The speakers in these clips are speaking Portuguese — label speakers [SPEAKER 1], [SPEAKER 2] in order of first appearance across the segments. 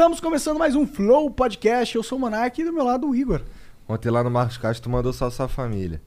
[SPEAKER 1] Estamos começando mais um Flow Podcast. Eu sou o Monark e do meu lado o Igor.
[SPEAKER 2] Ontem lá no Marcos Castro tu mandou salve sua família.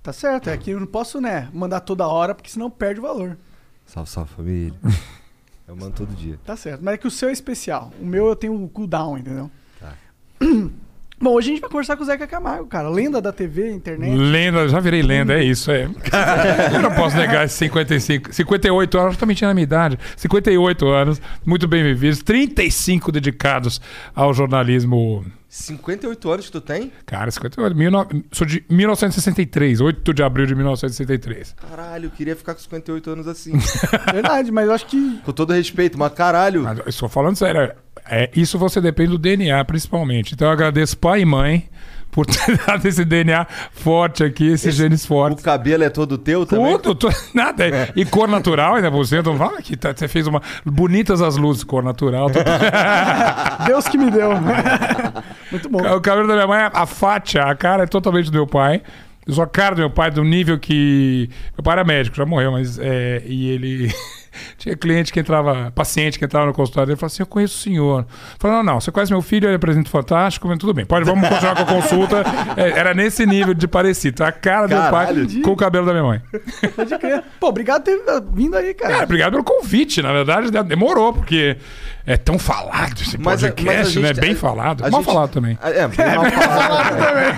[SPEAKER 1] Tá certo, é que eu não posso, né, mandar toda hora, porque senão perde o valor.
[SPEAKER 2] Salve sua família. eu mando todo dia.
[SPEAKER 1] Tá certo, mas é que o seu é especial. O meu eu tenho o cooldown, entendeu?
[SPEAKER 2] Tá.
[SPEAKER 1] Bom, hoje a gente vai conversar com o Zeca Camargo, cara. Lenda da TV, internet.
[SPEAKER 3] Lenda, já virei lenda, é isso, é. Eu não posso negar esses 55, 58 anos, também tinha na minha idade. 58 anos, muito bem vividos, 35 dedicados ao jornalismo.
[SPEAKER 2] 58 anos que tu tem?
[SPEAKER 3] Cara, 58, 19, sou de 1963, 8 de abril de 1963.
[SPEAKER 2] Caralho, eu queria ficar com 58 anos assim.
[SPEAKER 1] Verdade, mas eu acho que.
[SPEAKER 2] com todo respeito, mas caralho.
[SPEAKER 3] Mas eu estou falando sério, é, isso você depende do DNA, principalmente. Então eu agradeço pai e mãe por ter dado esse DNA forte aqui, esses genes
[SPEAKER 2] O
[SPEAKER 3] fortes.
[SPEAKER 2] cabelo é todo teu também?
[SPEAKER 3] Tudo, tu- nada. é- E cor natural, ainda você. Então fala que tá- você fez uma. Bonitas as luzes, cor natural. tudo.
[SPEAKER 1] Deus que me deu. Muito bom.
[SPEAKER 3] o cabelo da minha mãe, a faixa, a cara é totalmente do meu pai. Eu sou a cara do meu pai, do nível que. Meu pai era médico, já morreu, mas. É, e ele. Tinha cliente que entrava, paciente que entrava no consultório dele e falava assim: Eu conheço o senhor. Falei: Não, não, você conhece meu filho, ele apresenta fantástico, mas tudo bem, pode, vamos continuar com a consulta. É, era nesse nível de parecido. A cara do meu pai
[SPEAKER 2] Caralho.
[SPEAKER 3] com o cabelo da minha mãe.
[SPEAKER 1] Pode crer. Pô, obrigado por ter vindo aí, cara.
[SPEAKER 3] Cara, obrigado pelo convite. Na verdade, demorou, porque é tão falado esse
[SPEAKER 2] Mas
[SPEAKER 3] podcast,
[SPEAKER 2] mas a gente-
[SPEAKER 3] né? Bem falado. Mal
[SPEAKER 2] gente-
[SPEAKER 3] falado também.
[SPEAKER 2] É, bem mal falado também.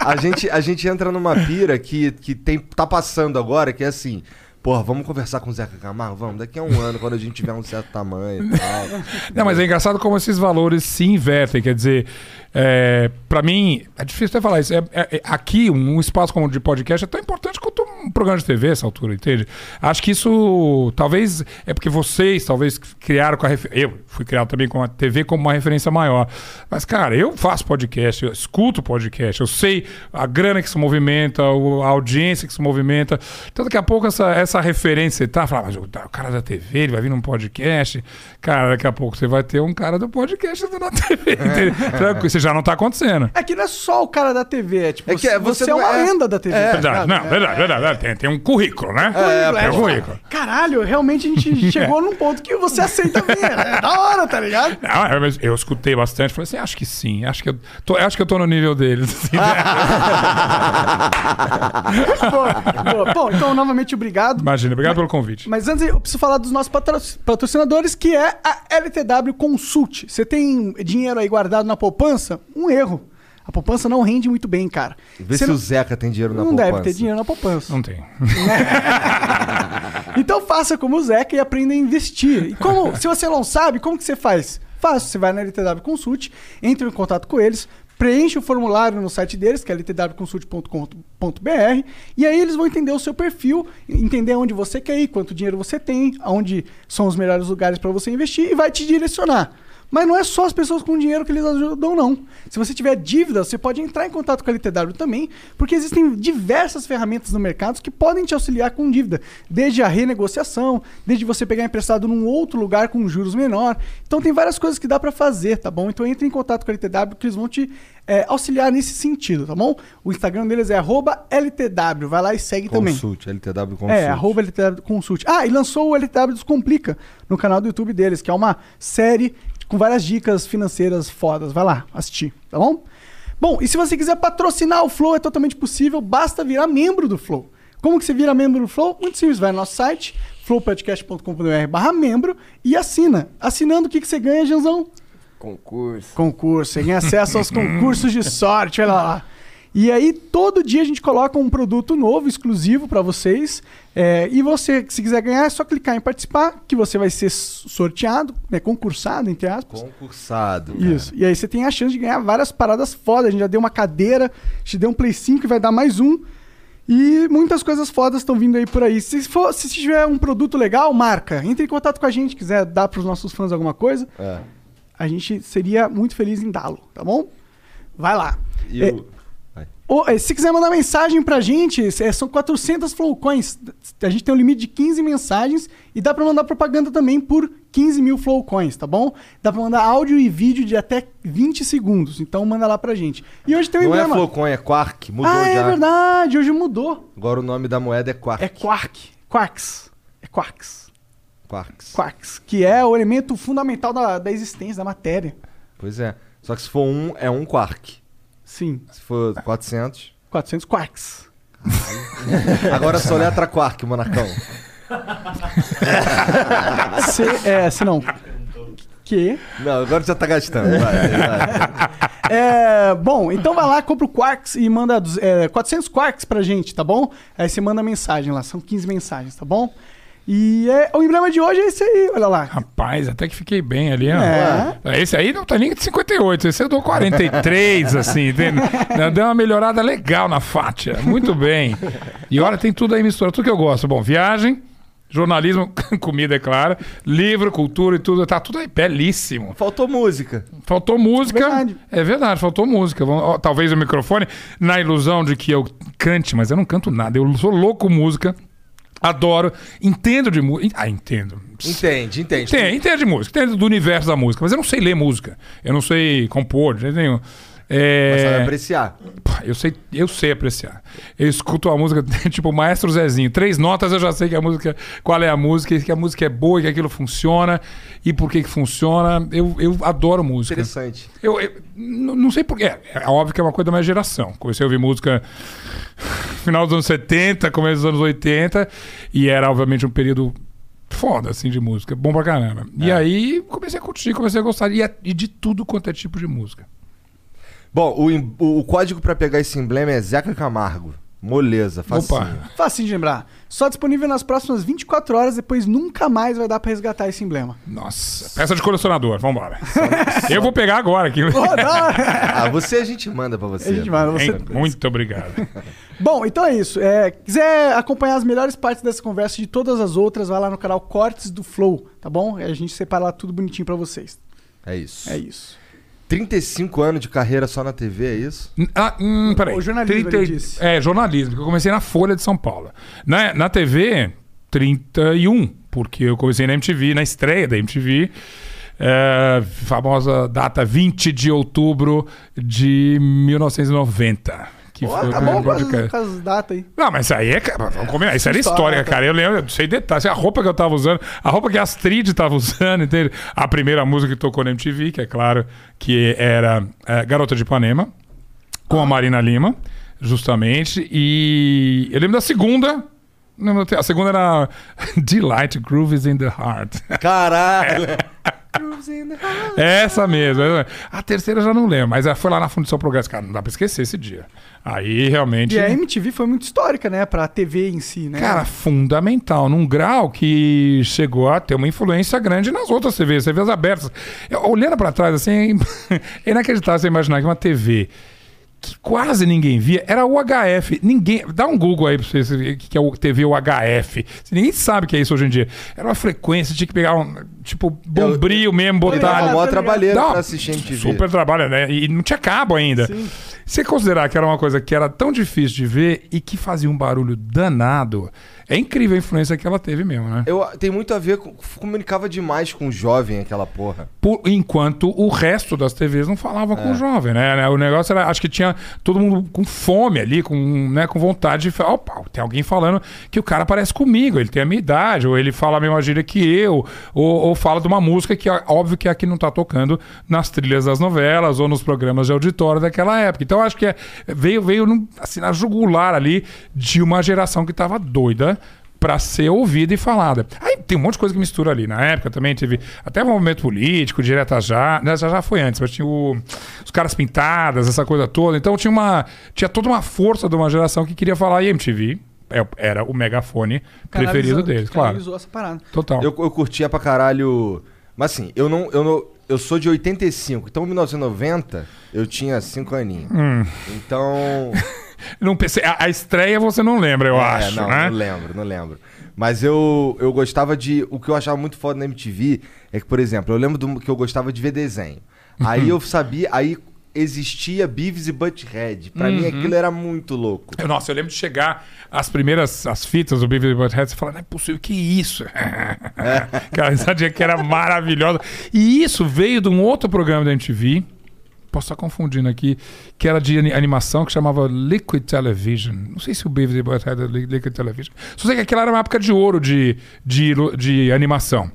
[SPEAKER 2] A gente, a gente entra numa pira que, que tem, tá passando agora, que é assim. Porra, vamos conversar com o Zeca Camargo? Vamos, daqui a um ano, quando a gente tiver um certo tamanho e tal.
[SPEAKER 3] Não, mas é engraçado como esses valores se invertem. Quer dizer, é, para mim, é difícil até falar isso. É, é- é- aqui, um, espaço como de podcast é tão importante quanto um programa de TV essa altura, entende? Acho que isso, talvez, é porque vocês, talvez, criaram com a referência. Eu fui criado também com a TV como uma referência maior. Mas, cara, eu faço podcast, eu escuto podcast, eu sei a grana que se movimenta, a audiência que se movimenta. Então, daqui a pouco, essa, essa referência, você tá? Fala, mas o, cara da TV, ele vai vir num podcast. Cara, daqui a pouco você vai ter um cara do podcast na TV. entende? Tranquilo, já não tá acontecendo.
[SPEAKER 1] É que não é só o cara da TV, é tipo,
[SPEAKER 2] É que é-
[SPEAKER 1] você,
[SPEAKER 2] você
[SPEAKER 1] é uma
[SPEAKER 2] é-
[SPEAKER 1] lenda da TV.
[SPEAKER 2] É,
[SPEAKER 1] tá
[SPEAKER 3] Verdade, não, verdade, verdade, verdade. Tem, tem um currículo, né?
[SPEAKER 2] É,
[SPEAKER 3] tem um
[SPEAKER 1] tipo,
[SPEAKER 3] currículo.
[SPEAKER 1] Caralho, realmente a gente chegou num ponto que você aceita vir. É da hora, tá ligado?
[SPEAKER 3] Não, eu, mas eu escutei bastante, falei assim, acho que sim, acho que eu tô, acho que eu tô no nível deles. assim, né?
[SPEAKER 1] Pô, boa. Bom, então, novamente, obrigado.
[SPEAKER 3] Imagina, obrigado pelo convite.
[SPEAKER 1] Mas antes, eu preciso falar dos nossos patro- patrocinadores, que é a LTW Consult. Você tem dinheiro aí guardado na poupança? Um erro. A poupança não rende muito bem, cara.
[SPEAKER 2] Vê
[SPEAKER 1] Você
[SPEAKER 2] se
[SPEAKER 1] não,
[SPEAKER 2] o Zeca tem dinheiro na
[SPEAKER 1] não
[SPEAKER 2] poupança.
[SPEAKER 1] deve ter dinheiro na poupança.
[SPEAKER 3] Não tem.
[SPEAKER 1] Então faça como o Zeca e aprenda a investir. E como, se você não sabe, como que você faz? Fácil, você vai na LTW Consult, entra em contato com eles, preenche o formulário no site deles, que é ltwconsult.com.br, e aí eles vão entender o seu perfil, entender onde você quer ir, quanto dinheiro você tem, aonde são os melhores lugares para você investir e vai te direcionar. Mas não é só as pessoas com dinheiro que eles ajudam, não. Se você tiver dívida, você pode entrar em contato com a LTW também, porque existem diversas ferramentas no mercado que podem te auxiliar com dívida. Desde a renegociação, desde você pegar emprestado num outro lugar com juros menor. Então tem várias coisas que dá para fazer, tá bom? Então entre em contato com a LTW que eles vão te é, auxiliar nesse sentido, tá bom? O Instagram deles é arroba LTW. Vai lá e segue também.
[SPEAKER 2] Consult, LTW Consult.
[SPEAKER 1] É, arroba LTW Consult. Ah, e lançou o LTW Descomplica no canal do YouTube deles, que é uma série com várias dicas financeiras fodas. Vai lá, assistir, tá bom? Bom, e se você quiser patrocinar o Flow, é totalmente possível, basta virar membro do Flow. Como que você vira membro do Flow? Muito simples, vai no nosso site, flowpodcast.com.br barra membro e assina. Assinando, o que, que você ganha, Janzão?
[SPEAKER 4] Concurso.
[SPEAKER 1] Concurso, você ganha acesso aos concursos de sorte, olha lá. E aí, todo dia a gente coloca um produto novo, exclusivo para vocês. É, e você, se quiser ganhar, é só clicar em participar, que você vai ser sorteado, né, concursado, entre aspas.
[SPEAKER 2] Concursado. cara.
[SPEAKER 1] Isso. E aí você tem a chance de ganhar várias paradas fodas. A gente já deu uma cadeira, a gente deu um Play 5 e vai dar mais um. E muitas coisas fodas estão vindo aí por aí. Se, for, se tiver um produto legal, marca. Entre em contato com a gente, quiser dar para os nossos fãs alguma coisa.
[SPEAKER 2] É.
[SPEAKER 1] A gente seria muito feliz em dá-lo, tá bom? Vai lá.
[SPEAKER 2] E
[SPEAKER 1] É,
[SPEAKER 2] o...
[SPEAKER 1] Eh, se quiser mandar mensagem pra gente, é, são 400 Flowcoins. A gente tem um limite de 15 mensagens e dá pra mandar propaganda também por 15 mil Flowcoins, tá bom? Dá pra mandar áudio e vídeo de até 20 segundos. Então manda lá pra gente. E hoje tem um
[SPEAKER 2] Não é. Flowcoin, é Quark. Mudou
[SPEAKER 1] ah, é
[SPEAKER 2] já.
[SPEAKER 1] verdade. Hoje mudou.
[SPEAKER 2] Agora o nome da moeda é Quark.
[SPEAKER 1] É Quark. Quarks. É Quarks.
[SPEAKER 2] Quarks.
[SPEAKER 1] Quarks. Que é o elemento fundamental da, da existência, da matéria.
[SPEAKER 2] Pois é. Só que se for um, é um Quark.
[SPEAKER 1] Sim.
[SPEAKER 2] Se for 400...
[SPEAKER 1] 400 Quarks.
[SPEAKER 2] Agora só letra Quark, Monacão.
[SPEAKER 1] Se, é, se não. Que?
[SPEAKER 2] Não, agora já tá gastando. Vai, vai.
[SPEAKER 1] É, bom, então vai lá, compra o Quarks e manda é, 400 Quarks pra gente, tá bom? Aí você manda mensagem lá, são 15 mensagens, tá bom? E é, o emblema de hoje é esse aí, olha lá.
[SPEAKER 3] Rapaz, até que fiquei bem ali, ó.
[SPEAKER 1] É.
[SPEAKER 3] Esse aí não tá nem de 58, esse eu dou 43, assim, entende? Deu uma melhorada legal na faixa. Muito bem. E olha, tem tudo aí misturado, tudo que eu gosto. Bom, viagem, jornalismo, comida, é claro, livro, cultura e tudo, tá tudo aí belíssimo.
[SPEAKER 2] Faltou música.
[SPEAKER 3] Faltou música.
[SPEAKER 1] Verdade.
[SPEAKER 3] É verdade, faltou música. Vamos- ó, Talvez o microfone, na ilusão de que eu cante, mas eu não canto nada. Eu sou louco com música. Adoro. Entendo de música. Ah, entendo.
[SPEAKER 2] Entende, entende.
[SPEAKER 3] Tem, entendo de música, entendo do universo da música, mas eu não sei ler música. Eu não sei compor, de jeito nenhum. É,
[SPEAKER 2] Mas sabe apreciar.
[SPEAKER 3] eu, sei, eu sei apreciar. Eu escuto a música, tipo Maestro Zezinho. Três notas eu já sei que a música, qual é a música, que a música é boa, que aquilo funciona e por que que funciona. Eu, eu adoro música.
[SPEAKER 2] Interessante.
[SPEAKER 3] Eu, eu não sei porquê. É, é óbvio que é uma coisa da minha geração. Comecei a ouvir música final dos anos 70, começo dos anos 80, e era, obviamente, um período foda, assim, de música. Bom pra caramba. E aí comecei a curtir, comecei a gostar. E, é- e de tudo quanto é tipo de música.
[SPEAKER 2] Bom, o, o, código pra pegar esse emblema é Zeca Camargo. Moleza, facinho.
[SPEAKER 3] Opa.
[SPEAKER 1] Facinho de lembrar. Só disponível nas próximas 24 horas, depois nunca mais vai dar pra resgatar esse emblema.
[SPEAKER 3] Nossa, peça de colecionador, vambora. eu vou pegar agora aqui.
[SPEAKER 1] Pô, dá-
[SPEAKER 2] Ah, você a gente manda pra você.
[SPEAKER 1] A gente manda, você-?
[SPEAKER 3] Muito obrigado.
[SPEAKER 1] Bom, então é isso. É, quiser acompanhar as melhores partes dessa conversa e de todas as outras, vai lá no canal Cortes do Flow, tá bom? A gente separa lá tudo bonitinho pra vocês.
[SPEAKER 2] É isso.
[SPEAKER 1] É isso.
[SPEAKER 2] 35 anos de carreira só na TV, é isso?
[SPEAKER 3] Ah, hum, peraí.
[SPEAKER 1] O jornalismo, ele disse.
[SPEAKER 3] É, jornalismo, que eu comecei na Folha de São Paulo. Na, na TV, 31, porque eu comecei na MTV, na estreia da MTV. é, famosa data 20 de outubro de 1990. Que
[SPEAKER 1] Pô, tá bom com as, com as datas aí.
[SPEAKER 3] Não, mas aí é. Vamos combinar. Isso era
[SPEAKER 1] História,
[SPEAKER 3] história,
[SPEAKER 1] tá.
[SPEAKER 3] cara. Eu lembro, eu sei detalhes. A roupa que eu tava usando, a roupa que a Astrid tava usando, entende? A primeira música que tocou na MTV, que é claro que era é, Garota de Ipanema, com a Marina Lima, justamente. E eu lembro da segunda. A segunda era Delight Grooves in the Heart.
[SPEAKER 2] Caralho!
[SPEAKER 3] Essa mesmo. A terceira eu já não lembro, mas foi lá na Fundição Progresso. Cara, não dá pra esquecer esse dia. Aí realmente.
[SPEAKER 1] E a MTV foi muito histórica, né? Pra TV em si, né?
[SPEAKER 3] Cara, fundamental, num grau que chegou a ter uma influência grande nas outras TVs, TVs abertas. Eu, olhando pra trás, assim, é inacreditável você imaginar que uma TV que quase ninguém via era o HF. Ninguém. Dá um Google aí pra você ver o que é o TV UHF. Ninguém sabe o que é isso hoje em dia. Era uma frequência, tinha que pegar um. Tipo, bombril mesmo,
[SPEAKER 2] Ele
[SPEAKER 3] botar.
[SPEAKER 2] mó
[SPEAKER 1] ligado.
[SPEAKER 2] trabalheiro
[SPEAKER 3] Não,
[SPEAKER 2] pra assistir MTV.
[SPEAKER 3] Super trabalho, né? E não tinha cabo ainda. Você considerar que era uma coisa que era tão difícil de ver e que fazia um barulho danado, É incrível a influência que ela teve mesmo, né?
[SPEAKER 2] Eu, tem muito a ver com. Comunicava demais com o jovem aquela porra.
[SPEAKER 3] Por- enquanto o resto das TVs não falava
[SPEAKER 2] É.
[SPEAKER 3] com o jovem, né? O negócio era, acho que tinha todo mundo com fome ali, com, né, com vontade de falar, opa, tem alguém falando que o cara parece comigo, ele tem a minha idade, ou ele fala a mesma gíria que eu, ou, ou fala de uma música que óbvio que aqui não tá tocando nas trilhas das novelas ou nos programas de auditório daquela época. Então acho que é- veio, veio assim, na jugular ali de uma geração que tava doida para ser ouvida e falada. Aí tem um monte de coisa que mistura ali. Na época também teve até um movimento político, direta já. Né, já já foi antes, mas tinha o- os caras pintadas, essa coisa toda. Então tinha uma tinha toda uma força de uma geração que queria falar e MTV é- era o megafone preferido deles, claro.
[SPEAKER 1] essa parada.
[SPEAKER 3] Total.
[SPEAKER 2] Eu, eu curtia pra caralho. Mas assim, eu não. Eu, não, eu sou de 85, então em 1990 eu tinha 5 aninhos.
[SPEAKER 3] Hum.
[SPEAKER 2] Então.
[SPEAKER 3] Não pensei, a, a estreia você não lembra, eu
[SPEAKER 2] É,
[SPEAKER 3] acho,
[SPEAKER 2] não,
[SPEAKER 3] né?
[SPEAKER 2] não lembro, não lembro. Mas eu, eu gostava de. O que eu achava muito foda na MTV é que, por exemplo, eu lembro do, que eu gostava de ver desenho. Aí eu sabia. Aí existia Beavis e Butthead. Pra
[SPEAKER 3] Uhum.
[SPEAKER 2] mim aquilo era muito louco.
[SPEAKER 3] Eu- Nossa, eu lembro de chegar as primeiras as fitas do Beavis and Butthead e falar, não é possível, que isso? Aquela risadinha que era maravilhosa. E isso veio de um outro programa da MTV, posso estar confundindo aqui, que era de ani- animação, que chamava Liquid Television. Não sei se o Beavis Butthead é Li- Liquid Television. Só sei que aquela era uma época de ouro de, de, de animação.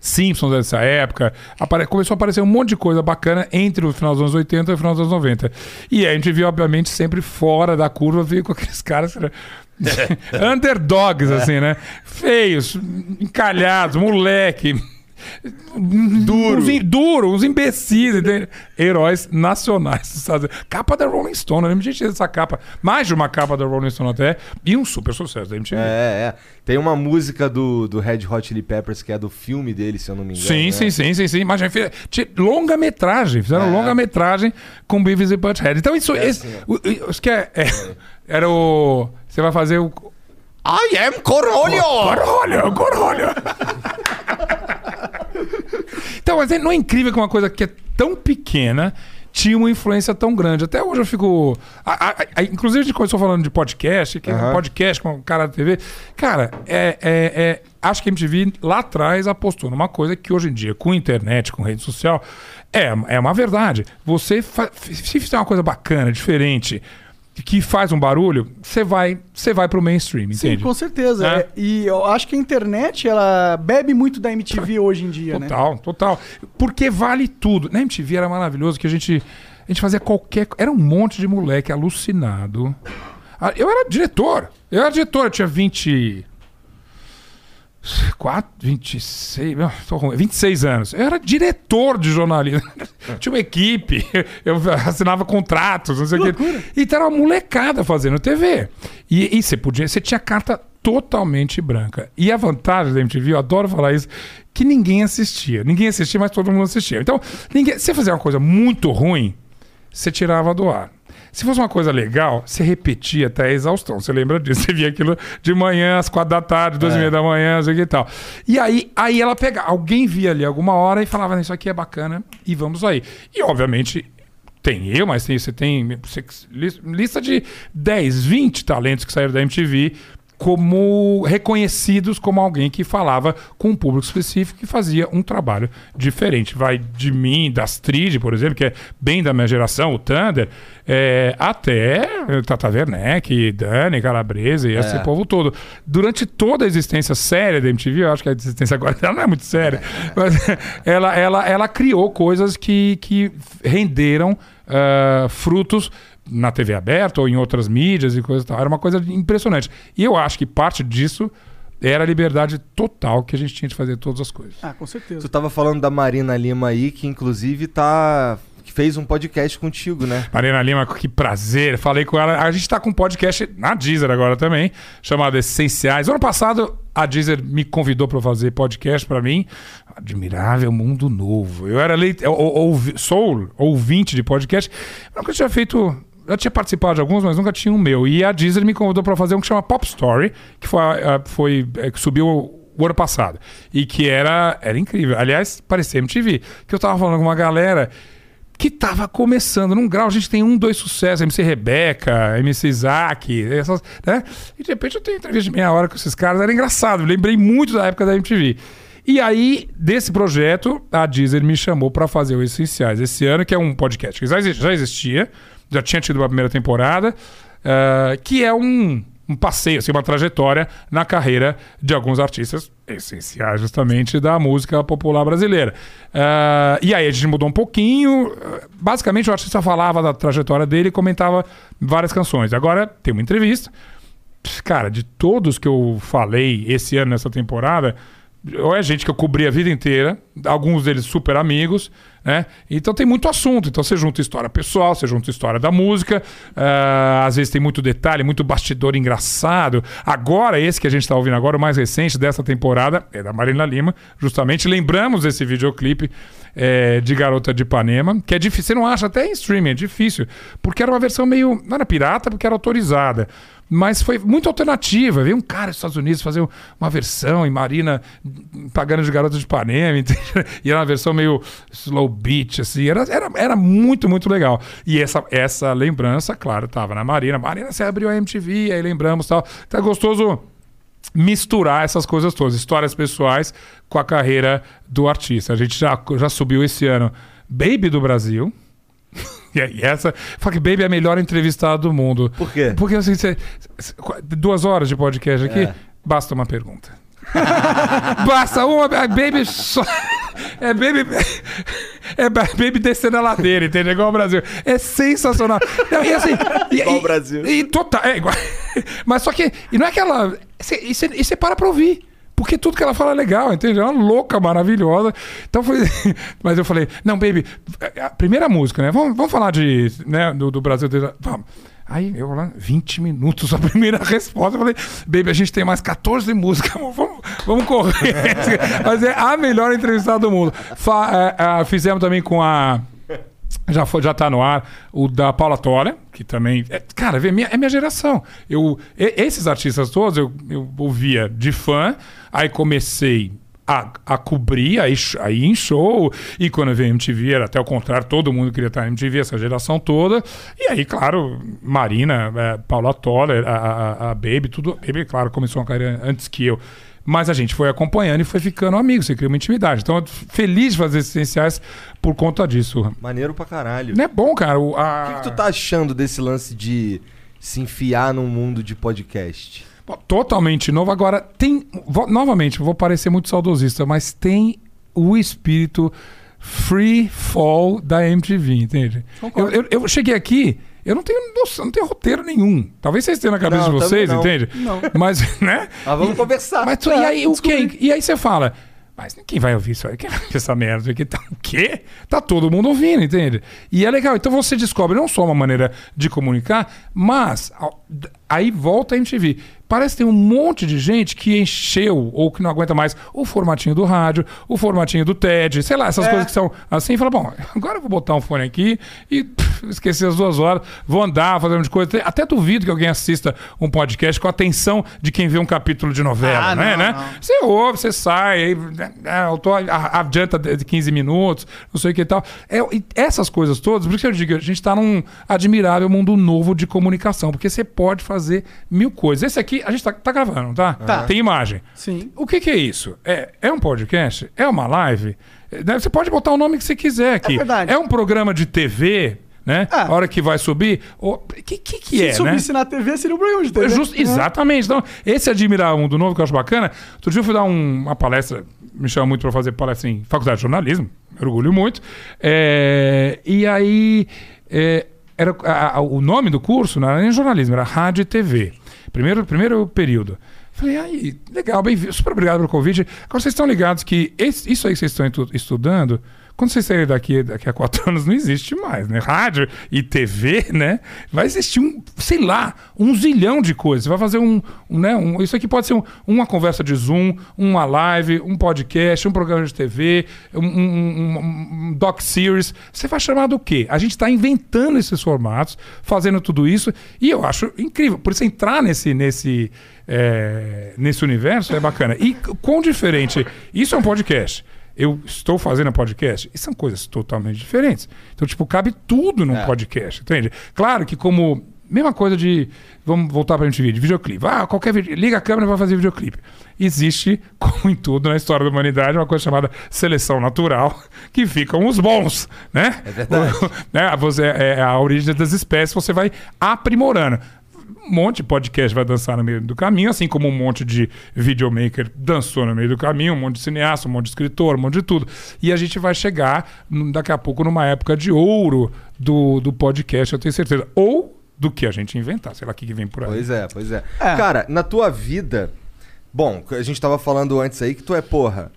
[SPEAKER 3] Simpsons dessa época, apare- começou a aparecer um monte de coisa bacana entre o final dos anos 80 e o final dos anos 90. E a gente viu, obviamente, sempre fora da curva, veio com aqueles caras que era- underdogs, assim, né? Feios, encalhados, moleque. Duro. Uns, duro, uns imbecis, entende? Heróis nacionais dos Estados Unidos. Capa da Rolling Stone, eu lembro de gente dessa capa. Mais de uma capa da Rolling Stone até. E um super sucesso da MTV.
[SPEAKER 2] É, é. Tem uma música do, do Red Hot Chili Peppers que é do filme dele, se eu não me engano.
[SPEAKER 3] Sim,
[SPEAKER 2] né?
[SPEAKER 3] sim, sim, sim, sim. Mas já fez longa-metragem, fizeram
[SPEAKER 2] É.
[SPEAKER 3] longa-metragem com Beavis e Butthead. Então isso,
[SPEAKER 2] É
[SPEAKER 3] esse,
[SPEAKER 2] assim,
[SPEAKER 3] isso que é, é- era o você vai fazer o
[SPEAKER 2] I am Corolho!
[SPEAKER 3] Corolho, corolho. então, mas é- não é incrível que uma coisa que é tão pequena tinha uma influência tão grande. Até hoje eu fico. a- a- a- inclusive, a gente começou falando de podcast, que é um podcast com o cara da TV. Cara, é, é- é- acho que a MTV lá atrás apostou numa coisa que hoje em dia, com internet, com rede social, é, é uma verdade. Você fa- se fizer uma coisa bacana, diferente, que faz um barulho, você vai, você vai pro mainstream,
[SPEAKER 1] Sim,
[SPEAKER 3] entende?
[SPEAKER 1] com certeza.
[SPEAKER 3] É.
[SPEAKER 1] É, E eu acho que a internet, ela bebe muito da MTV hoje em dia, né?
[SPEAKER 3] Total, total. Porque vale tudo. Na MTV era maravilhoso que a gente, a gente fazia qualquer. Era um monte de moleque alucinado. Ah, Eu era diretor. Eu era diretor, eu tinha 20. 4, 26, não, tô ruim, 26 anos. Eu era diretor de jornalismo. Tinha uma equipe, eu assinava contratos, não sei o quê. Então era uma molecada fazendo TV. E, e você podia, você tinha carta totalmente branca. E a vantagem da MTV, eu adoro falar isso, que ninguém assistia. Ninguém assistia, mas todo mundo assistia. Então, ninguém, se você fazia uma coisa muito ruim, você tirava do ar. Se fosse uma coisa legal, você repetia até a exaustão. Você lembra disso? Você via aquilo de manhã, às quatro da tarde, duas e meia da manhã, não sei o que e tal. E aí, aí ela pega, alguém via ali alguma hora e falava, isso aqui é bacana e vamos aí. E obviamente tem eu, mas tem, você tem você- lis- lista de 10, 20 talentos que saíram da MTV como reconhecidos como alguém que falava com um público específico e fazia um trabalho diferente. Vai de mim, da Astrid, por exemplo, que é bem da minha geração, o Thunder, é, até Tata Werneck, Dani, Calabresa e esse povo todo. Durante toda a existência séria da MTV, eu acho que a existência agora dela não é muito séria, mas ela, ela, ela criou coisas que, que renderam ah, frutos na TV aberta ou em outras mídias e coisa e tal. Era uma coisa impressionante. E eu acho que parte disso era a liberdade total que a gente tinha de fazer todas as coisas.
[SPEAKER 1] Ah, com certeza.
[SPEAKER 2] Tu tava falando da Marina Lima aí, que inclusive tá. Que fez um podcast contigo, né?
[SPEAKER 3] Marina Lima, que prazer. Falei com ela. A gente tá com um podcast na Deezer agora também, chamado Essenciais. Ano passado, a Deezer me convidou para fazer podcast para mim. Admirável Mundo Novo. Eu era leit... eu, eu, ouvi- sou ouvinte de podcast. Eu nunca tinha feito. Eu tinha participado de alguns, mas nunca tinha o meu. E a Deezer me convidou para fazer um que chama Pop Story, que foi, ah, foi é, que subiu o ano passado. E que era, era incrível. Aliás, parecia MTV. Que eu tava falando com uma galera que tava começando num grau. A gente tem um, dois sucessos, MC Rebeca, MC Isaac, essas, né? E de repente eu tenho entrevista de meia hora com esses caras, era engraçado. Eu lembrei muito da época da MTV. E aí, desse projeto, a Deezer me chamou para fazer o Essenciais esse ano, que é um podcast que já exi- já existia, já tinha tido uma primeira temporada, ah, que é um, um passeio, assim, uma trajetória na carreira de alguns artistas essenciais, justamente, da música popular brasileira. Ah, e aí a gente mudou um pouquinho. Basicamente, o artista falava da trajetória dele e comentava várias canções. Agora tem uma entrevista. Cara, de todos que eu falei esse ano nessa temporada, ou é gente que eu cobri a vida inteira, alguns deles super amigos, né? Então tem muito assunto. Então você junta história pessoal, você junta história da música, ah, às vezes tem muito detalhe, muito bastidor engraçado. Agora, esse que a gente está ouvindo agora, o mais recente dessa temporada, é da Marina Lima, justamente. Lembramos esse videoclipe é, de Garota de Ipanema, que é difícil, você não acha até em streaming, é difícil, porque era uma versão meio. Não era pirata, porque era autorizada. Mas foi muito alternativa. Veio um cara dos Estados Unidos fazer uma versão em Marina pagando de Garota de Ipanema, e era uma versão meio slow beat, assim. Era, era, era muito, muito legal. E essa, essa lembrança, claro, tava na Marina. Marina, você abriu a MTV, aí lembramos e tal. É gostoso misturar essas coisas todas, histórias pessoais com a carreira do artista. A gente já, já subiu esse ano Baby do Brasil. E aí, essa. Fala que Baby é a melhor entrevistada do mundo.
[SPEAKER 2] Por quê?
[SPEAKER 3] Porque assim, você, duas horas de podcast aqui,
[SPEAKER 2] É.
[SPEAKER 3] basta uma pergunta. basta uma. a Baby só. É baby. É baby descendo a ladeira, entendeu? Igual o Brasil. É sensacional. Não, e assim, e-
[SPEAKER 2] Igual o
[SPEAKER 3] e-
[SPEAKER 2] Brasil.
[SPEAKER 3] E total. É igual. Mas só que. E não é aquela. E e você para pra ouvir. Porque tudo que ela fala é legal, entende? É uma louca, maravilhosa. Então foi. Mas eu falei, não, baby, a primeira música, né? Vamos, vamos falar de, né, do, do Brasil. Vamos. Aí eu lá, 20 minutos a primeira resposta. Eu falei, baby, a gente tem mais 14 músicas, vamos, vamos correr. Mas é a melhor entrevistada do mundo. Fa- é, é, fizemos também com a. Já, foi, já tá no ar o da Paula Toller, que também. É, cara, vê, minha- é minha geração. Eu, esses artistas todos eu, eu ouvia de fã, aí comecei a, a cobrir, aí, aí em show, e quando veio MTV era até o contrário, todo mundo queria estar na MTV, essa geração toda. E aí, claro, Marina, é, Paula Toller, a, a, a Baby, tudo. Baby, claro, começou uma carreira antes que eu. Mas a gente foi acompanhando e foi ficando amigo, você cria uma intimidade. Então, feliz de fazer essenciais por conta disso.
[SPEAKER 2] Maneiro pra caralho.
[SPEAKER 3] Não é bom, cara. O, a...
[SPEAKER 2] Que, que tu tá achando desse lance de se enfiar num mundo de podcast?
[SPEAKER 3] Totalmente novo. Agora, tem. vou- novamente, vou parecer muito saudosista, mas tem o espírito free fall da MTV, entende? Eu, eu, eu cheguei aqui. Eu não tenho noção, não tenho roteiro nenhum. Talvez vocês tenham na cabeça
[SPEAKER 2] Não,
[SPEAKER 3] de vocês,
[SPEAKER 2] não.
[SPEAKER 3] entende?
[SPEAKER 1] Não.
[SPEAKER 3] Mas, né?
[SPEAKER 2] Mas vamos conversar.
[SPEAKER 3] Mas tu- e aí, o quê? E aí você fala, mas quem vai ouvir isso aí? Quem vai ouvir essa merda aqui? Tá, o quê? Tá todo mundo ouvindo, entende? E é legal. Então você descobre não só uma maneira de comunicar, mas aí volta a MTV. Parece que tem um monte de gente que encheu ou que não aguenta mais o formatinho do rádio, o formatinho do TED, sei lá, essas
[SPEAKER 1] É.
[SPEAKER 3] coisas que são assim. E fala, bom, agora eu vou botar um fone aqui e pff, esquecer as duas horas, vou andar, fazer um monte de coisa. Até duvido que alguém assista um podcast com a atenção de quem vê um capítulo de novela,
[SPEAKER 1] Ah,
[SPEAKER 3] né?
[SPEAKER 1] não,
[SPEAKER 3] né?
[SPEAKER 1] não.
[SPEAKER 3] Você ouve, você sai, aí, né, eu tô, a- adianta de 15 minutos, não sei o que e tal. É, e essas coisas todas, por isso que eu digo, a gente tá num admirável mundo novo de comunicação, porque você pode fazer mil coisas. Esse aqui, a gente tá, tá gravando, tá?
[SPEAKER 1] Tá.
[SPEAKER 3] Tem imagem.
[SPEAKER 1] Sim.
[SPEAKER 3] O que, que é isso? É, é um podcast? É uma live? É, né, Você pode botar o nome que você quiser aqui.
[SPEAKER 1] verdade.
[SPEAKER 3] É um programa de TV, né?
[SPEAKER 1] É.
[SPEAKER 3] A hora que vai subir. O que, que, que
[SPEAKER 1] Se
[SPEAKER 3] é, né?
[SPEAKER 1] subisse na TV, seria um programa de TV.
[SPEAKER 3] É justo- exatamente. Então, esse admirar o mundo novo que eu acho bacana. Outro dia eu fui dar um- uma palestra, me chama muito para fazer palestra em faculdade de jornalismo, me orgulho muito. É, e aí, é, era, a- a- o nome do curso não era nem jornalismo, era rádio e TV. Primeiro, primeiro período. Falei, aí, legal, bem super obrigado pelo convite. Agora vocês estão ligados que esse- isso aí que vocês estão estu- estudando, quando vocês saírem daqui, daqui a quatro anos, não existe mais, né? Rádio e TV, né? Vai existir um, sei lá, um zilhão de coisas. Vai fazer um, um, né? Um, isso aqui pode ser um- uma conversa de Zoom, uma live, um podcast, um programa de TV, um doc series. Você vai chamar do quê? A gente está inventando esses formatos, fazendo tudo isso, e eu acho incrível. Por isso, entrar nesse, nesse, é, nesse universo é bacana. E quão diferente. Isso é um podcast. Eu estou fazendo podcast, e são coisas totalmente diferentes. Então, tipo, cabe tudo num
[SPEAKER 2] É.
[SPEAKER 3] podcast, entende? Claro que como... Mesma coisa de... Vamos voltar pra gente vídeo. Videoclipe. Ah, qualquer vídeo... Liga a câmera e vai fazer videoclipe. Existe, como em tudo na história da humanidade, uma coisa chamada seleção natural, que ficam os bons, né?
[SPEAKER 2] É verdade.
[SPEAKER 3] né? Você, é a origem das espécies, você vai aprimorando. Um monte de podcast vai dançar no meio do caminho, assim como um monte de videomaker dançou no meio do caminho, um monte de cineasta, um monte de escritor, um monte de tudo. E a gente vai chegar daqui a pouco numa época de ouro do, do podcast, eu tenho certeza. Ou do que a gente inventar, sei lá o que, que vem por aí.
[SPEAKER 2] Pois é, pois é.
[SPEAKER 1] É.
[SPEAKER 2] Cara, na tua vida. Bom, a gente tava falando antes aí que tu é, porra.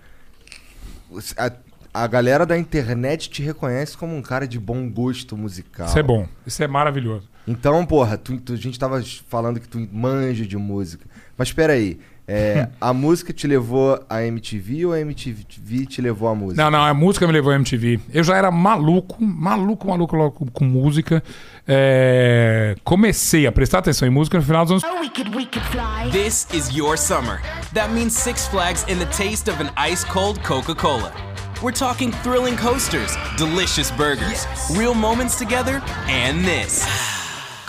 [SPEAKER 2] A, a galera da internet te reconhece como um cara de bom gosto musical.
[SPEAKER 3] Isso é bom, isso é maravilhoso.
[SPEAKER 2] Então, porra, tu, tu- a gente tava falando que tu manja de música. Mas espera aí. é, a música te levou a MTV ou a MTV te levou a música?
[SPEAKER 3] Não, não, a música me levou a MTV. Eu já era maluco, maluco, maluco, logo com, com música. É, Comecei a prestar atenção em música no final dos anos
[SPEAKER 4] Oh, we could, we could fly.
[SPEAKER 5] This is your summer. That means Six Flags and the taste of an ice cold Coca Cola. We're talking thrilling coasters, delicious burgers, real moments together, and this.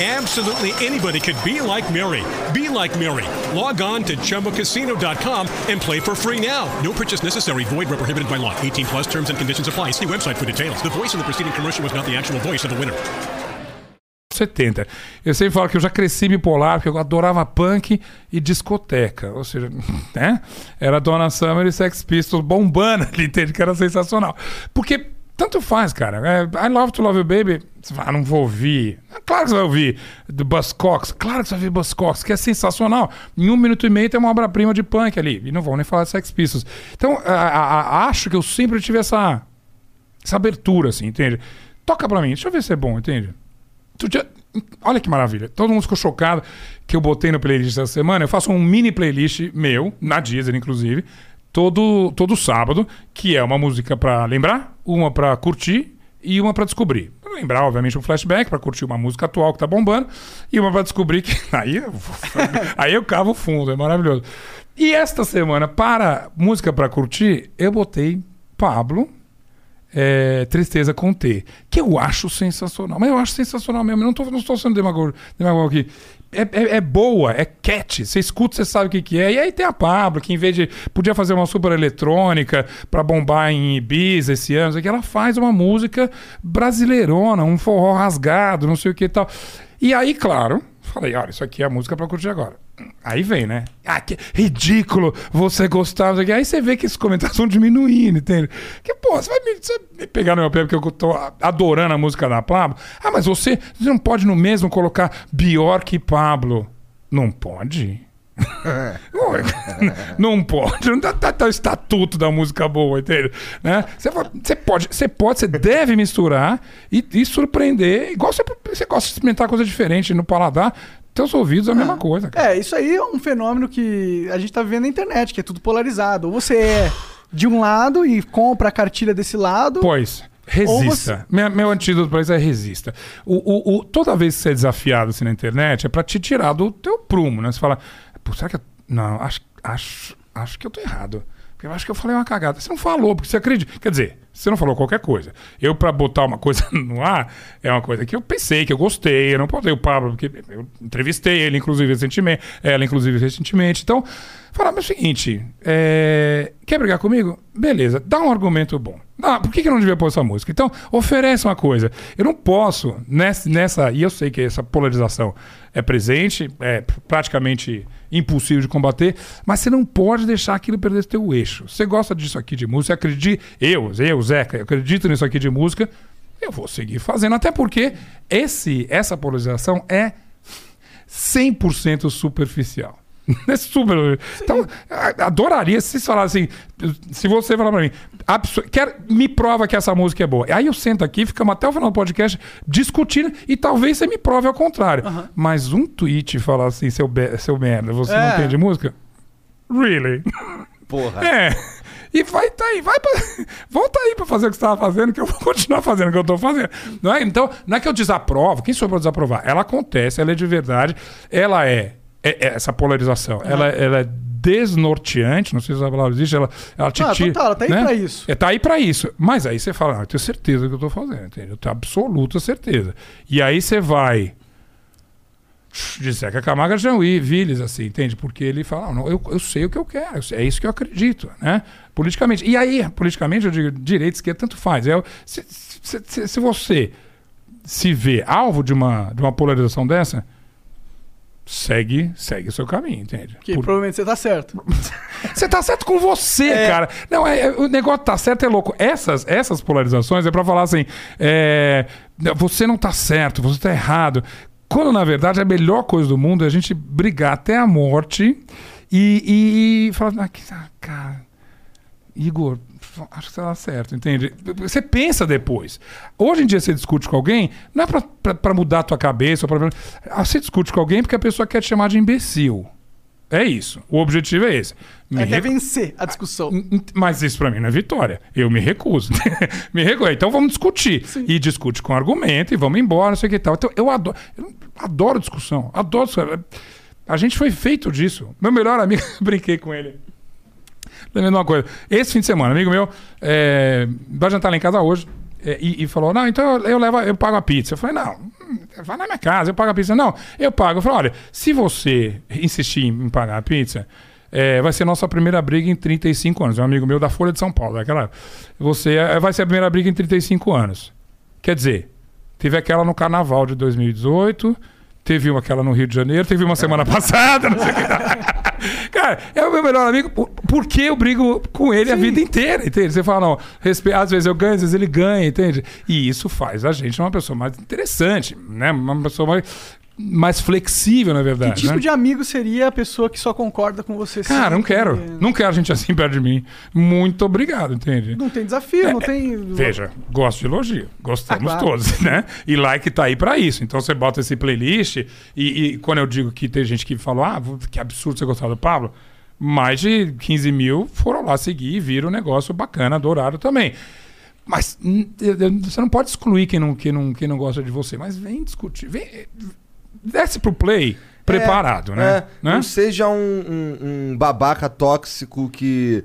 [SPEAKER 6] Absolutely anybody could be like Mary. Be like Mary. Log on to ChumbaCasino.com and play for free now. No purchase necessary. Void where prohibited by law. 18 plus terms and conditions apply. See website for details. The voice in the preceding commercial was not the actual voice of the winner.
[SPEAKER 3] 70. Eu sempre falo que eu já cresci bipolar, porque eu adorava punk e discoteca. Ou seja, né? Era Donna Summer e Sex Pistols bombando ali, entende? Que era sensacional. Porque tanto faz, cara. É, I Love to Love You Baby. Você fala, ah, não vou ouvir. Claro que você vai ouvir. Do Buzzcocks. Claro que você vai ouvir Buzzcocks, que é sensacional. Em um minuto e meio tem uma obra-prima de punk ali. E não vou nem falar de Sex Pistols. Então, a- a- a- acho que eu sempre tive essa, essa abertura, assim, entende? Toca pra mim, deixa eu ver se é bom, entende? Olha que maravilha. Todo mundo ficou chocado que eu botei no playlist essa semana. Eu faço um mini playlist meu, na Deezer, inclusive, todo, todo sábado, que é uma música pra lembrar, uma pra curtir e uma pra descobrir. Pra lembrar, obviamente, um flashback, pra curtir uma música atual que tá bombando, e uma pra descobrir que. Aí eu, aí eu cavo fundo, é maravilhoso. E esta semana, para música pra curtir, eu botei Pablo é, Tristeza com T, que eu acho sensacional. Mas eu acho sensacional mesmo. Eu não estou não sendo demagogo, demagogo aqui. É, é- é boa, é catchy. Você escuta, você sabe o que, que é. E aí tem a Pablo, que em vez de. Podia fazer uma super eletrônica pra bombar em Ibiza esse ano, aqui, ela faz uma música brasileirona, um forró rasgado, não sei o que e tal. E aí, claro, falei: olha, isso aqui é a música pra curtir agora. Aí vem, né? Ah, que ridículo você gostar. Aí você vê que esses comentários vão diminuindo, entende? Que, pô, você vai me, você vai me pegar no meu pé porque eu tô adorando a música da Pablo. Ah, mas você, você não pode no mesmo colocar Bjork e Pablo. Não pode? Ué, não pode, não tá, tá, tá o estatuto da música boa, entende? Né? Você, você pode, você pode, você deve misturar e, e surpreender, igual você, você gosta de experimentar coisa diferente no paladar, teus ouvidos é a mesma coisa, cara.
[SPEAKER 1] É, isso aí é um fenômeno que a gente tá vivendo na internet, que é tudo polarizado. Ou você é de um lado e compra a cartilha desse lado.
[SPEAKER 3] Pois. Resista. Meu, meu antídoto pra isso é resista. O, o- o- toda vez que você é desafiado assim na internet, é pra te tirar do teu prumo, né? Você fala, pô, será que eu... Não, acho, acho, acho que eu tô errado. Porque eu acho que eu falei uma cagada. Você não falou, porque você acredita. Quer dizer, você não falou qualquer coisa. Eu, pra botar uma coisa no ar, é uma coisa que eu pensei, que eu gostei. Eu não botei o Pablo, porque eu entrevistei ele, inclusive, recentemente. Ela, inclusive, recentemente. Então, falar, é o seguinte, é, quer brigar comigo? Beleza, dá um argumento bom. Ah, por que, que eu não devia pôr essa música? Então, oferece uma coisa. Eu não posso, nessa, nessa. E eu sei que essa polarização é presente, é praticamente impossível de combater, mas você não pode deixar aquilo perder teu eixo. Você gosta disso aqui de música, acredite. Eu, eu, Zeca, eu acredito nisso aqui de música, eu vou seguir fazendo. Até porque esse, essa polarização é 100% superficial. É super. Então, adoraria se vocês falassem. Se você falar pra mim, quer, me prova que essa música é boa. Aí eu sento aqui, ficamos até o final do podcast discutindo e talvez você me prove ao contrário. Mas um tweet falar assim, seu, be- seu merda, você não
[SPEAKER 1] É.
[SPEAKER 3] entende música? Really?
[SPEAKER 2] Porra.
[SPEAKER 3] É. E vai tá aí, vai pra, volta aí pra fazer o que você estava fazendo, que eu vou continuar fazendo o que eu tô fazendo. Não é? Então, não é que eu desaprovo, quem sou eu pra desaprovar? Ela acontece, ela é de verdade, ela é, é- é essa polarização, ela, ela é desnorteante, não sei se a palavra existe, ela, ela te
[SPEAKER 1] Ah,
[SPEAKER 3] tira.
[SPEAKER 1] ela tá aí
[SPEAKER 3] né?
[SPEAKER 1] pra isso.
[SPEAKER 3] É, tá aí pra isso. Mas aí você fala, ah, eu tenho certeza do que eu tô fazendo, entendeu? Eu tenho absoluta certeza. E aí você vai de Zeca Camargo Jean Willis, assim, entende? Porque ele fala, "Ah, não, eu, eu sei o que eu quero, é isso que eu acredito, né? Politicamente. E aí, politicamente, eu digo, direita, esquerda, tanto faz. É, se, se, se- se você se vê alvo de uma, de uma polarização dessa, segue, segue o seu caminho, entende?
[SPEAKER 1] Que
[SPEAKER 3] Por-
[SPEAKER 1] provavelmente você tá certo.
[SPEAKER 3] você tá certo com você, cara. Não, é, é- o negócio tá certo é louco. Essas, essas polarizações é pra falar assim: é, você não tá certo, você tá errado. Quando, na verdade, a melhor coisa do mundo é a gente brigar até a morte e, e falar, ah, ah, cara, Igor, acho que você tá certo, entende? Você pensa depois. Hoje em dia você discute com alguém, não é pra mudar a tua cabeça. Ou pra... Ah, Você discute com alguém porque a pessoa quer te chamar de imbecil. É isso. O objetivo é esse. Me
[SPEAKER 1] É
[SPEAKER 3] recu-
[SPEAKER 1] vencer a discussão.
[SPEAKER 3] mas isso pra mim não é vitória. Eu me recuso. me recuso. Então vamos discutir. E discute com argumento e vamos embora, não sei o que tal. Então eu adoro, eu adoro discussão. Adoro discussão. A gente foi feito disso. Meu melhor amigo, brinquei com ele. Lembrando uma coisa. Esse fim de semana, amigo meu, é, vai jantar lá em casa hoje. é, e, e falou: Não, então eu, eu levo, eu pago a pizza. Eu falei: Não, vai na minha casa, eu pago a pizza. Não, eu pago. Eu falei: Olha, se você insistir em pagar a pizza, é, vai ser nossa primeira briga em 35 anos. É um amigo meu da Folha de São Paulo, daquela. Você é, vai ser a primeira briga em 35 anos. Quer dizer, teve aquela no carnaval de 2018, teve aquela no Rio de Janeiro, teve uma semana passada, não sei o que. Cara, é o meu melhor amigo, por- porque eu brigo com ele a vida inteira, entende? Você fala, não, respe... às vezes eu ganho, às vezes ele ganha, entende? E isso faz a gente uma pessoa mais interessante, né? Uma pessoa mais, mais flexível, na verdade.
[SPEAKER 1] Que tipo
[SPEAKER 3] né?
[SPEAKER 1] de amigo seria a pessoa que só concorda com você?
[SPEAKER 3] Cara, não quero. Não quero gente assim perto de mim. Muito obrigado, entende?
[SPEAKER 1] Não tem desafio, não tem.
[SPEAKER 3] Veja, gosto de elogio. Gostamos
[SPEAKER 1] Ah, claro.
[SPEAKER 3] todos, né? E like tá aí pra isso. Então você bota esse playlist e, e quando eu digo que tem gente que falou, ah, que absurdo você gostar do Pablo, mais de 15 mil foram lá seguir e viram um negócio bacana, adoraram também. Mas você não pode excluir quem não, quem, não, quem não gosta de você. Mas vem discutir. Vem, desce pro play preparado, né?
[SPEAKER 2] É,
[SPEAKER 3] né?
[SPEAKER 2] Não seja um, um- um babaca tóxico que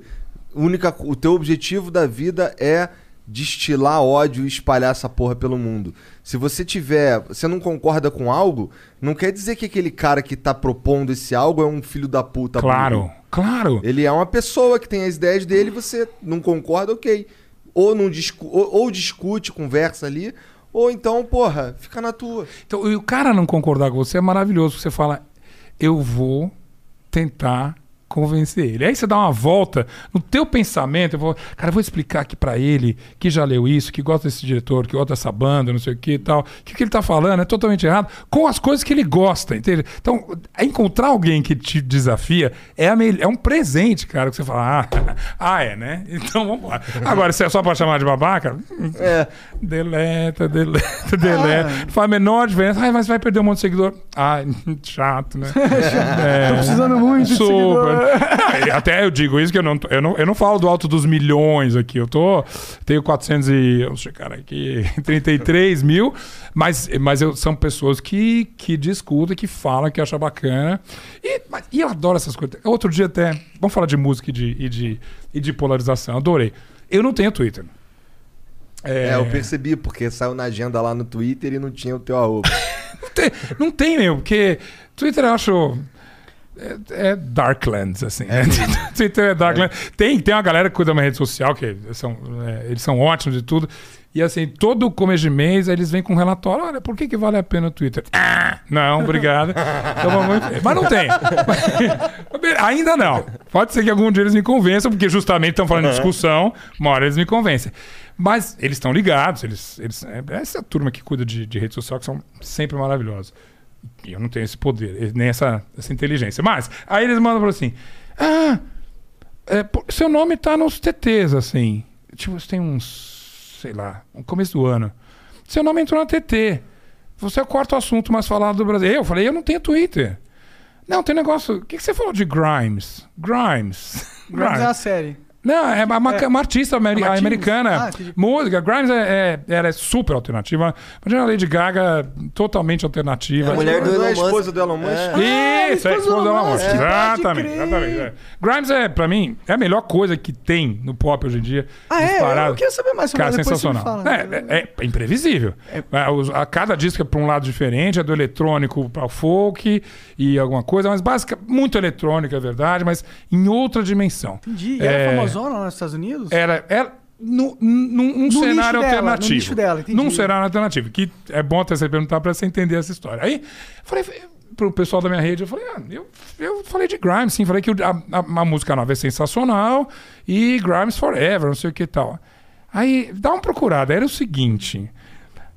[SPEAKER 2] única, o teu objetivo da vida é destilar ódio e espalhar essa porra pelo mundo. Se você tiver, você não concorda com algo, não quer dizer que aquele cara que tá propondo esse algo é um filho da puta.
[SPEAKER 3] Claro,
[SPEAKER 2] burro.
[SPEAKER 3] claro.
[SPEAKER 2] Ele é uma pessoa que tem as ideias dele, você não concorda, ok. Ou, não discu ou, ou discute, conversa ali, ou então, porra, fica na tua.
[SPEAKER 3] Então, e o cara não concordar com você é maravilhoso. Você fala, eu vou tentar convencer ele. Aí você dá uma volta no teu pensamento. Eu vou, cara, eu vou explicar aqui pra ele que já leu isso, que gosta desse diretor, que gosta dessa banda, não sei o que e tal. Que o que ele tá falando é totalmente errado com as coisas que ele gosta, entende? Então, encontrar alguém que te desafia é, a é um presente, cara, que você fala, ah, ah, é, né? Então vamos lá. Agora, se é só pra chamar de babaca,
[SPEAKER 2] É.
[SPEAKER 3] Deleta, deleta, deleta. Não faz a menor diferença. Ai, mas vai perder um monte de seguidor. Ai, chato, né? É,
[SPEAKER 1] Tô precisando muito de seguidor.
[SPEAKER 3] Até eu digo isso que eu não, eu não, eu não falo do alto dos milhões aqui. Eu tô. Tenho 400 e. Vou checar aqui. 33 mil. Mas, mas eu, são pessoas que, que discutem, que falam, que acham bacana. E, mas- e eu adoro essas coisas. Outro dia até. Vamos falar de música e de, e de, e de polarização. Adorei. Eu não tenho Twitter.
[SPEAKER 2] É, eu percebi, porque saiu na agenda lá no Twitter e não tinha o teu arroba.
[SPEAKER 3] Não tem, não tem, meu, porque Twitter eu acho. É, é Darklands, assim. né? Twitter é Darklands. Tem, tem uma galera que cuida da minha rede social, que são, é, eles são ótimos de tudo. E assim, todo começo de mês eles vêm com um relatório: olha, por que, que vale a pena o Twitter? Ah, não, obrigado. Então, vamos- Mas não tem. Ainda não. Pode ser que algum dia eles me convençam, porque justamente estão falando de discussão, uma hora eles me convencem. Mas eles estão ligados, eles, eles, é essa turma que cuida de, de rede social que são sempre maravilhosos. Eu não tenho esse poder, nem essa, essa inteligência. Mas, aí eles mandam assim: Ah, é, seu nome tá nos TTs, assim. Tipo, você tem uns, sei lá, no começo do ano. Seu nome entrou na TT. Você é o quarto assunto mais falado do Brasil. Eu falei, eu não tenho Twitter. Não, tem negócio. O que, que você falou de Grimes? Grimes.
[SPEAKER 1] Grimes é uma série.
[SPEAKER 3] Não, é uma,
[SPEAKER 1] É.
[SPEAKER 3] uma artista ameri-
[SPEAKER 1] Martins?
[SPEAKER 3] americana.
[SPEAKER 1] Ah,
[SPEAKER 3] música. Grimes é, é, ela é super alternativa. Imagina a Lady Gaga totalmente alternativa.
[SPEAKER 4] É a mulher do
[SPEAKER 2] é a
[SPEAKER 4] Elon Musk.
[SPEAKER 2] esposa do Elon Musk?
[SPEAKER 1] É.
[SPEAKER 3] Isso, é a
[SPEAKER 1] Ah,
[SPEAKER 3] esposa do Elon Musk.
[SPEAKER 1] pode
[SPEAKER 3] Exatamente, exatamente. é. Grimes é, pra mim, é a melhor coisa que tem no pop hoje em dia.
[SPEAKER 1] Ah, é?
[SPEAKER 3] disparado.
[SPEAKER 1] Eu queria saber mais sobre
[SPEAKER 3] Cara, sensacional.
[SPEAKER 1] fala.
[SPEAKER 3] É, é- é imprevisível. É, a cada disco é pra um lado diferente, é do eletrônico para o folk e alguma coisa, mas básica, muito eletrônica, é verdade, mas em outra dimensão.
[SPEAKER 1] Entendi. E ela é
[SPEAKER 3] É,
[SPEAKER 1] famosona lá nos Estados Unidos?
[SPEAKER 3] Era, era num, num-
[SPEAKER 1] No
[SPEAKER 3] cenário
[SPEAKER 1] dela, no
[SPEAKER 3] alternativo.
[SPEAKER 1] dela.
[SPEAKER 3] Num cenário alternativo. Que é bom até você perguntar pra você entender essa história. Aí, falei pro pessoal da minha rede, eu falei, ah, eu, eu falei de Grimes, sim. Falei que a, a- a música nova é sensacional e Grimes Forever, não sei o que tal. Aí, dá uma procurada. Era o seguinte...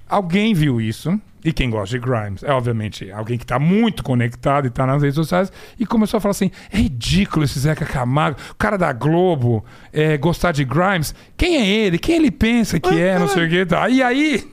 [SPEAKER 3] Alguém viu isso, e quem gosta de Grimes, é obviamente alguém que está muito conectado e está nas redes sociais, e começou a falar assim: é ridículo esse Zeca Camargo, o cara da Globo, é, gostar de Grimes. Quem é ele? Quem ele pensa que é? Não sei o que e tal. E aí,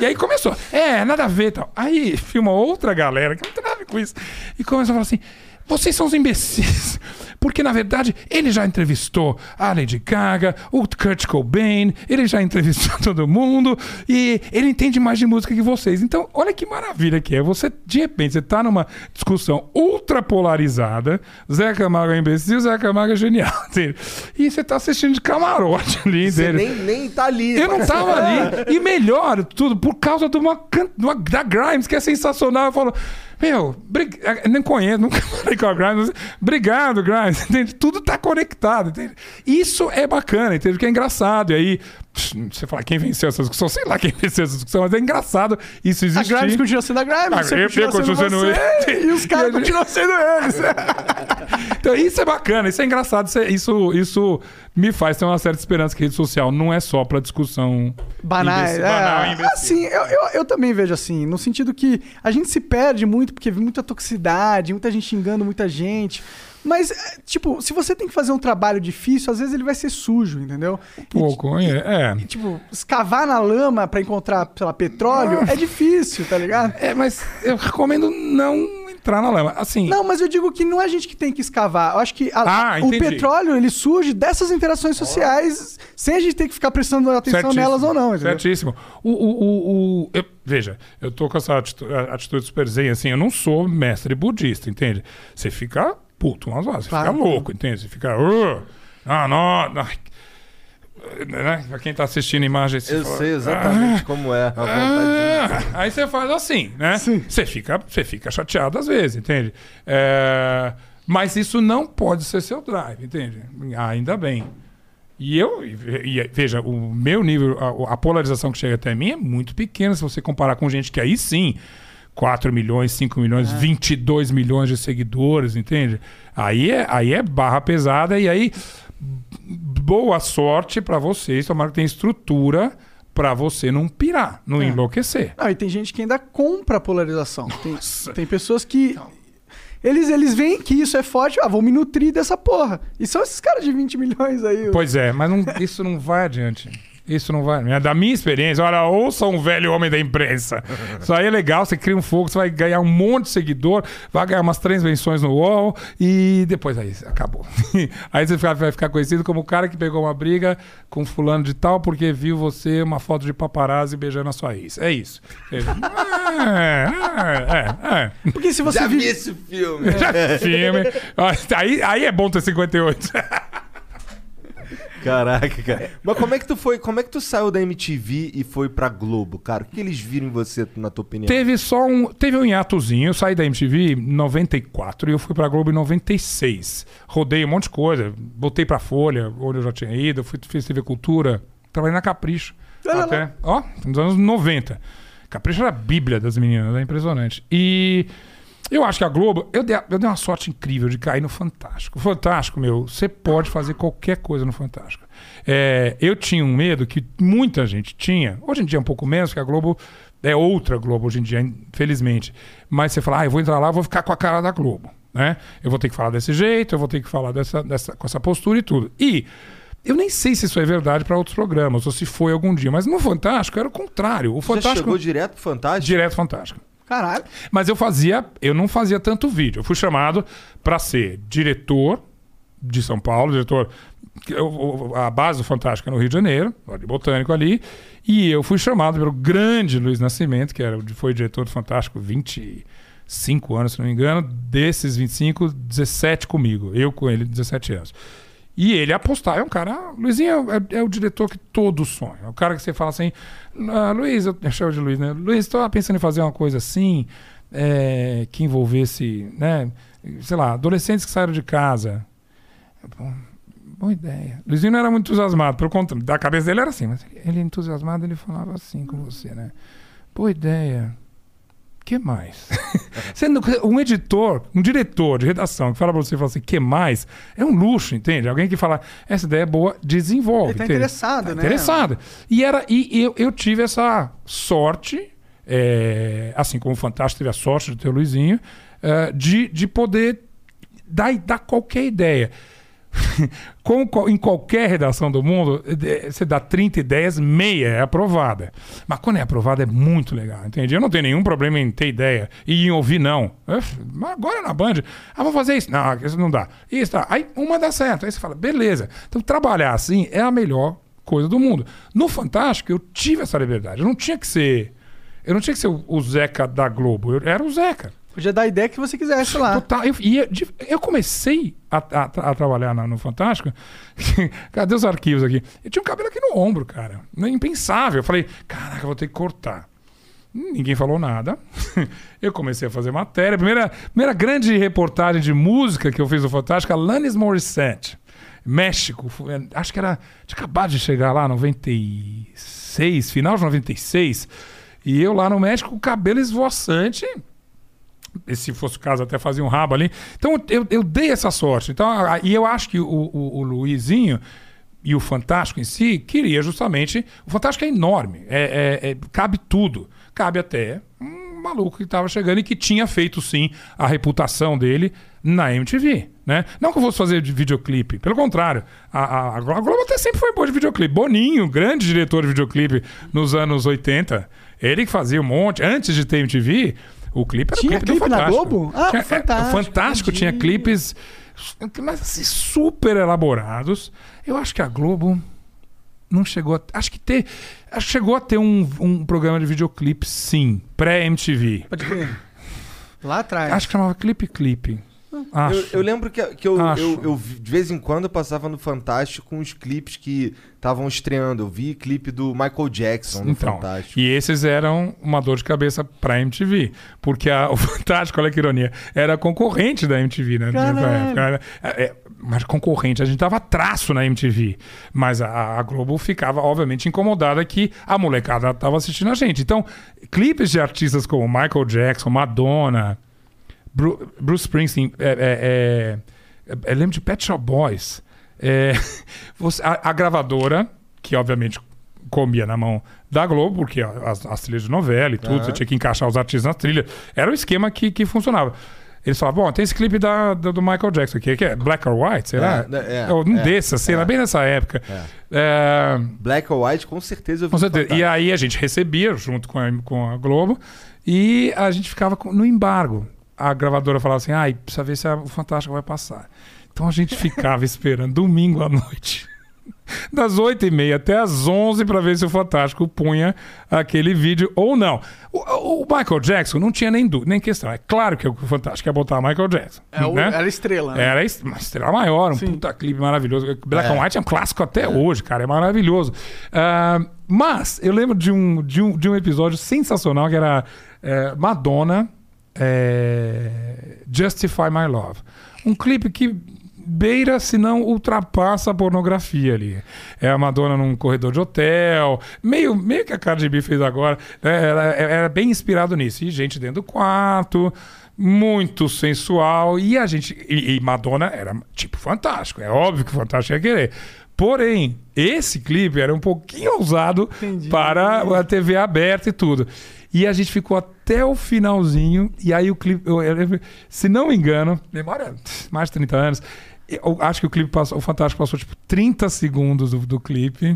[SPEAKER 3] e aí começou: é, nada a ver tal. Aí filma outra galera que não tem nada a ver com isso, e começou a falar assim: vocês são os imbecis. Porque, na verdade, ele já entrevistou a Lady Gaga, o Kurt Cobain, ele já entrevistou todo mundo e ele entende mais de música que vocês. Então, olha que maravilha que é. Você, de repente, você tá numa discussão ultra polarizada, Zé Camargo é imbecil, Zé Camargo é genial. E você tá assistindo de camarote ali,
[SPEAKER 2] Você
[SPEAKER 3] entende?
[SPEAKER 2] nem, nem tá ali.
[SPEAKER 3] Eu não tava ali. E melhor, tudo, por causa de uma, de uma- da Grimes, que é sensacional. Eu falo, meu, brig- nem conheço, nunca falei com a Grimes. Obrigado, Grimes. Entende? Tudo tá conectado. Entende? Isso é bacana, entende? Porque é engraçado. E aí, você fala, quem venceu essa discussão? Sei lá quem venceu essa discussão, mas é engraçado isso
[SPEAKER 1] A
[SPEAKER 3] existir.
[SPEAKER 1] Grimes continua sendo a Grimes, você
[SPEAKER 3] eu-
[SPEAKER 1] continua sendo você,
[SPEAKER 3] ele.
[SPEAKER 1] e os caras
[SPEAKER 3] a
[SPEAKER 1] continuam sendo eles.
[SPEAKER 3] Então, isso é bacana, isso é engraçado. Isso, é- isso, isso me faz ter uma certa esperança que rede social não é só pra discussão banal
[SPEAKER 1] É,
[SPEAKER 3] imbecil.
[SPEAKER 1] assim, eu, eu, eu também vejo assim, no sentido que a gente se perde muito porque vê muita toxicidade, muita gente xingando muita gente. Mas, é, tipo, se você tem que fazer um trabalho difícil, às vezes ele vai ser sujo, entendeu? E,
[SPEAKER 3] pouco. É, é.
[SPEAKER 1] tipo, escavar na lama pra encontrar, sei lá, petróleo é difícil, tá ligado?
[SPEAKER 3] É, mas eu recomendo não entrar na lama. Assim,
[SPEAKER 1] Não, mas eu digo que não é a gente que tem que escavar. Eu acho que a-
[SPEAKER 3] Ah,
[SPEAKER 1] o petróleo, ele surge dessas interações sociais, sem a gente ter que ficar prestando atenção
[SPEAKER 3] certíssimo,
[SPEAKER 1] nelas ou não, entendeu?
[SPEAKER 3] Certíssimo. O, o, o, o- eu- veja, eu tô com essa atitu- atitude super zen, assim, eu não sou mestre budista, entende? Você fica puto umas horas, você
[SPEAKER 1] Claro.
[SPEAKER 3] fica louco, entende? Você fica... "Ah, ah, não, ai." Né? Pra quem tá assistindo imagens...
[SPEAKER 2] Eu
[SPEAKER 3] fala,
[SPEAKER 2] sei exatamente como é. A vontade
[SPEAKER 3] Ah, aí você faz assim, né?
[SPEAKER 1] Sim.
[SPEAKER 3] Você fica, você fica chateado às vezes, entende? É, mas isso não pode ser seu drive, entende? Ainda bem. E eu, e, e, veja, o meu nível, a, a polarização que chega até mim é muito pequena se você comparar com gente que aí sim, 4 milhões, 5 milhões, 22 milhões de seguidores, entende? Aí é, aí é barra pesada e aí boa sorte pra vocês, tomara que tenha estrutura pra você não pirar, não enlouquecer.
[SPEAKER 1] Não, e tem gente que ainda compra a polarização. Tem, tem pessoas que. Eles, eles veem que isso é forte, ah, vou me nutrir dessa porra. E são esses caras de 20 milhões aí.
[SPEAKER 3] Pois é, mas não- isso não vai adiante. Isso não vai. É Da minha experiência, olha, ouça um velho homem da imprensa. Isso aí é legal, você cria um fogo, você vai ganhar um monte de seguidor, vai ganhar umas três menções no UOL e depois aí acabou. aí você fica- vai ficar conhecido como o cara que pegou uma briga com fulano de tal porque viu você uma foto de paparazzi beijando a sua ex. É isso. É, é, é, é.
[SPEAKER 1] Porque se você
[SPEAKER 2] Já vi
[SPEAKER 1] vive.
[SPEAKER 2] esse filme.
[SPEAKER 3] Filme. Aí, aí é bom ter 58.
[SPEAKER 2] Caraca, cara. Mas como é que tu foi? Como é que tu saiu da MTV e foi pra Globo, cara? O que eles viram em você, na tua opinião?
[SPEAKER 3] Teve só um. Teve um hiatozinho. Eu saí da MTV em 94 e eu fui pra Globo em 96. Rodei um monte de coisa. Voltei pra Folha, onde eu já tinha ido. Fui, fiz TV Cultura. Trabalhei na Capricho.
[SPEAKER 1] Olha
[SPEAKER 3] até. Ó, nos anos 90. Capricho era a bíblia das meninas, é impressionante. E. Eu acho que a Globo, eu dei, eu dei uma sorte incrível de cair no Fantástico. Fantástico, meu, você pode fazer qualquer coisa no Fantástico. É, eu tinha um medo que muita gente tinha, hoje em dia é um pouco menos, porque a Globo É outra Globo hoje em dia, infelizmente. Mas você fala, ah, eu vou entrar lá, vou ficar com a cara da Globo. Né? Eu vou ter que falar desse jeito, eu vou ter que falar dessa, dessa, com essa postura e tudo. E eu nem sei se isso é verdade para outros programas, ou se foi algum dia, mas no Fantástico era o contrário. O Fantástico.
[SPEAKER 2] chegou direto pro Fantástico?
[SPEAKER 3] Direto Fantástico.
[SPEAKER 1] Caralho.
[SPEAKER 3] Mas eu fazia, eu não fazia tanto vídeo. Eu fui chamado para ser diretor de São Paulo, diretor. A base do Fantástico é no Rio de Janeiro, de Botânico ali. E eu fui chamado pelo grande Luiz Nascimento, que era, foi diretor do Fantástico 25 anos, se não me engano. Desses 25, 17 comigo. Eu com ele, 17 anos. E ele apostar, é um cara. Luizinho é, é o diretor que todos sonham. É o cara que você fala assim: ah, Luiz, eu, eu chamo de Luiz, né? Luiz, estou pensando em fazer uma coisa assim, é, que envolvesse, né? Sei lá, adolescentes que saíram de casa. Bom, boa ideia. Luizinho não era muito entusiasmado, pelo contrário, da cabeça dele era assim, mas ele entusiasmado, ele falava assim com você, né? Boa ideia. Que mais? Sendo que um editor, um diretor de redação que fala pra você e fala assim, que mais? É um luxo, entende? Alguém que fala, essa ideia é boa, desenvolve.
[SPEAKER 1] Ele tá
[SPEAKER 3] entende?
[SPEAKER 1] interessado,
[SPEAKER 3] Tá
[SPEAKER 1] né?
[SPEAKER 3] Interessado. E, era, e eu, eu tive essa sorte, é, assim como o Fantástico teve a sorte de ter o Luizinho, é, de, de poder dar, dar qualquer ideia. Com, em qualquer redação do mundo, eh, você dá 30 ideias, meia é aprovada. Mas quando é aprovada é muito legal, entende? Eu não tenho nenhum problema em ter ideia e em ouvir não. Eh, Mas agora na Band, ah, vamos fazer isso. Não, isso não dá. Isso tá. Aí uma dá certo. Aí você fala, beleza. Então trabalhar assim é a melhor coisa do mundo. No Fantástico, eu tive essa liberdade. Eu não tinha que ser. Eu não tinha que ser o Zeca da Globo. Eu era o Zeca.
[SPEAKER 1] Podia dar a ideia que você quisesse lá.
[SPEAKER 3] Total. Eu, eu, eu comecei a, a- a trabalhar na- no Fantástico. Cadê os arquivos aqui? Eu tinha um cabelo aqui no ombro, cara. É impensável. Eu falei, caraca, vou ter que cortar. Ninguém falou nada. Eu comecei a fazer matéria. Primeira, primeira grande reportagem de música que eu fiz no Fantástico, Alanis Morissette. México. Foi- Acho que era. Tinha acabado de chegar lá, 96, final de 96. E eu lá no México, cabelo esvoaçante se fosse o caso, até fazia um rabo ali. Então eu, eu dei essa sorte. Então, e eu acho que o, o, o Luizinho e o Fantástico em si queria justamente. O Fantástico é enorme, é, é- é- cabe tudo. Cabe até um maluco que estava chegando e que tinha feito sim a reputação dele na MTV. Né? Não que eu fosse fazer de videoclipe, pelo contrário, a, a, a Globo até sempre foi boa de videoclipe. Boninho, grande diretor de videoclipe nos anos 80, ele que fazia um monte, antes de ter MTV, o clipe era
[SPEAKER 1] Tinha
[SPEAKER 3] clipe, do
[SPEAKER 1] clipe na
[SPEAKER 3] Fantástico.
[SPEAKER 1] Globo? Ah,
[SPEAKER 3] Tinha- é,
[SPEAKER 1] Fantástico,
[SPEAKER 3] O Fantástico tinha clipes mas assim, super elaborados. Eu acho que a Globo não chegou a. Acho que ter. Acho que chegou a ter um, um programa de videoclipe, sim. Pré-MTV.
[SPEAKER 1] Pode crer. Lá atrás.
[SPEAKER 3] Acho que chamava Clipe Clipe. Acho.
[SPEAKER 2] Eu, eu lembro que, que eu, eu, eu de vez em quando eu passava no Fantástico com os clipes que estavam estreando. Eu vi clipe do Michael Jackson no
[SPEAKER 3] Então,
[SPEAKER 2] Fantástico.
[SPEAKER 3] e esses eram uma dor de cabeça pra MTV. Porque a- o Fantástico, olha que ironia, era concorrente da MTV, né?
[SPEAKER 1] Caralho.
[SPEAKER 3] é, é, mas concorrente, a gente dava traço na MTV. Mas a, a Globo ficava, obviamente, incomodada que a molecada tava assistindo a gente. Então, clipes de artistas como Michael Jackson, Madonna, Bruce Springsteen, é, é, é, eu lembro de Pet Shop Boys. É, a, a gravadora, que obviamente comia na mão da Globo, porque as, as trilhas de novela e tudo, você tinha que encaixar os artistas na trilha. Era o esquema que, que funcionava. Eles falavam, bom, tem esse clipe da, do, do Michael Jackson aqui, que é Black or White, será?
[SPEAKER 2] É, é,
[SPEAKER 3] um
[SPEAKER 2] é,
[SPEAKER 3] desses, assim, era bem nessa época. É,
[SPEAKER 2] Black or White, com certeza eu vi
[SPEAKER 3] com certeza. E aí a gente recebia junto com a, com a Globo e a gente ficava no embargo. A gravadora falava assim: ai, precisa ver se o Fantástico vai passar. Então a gente ficava esperando domingo à noite. Das 8 e meia até as 11 para ver se o Fantástico punha aquele vídeo ou não. O, o Michael Jackson não tinha nem dúvida, nem questão. É claro que o Fantástico ia botar Michael Jackson.
[SPEAKER 1] É o-
[SPEAKER 3] né?
[SPEAKER 1] Era estrela, né?
[SPEAKER 3] Era uma estrela maior, um
[SPEAKER 1] Sim.
[SPEAKER 3] puta clipe maravilhoso. Black and White é um clássico até hoje, cara, é maravilhoso. Ah, mas eu lembro de um, de, um, de um episódio sensacional que era é, Madonna é, Justify My Love. Um clipe que beira, se não ultrapassa a pornografia ali. É a Madonna num corredor de hotel, meio, meio que a Cardi B fez agora. né? Era, era bem inspirado nisso. E gente dentro do quarto, muito sensual. E a gente. E, e Madonna era tipo fantástico. É óbvio que o Fantástico ia querer. Porém, esse clipe era um pouquinho ousado
[SPEAKER 1] Entendi.
[SPEAKER 3] para a TV aberta e tudo. E a gente ficou até o finalzinho. E aí o clipe. eu- eu- se não me engano, memória, mais de 30 anos. Eu acho que o clipe passou, o Fantástico passou tipo 30 segundos do, do clipe.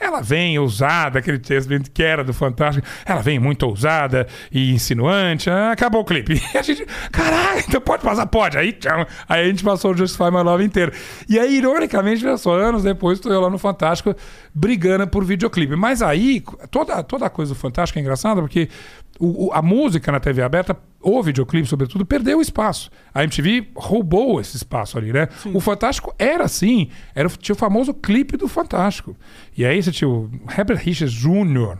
[SPEAKER 3] Ela vem ousada, aquele texto que era do Fantástico. Ela vem muito ousada e insinuante. Ah, acabou o clipe. E a gente, caralho, então pode passar? Pode. Aí, tchau. Aí a gente passou o Justify My Love inteiro. E aí, ironicamente, olha só, anos depois, estou eu lá no Fantástico brigando por videoclipe. Mas aí, toda, toda coisa do Fantástico é engraçada porque o- o- a música na TV aberta, o videoclipe, sobretudo, perdeu espaço. A MTV roubou esse espaço ali, né? O Fantástico era assim, era, tinha o famoso clipe do Fantástico. E aí você tinha o Herbert Richards Jr.,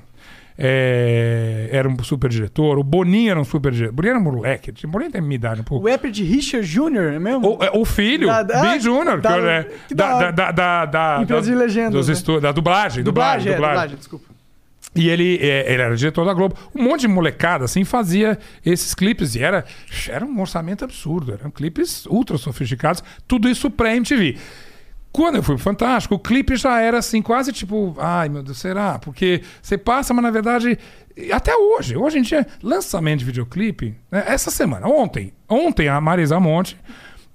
[SPEAKER 3] é, era um super diretor, o Boninho era um super diretor. Boninho era um moleque, o Boninho tem minha idade um pouco.
[SPEAKER 1] O de Richard Jr., é mesmo?
[SPEAKER 3] O, é, o filho,
[SPEAKER 1] Da- da-
[SPEAKER 3] B Júnior, que
[SPEAKER 1] da-
[SPEAKER 3] é,
[SPEAKER 1] que da
[SPEAKER 3] da, da, da, da,
[SPEAKER 1] Empresa
[SPEAKER 3] da-
[SPEAKER 1] de legendas,
[SPEAKER 3] dos
[SPEAKER 1] né?
[SPEAKER 3] da dublagem, dublagem,
[SPEAKER 1] dublagem, é,
[SPEAKER 3] dublagem.
[SPEAKER 1] dublagem, desculpa.
[SPEAKER 3] E ele, é, ele era diretor da Globo. Um monte de molecada, assim, fazia esses clipes. E era, era um orçamento absurdo. Eram clipes ultra sofisticados. Tudo isso pré-MTV. Quando eu fui pro Fantástico, o clipe já era assim, quase tipo, ai meu Deus, será? Porque você passa, mas na verdade, até hoje, hoje em dia, lançamento de videoclipe, né? essa semana, ontem, ontem a Marisa Monte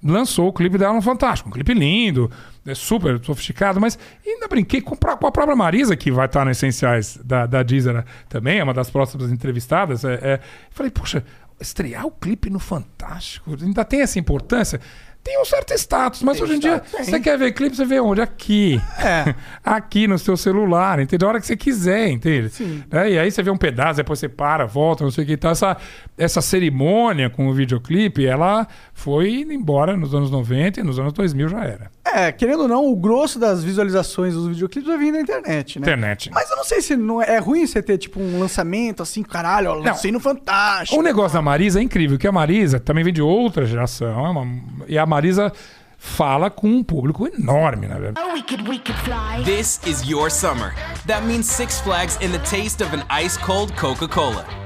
[SPEAKER 3] lançou o clipe dela no Fantástico. Um clipe lindo, é super sofisticado, mas ainda brinquei com, a própria Marisa, que vai estar no Essenciais da, da Deezer também, é uma das próximas entrevistadas. É, é, falei, poxa, estrear o clipe no Fantástico ainda tem essa importância? Tem um certo status, mas hoje em dia, você quer ver clipe, você vê onde? Aqui.
[SPEAKER 1] É.
[SPEAKER 3] Aqui no seu celular, entende? A hora que você quiser, entende?
[SPEAKER 1] Sim.
[SPEAKER 3] Né? E aí você vê um pedaço, depois você para, volta, não sei o que. Então, essa, essa cerimônia com o videoclipe, ela foi indo embora nos anos 90 e nos anos 2000 já era.
[SPEAKER 1] É, querendo ou não, o grosso das visualizações dos videoclipes vai vir da internet, né?
[SPEAKER 3] Internet.
[SPEAKER 1] Mas eu não sei se não é, é ruim você ter, tipo, um lançamento assim, caralho, ó, lancei no Fantástico.
[SPEAKER 3] O negócio da Marisa é incrível, que a Marisa também vem de outra geração, é uma- e a Marisa fala com um público enorme, na verdade.
[SPEAKER 4] Oh, we could, we could fly.
[SPEAKER 5] This is your summer. That means Six Flags and the taste of an ice cold Coca Cola.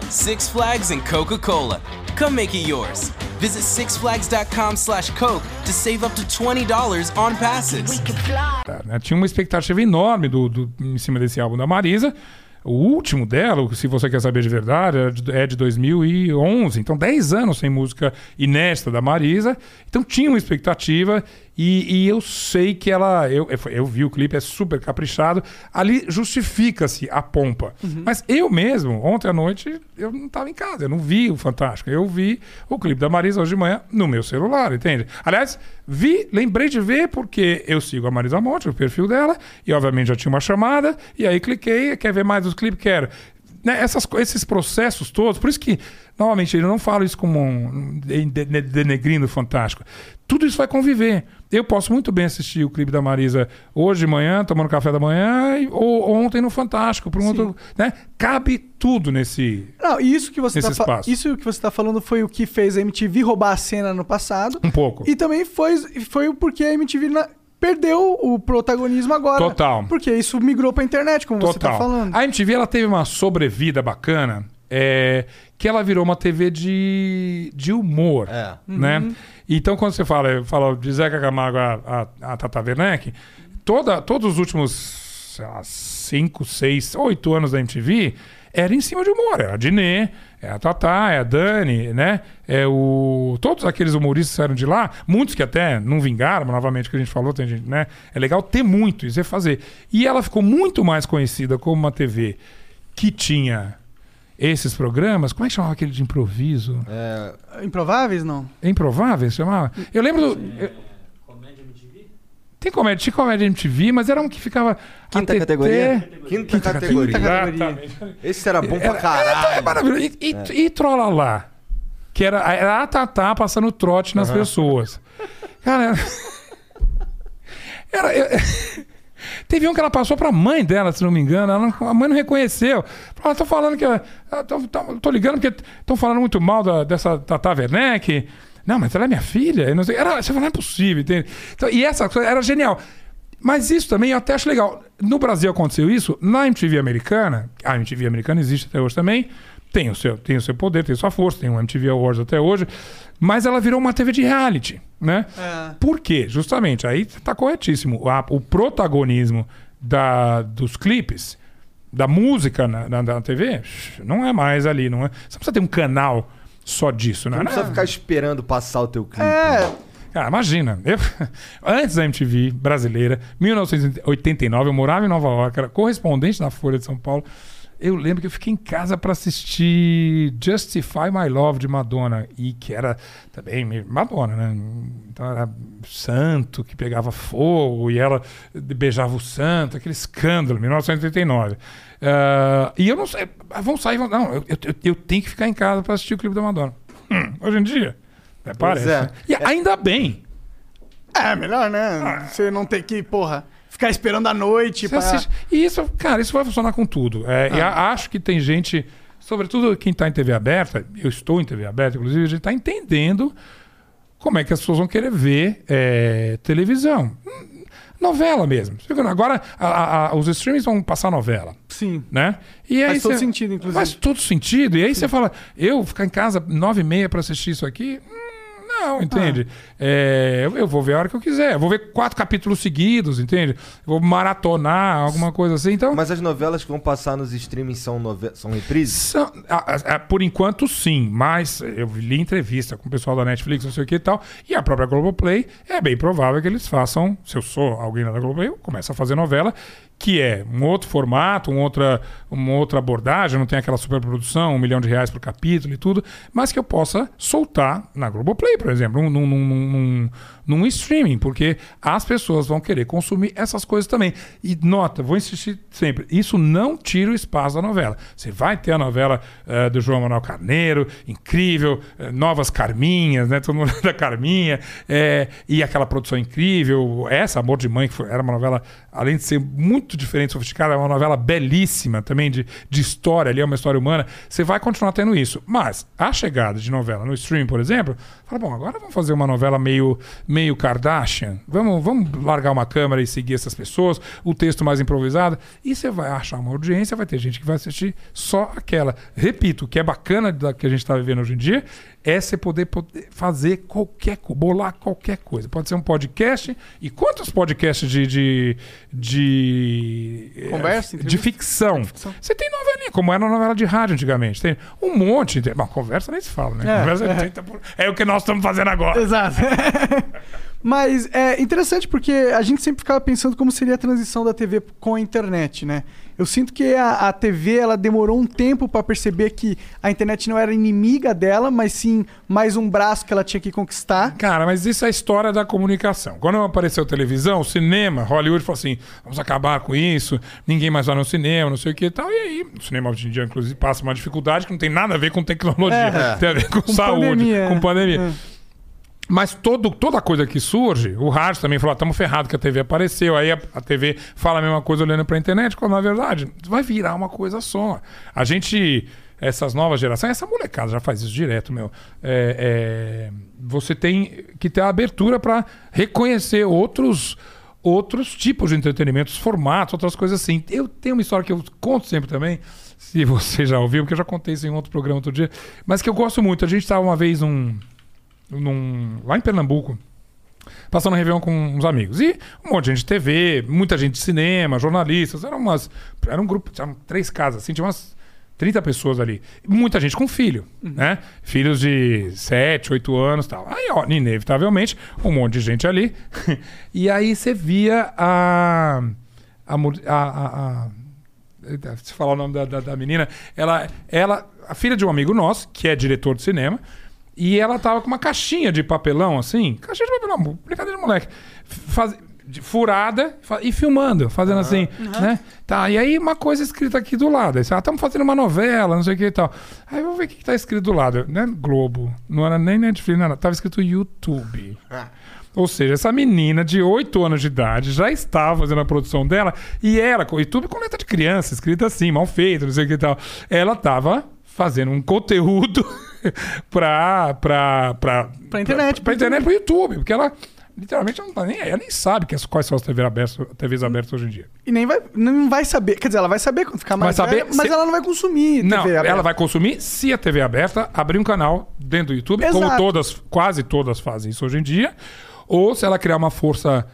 [SPEAKER 5] Six Flags and Coca Cola. Come make it yours. Visit sixflags.com slash Coke to save up to $20 on passes.
[SPEAKER 4] We could fly.
[SPEAKER 3] né? Tinha uma expectativa enorme do, do- em cima desse álbum da Marisa. O último dela, se você quer saber de verdade, é de, é de 2011. Então, 10 anos sem música inédita da Marisa. Então, tinha uma expectativa. E, e eu sei que ela. Eu, eu, vi o clipe, é super caprichado. Ali justifica-se a pompa. Mas eu mesmo, ontem à noite, eu não estava em casa. Eu não vi o Fantástico. Eu vi o clipe da Marisa hoje de manhã no meu celular, entende? Aliás, vi, lembrei de ver porque eu sigo a Marisa Monte, o perfil dela, e obviamente já tinha uma chamada, e aí cliquei, quer ver mais dos clipes? Quero. Né, essas, esses processos todos, por isso que, novamente, eu não falo isso como um denegrindo o fantástico. Tudo isso vai conviver. Eu posso muito bem assistir o clipe da Marisa hoje de manhã, tomando café da manhã, ou ontem no Fantástico. Por um outro, né? Cabe tudo nesse.
[SPEAKER 1] Não, e isso que você tá
[SPEAKER 3] espaço.
[SPEAKER 1] isso que você tá falando foi o que fez a MTV roubar a cena no passado.
[SPEAKER 3] Um pouco.
[SPEAKER 1] E também foi, foi o porquê a MTV na- perdeu o protagonismo agora.
[SPEAKER 3] Total.
[SPEAKER 1] Porque isso migrou pra internet, como você tá
[SPEAKER 3] Total.
[SPEAKER 1] falando.
[SPEAKER 3] A MTV ela teve uma sobrevida bacana, é, que ela virou uma TV de, de humor.
[SPEAKER 2] É.
[SPEAKER 3] Né? Então, quando você fala, fala de Zeca Camargo a, a, a Tata Werneck, toda, todos os últimos sei lá, cinco, seis, oito anos da MTV era em cima de humor. Era a Dinê, é a Tatá, é a Dani, né? É o... Todos aqueles humoristas saíram de lá, muitos que até não vingaram, mas novamente que a gente falou, tem gente, né? É legal ter muito, isso é fazer. E ela ficou muito mais conhecida como uma TV que tinha esses programas. Como é que chamava aquele de improviso?
[SPEAKER 2] É,
[SPEAKER 1] Improváveis, não?
[SPEAKER 3] Improvável, se chamava? Eu lembro do. Tem comédia, tinha comédia MTV, mas era um que ficava.
[SPEAKER 2] Quinta
[SPEAKER 3] ATT.
[SPEAKER 2] categoria? Quinta, categoria.
[SPEAKER 3] Exatamente.
[SPEAKER 2] Esse era bom pra
[SPEAKER 3] Era-
[SPEAKER 2] caralho.
[SPEAKER 3] É, maravilhoso. E, e, e Trola lá? Que era, era a Tatá passando trote nas pessoas. Cara, era. eu- teve um que ela passou pra mãe dela, se não me engano. Ela não- a mãe não reconheceu. Falou, ah, tô falando que. ah, Tô, tô- tô ligando porque estão falando muito mal da- dessa Tata Werneck. Não, mas ela é minha filha. Eu não sei. Era, você falou, não é possível, entende? Então, e essa coisa era genial. Mas isso também eu até acho legal. No Brasil aconteceu isso, na MTV americana, a MTV americana existe até hoje também, tem o seu, tem o seu poder, tem sua força, tem o MTV Awards até hoje, mas ela virou uma TV de reality, né? Por quê? Justamente, aí tá corretíssimo. A- o protagonismo da, dos clipes, da música na, na, na TV, não é mais ali, não é? Você não precisa ter um canal só disso, né?
[SPEAKER 2] Não precisa ficar esperando passar o teu clipe.
[SPEAKER 1] É,
[SPEAKER 3] Cara, imagina. Eu, antes da MTV brasileira, 1989, eu morava em Nova York, era correspondente da Folha de São Paulo. Eu lembro que eu fiquei em casa para assistir Justify My Love de Madonna, e que era também Madonna, né? Então era santo que pegava fogo e ela beijava o santo, aquele escândalo, 1989. Ah, e eu não sei, ah, vão sair, vão, não, eu, eu, eu tenho que ficar em casa para assistir o clipe da Madonna. Hum, hoje em dia, é, parece.
[SPEAKER 2] é.
[SPEAKER 3] né? E ainda bem.
[SPEAKER 1] é melhor, né? Você não ter que, porra, ficar esperando a noite pra...
[SPEAKER 3] assiste- E isso, cara, isso vai funcionar com tudo. É, e a- acho que tem gente, sobretudo quem está em TV aberta, eu estou em TV aberta, inclusive, a gente está entendendo como é que as pessoas vão querer ver é, televisão. Hum, Novela mesmo. Agora a- a- os streams vão passar novela.
[SPEAKER 1] Sim.
[SPEAKER 3] Né? E aí
[SPEAKER 1] Faz todo sentido, inclusive.
[SPEAKER 3] Faz todo sentido. E aí você fala, eu ficar em casa nove e meia para assistir isso aqui? Não, entende? É, eu, eu vou ver a hora que eu quiser. Eu vou ver quatro capítulos seguidos, entende? Eu vou maratonar, alguma coisa assim. Então,
[SPEAKER 2] Mas as novelas que vão passar nos streamings são, nove... são reprises?
[SPEAKER 3] são- a- a- a- por enquanto, sim. Mas eu li entrevista com o pessoal da Netflix, não sei o que e tal. E a própria Globoplay, é bem provável que eles façam. Se eu sou alguém da Globoplay, eu começo a fazer novela, que é um outro formato, um outra, uma outra abordagem. Não tem aquela superprodução, um milhão de reais por capítulo e tudo. Mas que eu possa soltar na Globoplay, por exemplo, num, num, num, num- streaming. Porque as pessoas vão querer consumir essas coisas também. E nota, vou insistir sempre: isso não tira o espaço da novela. Você vai ter a novela eh, do João Manuel Carneiro, incrível, eh, novas Carminhas, né? Todo mundo da Carminha, eh, e aquela produção incrível. Essa, Amor de Mãe, que foi- era uma novela, além de ser muito diferente, sofisticada, é uma novela belíssima também de, de história, ali é uma história humana. Você vai continuar tendo isso. Mas a chegada de novela no stream, por exemplo, fala, bom, agora vamos fazer uma novela meio, meio Kardashian. Vamos, vamos largar uma câmera e seguir essas pessoas, o texto mais improvisado. E você vai achar uma audiência, vai ter gente que vai assistir só aquela. Repito, o que é bacana da que a gente está vivendo hoje em dia é você poder, poder fazer qualquer coisa, bolar qualquer coisa. Pode ser um podcast. E quantos podcasts de. de, de eh,
[SPEAKER 1] Conversa,
[SPEAKER 3] de
[SPEAKER 1] entrevista?
[SPEAKER 3] ficção. Você tem novelinha, como era a novela de rádio antigamente. Tem um monte. De... Bom, conversa nem se fala, né?
[SPEAKER 1] É,
[SPEAKER 3] conversa
[SPEAKER 1] é.
[SPEAKER 3] 30 por- é o que nós estamos fazendo agora.
[SPEAKER 1] Exato. Mas é interessante porque a gente sempre ficava pensando como seria a transição da TV com a internet, né? Eu sinto que a, a TV ela demorou um tempo para perceber que a internet não era inimiga dela, mas sim mais um braço que ela tinha que conquistar.
[SPEAKER 3] Cara, mas isso é a história da comunicação. Quando apareceu televisão, o cinema, Hollywood falou assim: vamos acabar com isso, ninguém mais vai no cinema, não sei o que e tal. E aí, o cinema hoje em dia, inclusive, passa uma dificuldade que não tem nada a ver com tecnologia,
[SPEAKER 1] É.
[SPEAKER 3] tem a ver com,
[SPEAKER 1] Com
[SPEAKER 3] saúde,
[SPEAKER 1] pandemia,
[SPEAKER 3] com
[SPEAKER 1] é.
[SPEAKER 3] pandemia.
[SPEAKER 1] É.
[SPEAKER 3] Mas todo, toda coisa que surge, o rádio também falou: estamos ferrados que a TV apareceu. Aí a, a TV fala a mesma coisa olhando para a internet, quando na verdade vai virar uma coisa só. A gente, essas novas gerações, essa molecada já faz isso direto, meu. É, é, você tem que ter a abertura para reconhecer outros. Outros tipos de entretenimento, formatos, outras coisas assim. Eu tenho uma história que eu conto sempre também, se você já ouviu, porque eu já contei isso em outro programa outro dia, mas que eu gosto muito. A gente estava uma vez num, num, lá em Pernambuco, passando um Réveillon com uns amigos. E um monte de gente de TV, muita gente de cinema, jornalistas. Eram umas. Era um grupo, tinha três casas, assim, tinha umas 30 pessoas ali. Muita gente com filho, né? Filhos de 7, 8 anos tal. Aí, ó, inevitavelmente, um monte de gente ali. e aí você via a. a, a, a se falar o nome da, da, da menina, ela, ela, a filha de um amigo nosso, que é diretor de cinema, e ela tava com uma caixinha de papelão, assim, caixinha de papelão, brincadeira de moleque, faz- furada e filmando, fazendo assim, né? Tá, e aí uma coisa escrita aqui do lado. Aí ah, estamos fazendo uma novela, não sei o que e tal. Aí vamos ver o que, que tá escrito do lado. Né? Globo. Não era nem Netflix, não era. Tava escrito YouTube. Ou seja, essa menina de 8 anos de idade já estava fazendo a produção dela e ela, com o YouTube com letra de criança, escrita assim, mal feito, não sei o que e tal. Ela estava fazendo um conteúdo pra, pra, pra,
[SPEAKER 1] Pra internet,
[SPEAKER 3] Pra, pra internet, pro YouTube. Porque ela literalmente não tá nem. Ela nem sabe quais são as TV abertas, TVs abertas hoje em dia.
[SPEAKER 1] E nem vai, não vai saber. Quer dizer, ela vai saber quando ficar mais
[SPEAKER 3] Vai saber
[SPEAKER 1] velha, mas
[SPEAKER 3] se-
[SPEAKER 1] ela não vai consumir
[SPEAKER 3] Não,
[SPEAKER 1] TV aberta.
[SPEAKER 3] ela vai consumir se a TV é aberta abrir um canal dentro do YouTube, como
[SPEAKER 1] Exato.
[SPEAKER 3] todas, quase todas fazem isso hoje em dia, ou se ela criar uma força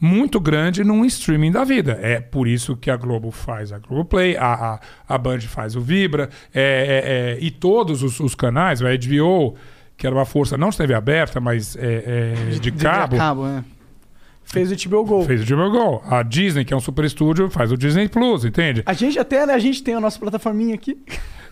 [SPEAKER 3] muito grande num streaming da vida. É por isso que a Globo faz a Globoplay, a, a, a Band faz o Vibra, é, é, é, e todos os, os canais, a HBO, que era uma força não de TV aberta, mas é, é, de, cabo,
[SPEAKER 1] cabo, é. Fez o HBO Go.
[SPEAKER 3] fez o HBO Go. A Disney, que é um super estúdio, faz o Disney Plus, entende?
[SPEAKER 1] A gente até, né, a gente tem a nossa plataforminha aqui.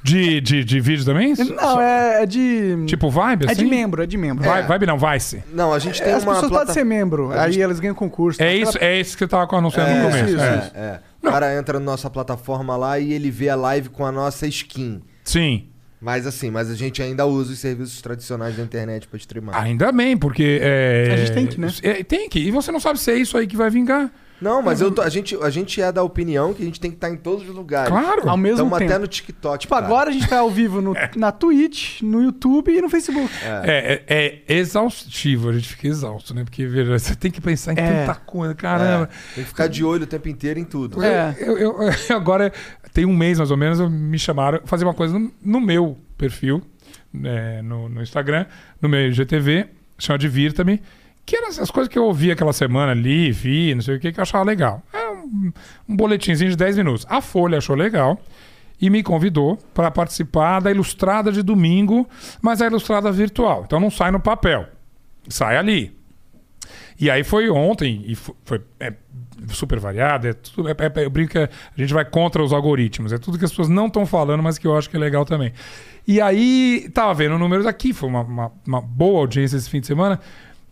[SPEAKER 3] De, de, de vídeo também?
[SPEAKER 1] Não, é, é de...
[SPEAKER 3] Tipo Vibe,
[SPEAKER 1] É
[SPEAKER 3] assim?
[SPEAKER 1] de membro, é de membro.
[SPEAKER 3] Vai, Vibe não, Vice.
[SPEAKER 2] Não, a gente tem
[SPEAKER 1] As
[SPEAKER 2] uma
[SPEAKER 1] pessoas
[SPEAKER 2] plata-
[SPEAKER 1] podem ser membro,
[SPEAKER 2] A
[SPEAKER 1] aí
[SPEAKER 2] gente-
[SPEAKER 1] elas ganham concurso.
[SPEAKER 3] É
[SPEAKER 1] Aquela-
[SPEAKER 3] isso, é isso que você tava anunciando no começo.
[SPEAKER 1] isso,
[SPEAKER 3] é.
[SPEAKER 1] isso.
[SPEAKER 2] É, é. O cara entra na nossa plataforma lá e ele vê a live com a nossa skin.
[SPEAKER 3] Sim.
[SPEAKER 2] Mas assim, mas a gente ainda usa os serviços tradicionais da internet pra streamar.
[SPEAKER 3] Ainda bem, porque. é,
[SPEAKER 1] A gente tem que, né?
[SPEAKER 3] é, tem que. E você não sabe se é isso aí que vai vingar.
[SPEAKER 2] Não, mas eu tô- a, gente, a gente é da opinião que a gente tem que estar em todos os lugares.
[SPEAKER 3] Claro.
[SPEAKER 1] Ao mesmo
[SPEAKER 2] Estamos
[SPEAKER 1] tempo.
[SPEAKER 2] até no TikTok.
[SPEAKER 1] Tipo,
[SPEAKER 2] cara.
[SPEAKER 1] agora a gente tá ao vivo no, na Twitch, no YouTube e no Facebook.
[SPEAKER 3] É, é, é exaustivo, a gente fica exausto, né? Porque, veja, você tem que pensar em
[SPEAKER 1] É.
[SPEAKER 3] tanta coisa, caramba.
[SPEAKER 2] Tem que ficar de olho o tempo inteiro em tudo.
[SPEAKER 1] É.
[SPEAKER 3] Eu, eu- eu- agora, tem um mês mais ou menos, me chamaram fazer uma coisa no, no meu perfil, né, no, no Instagram, no meu IGTV, chama Divirta-me, que eram as coisas que eu ouvi aquela semana ali, vi, não sei o que, que eu achava legal. É um, um boletimzinho de 10 minutos. A Folha achou legal e me convidou para participar da Ilustrada de domingo, mas a Ilustrada virtual. Então não sai no papel, sai ali. E aí foi ontem, e fo- foi, é super variado, é tudo, é, é- eu brinco que a gente vai contra os algoritmos, é tudo que as pessoas não estão falando, mas que eu acho que é legal também. E aí, tava vendo números aqui, foi uma, uma, uma boa audiência esse fim de semana,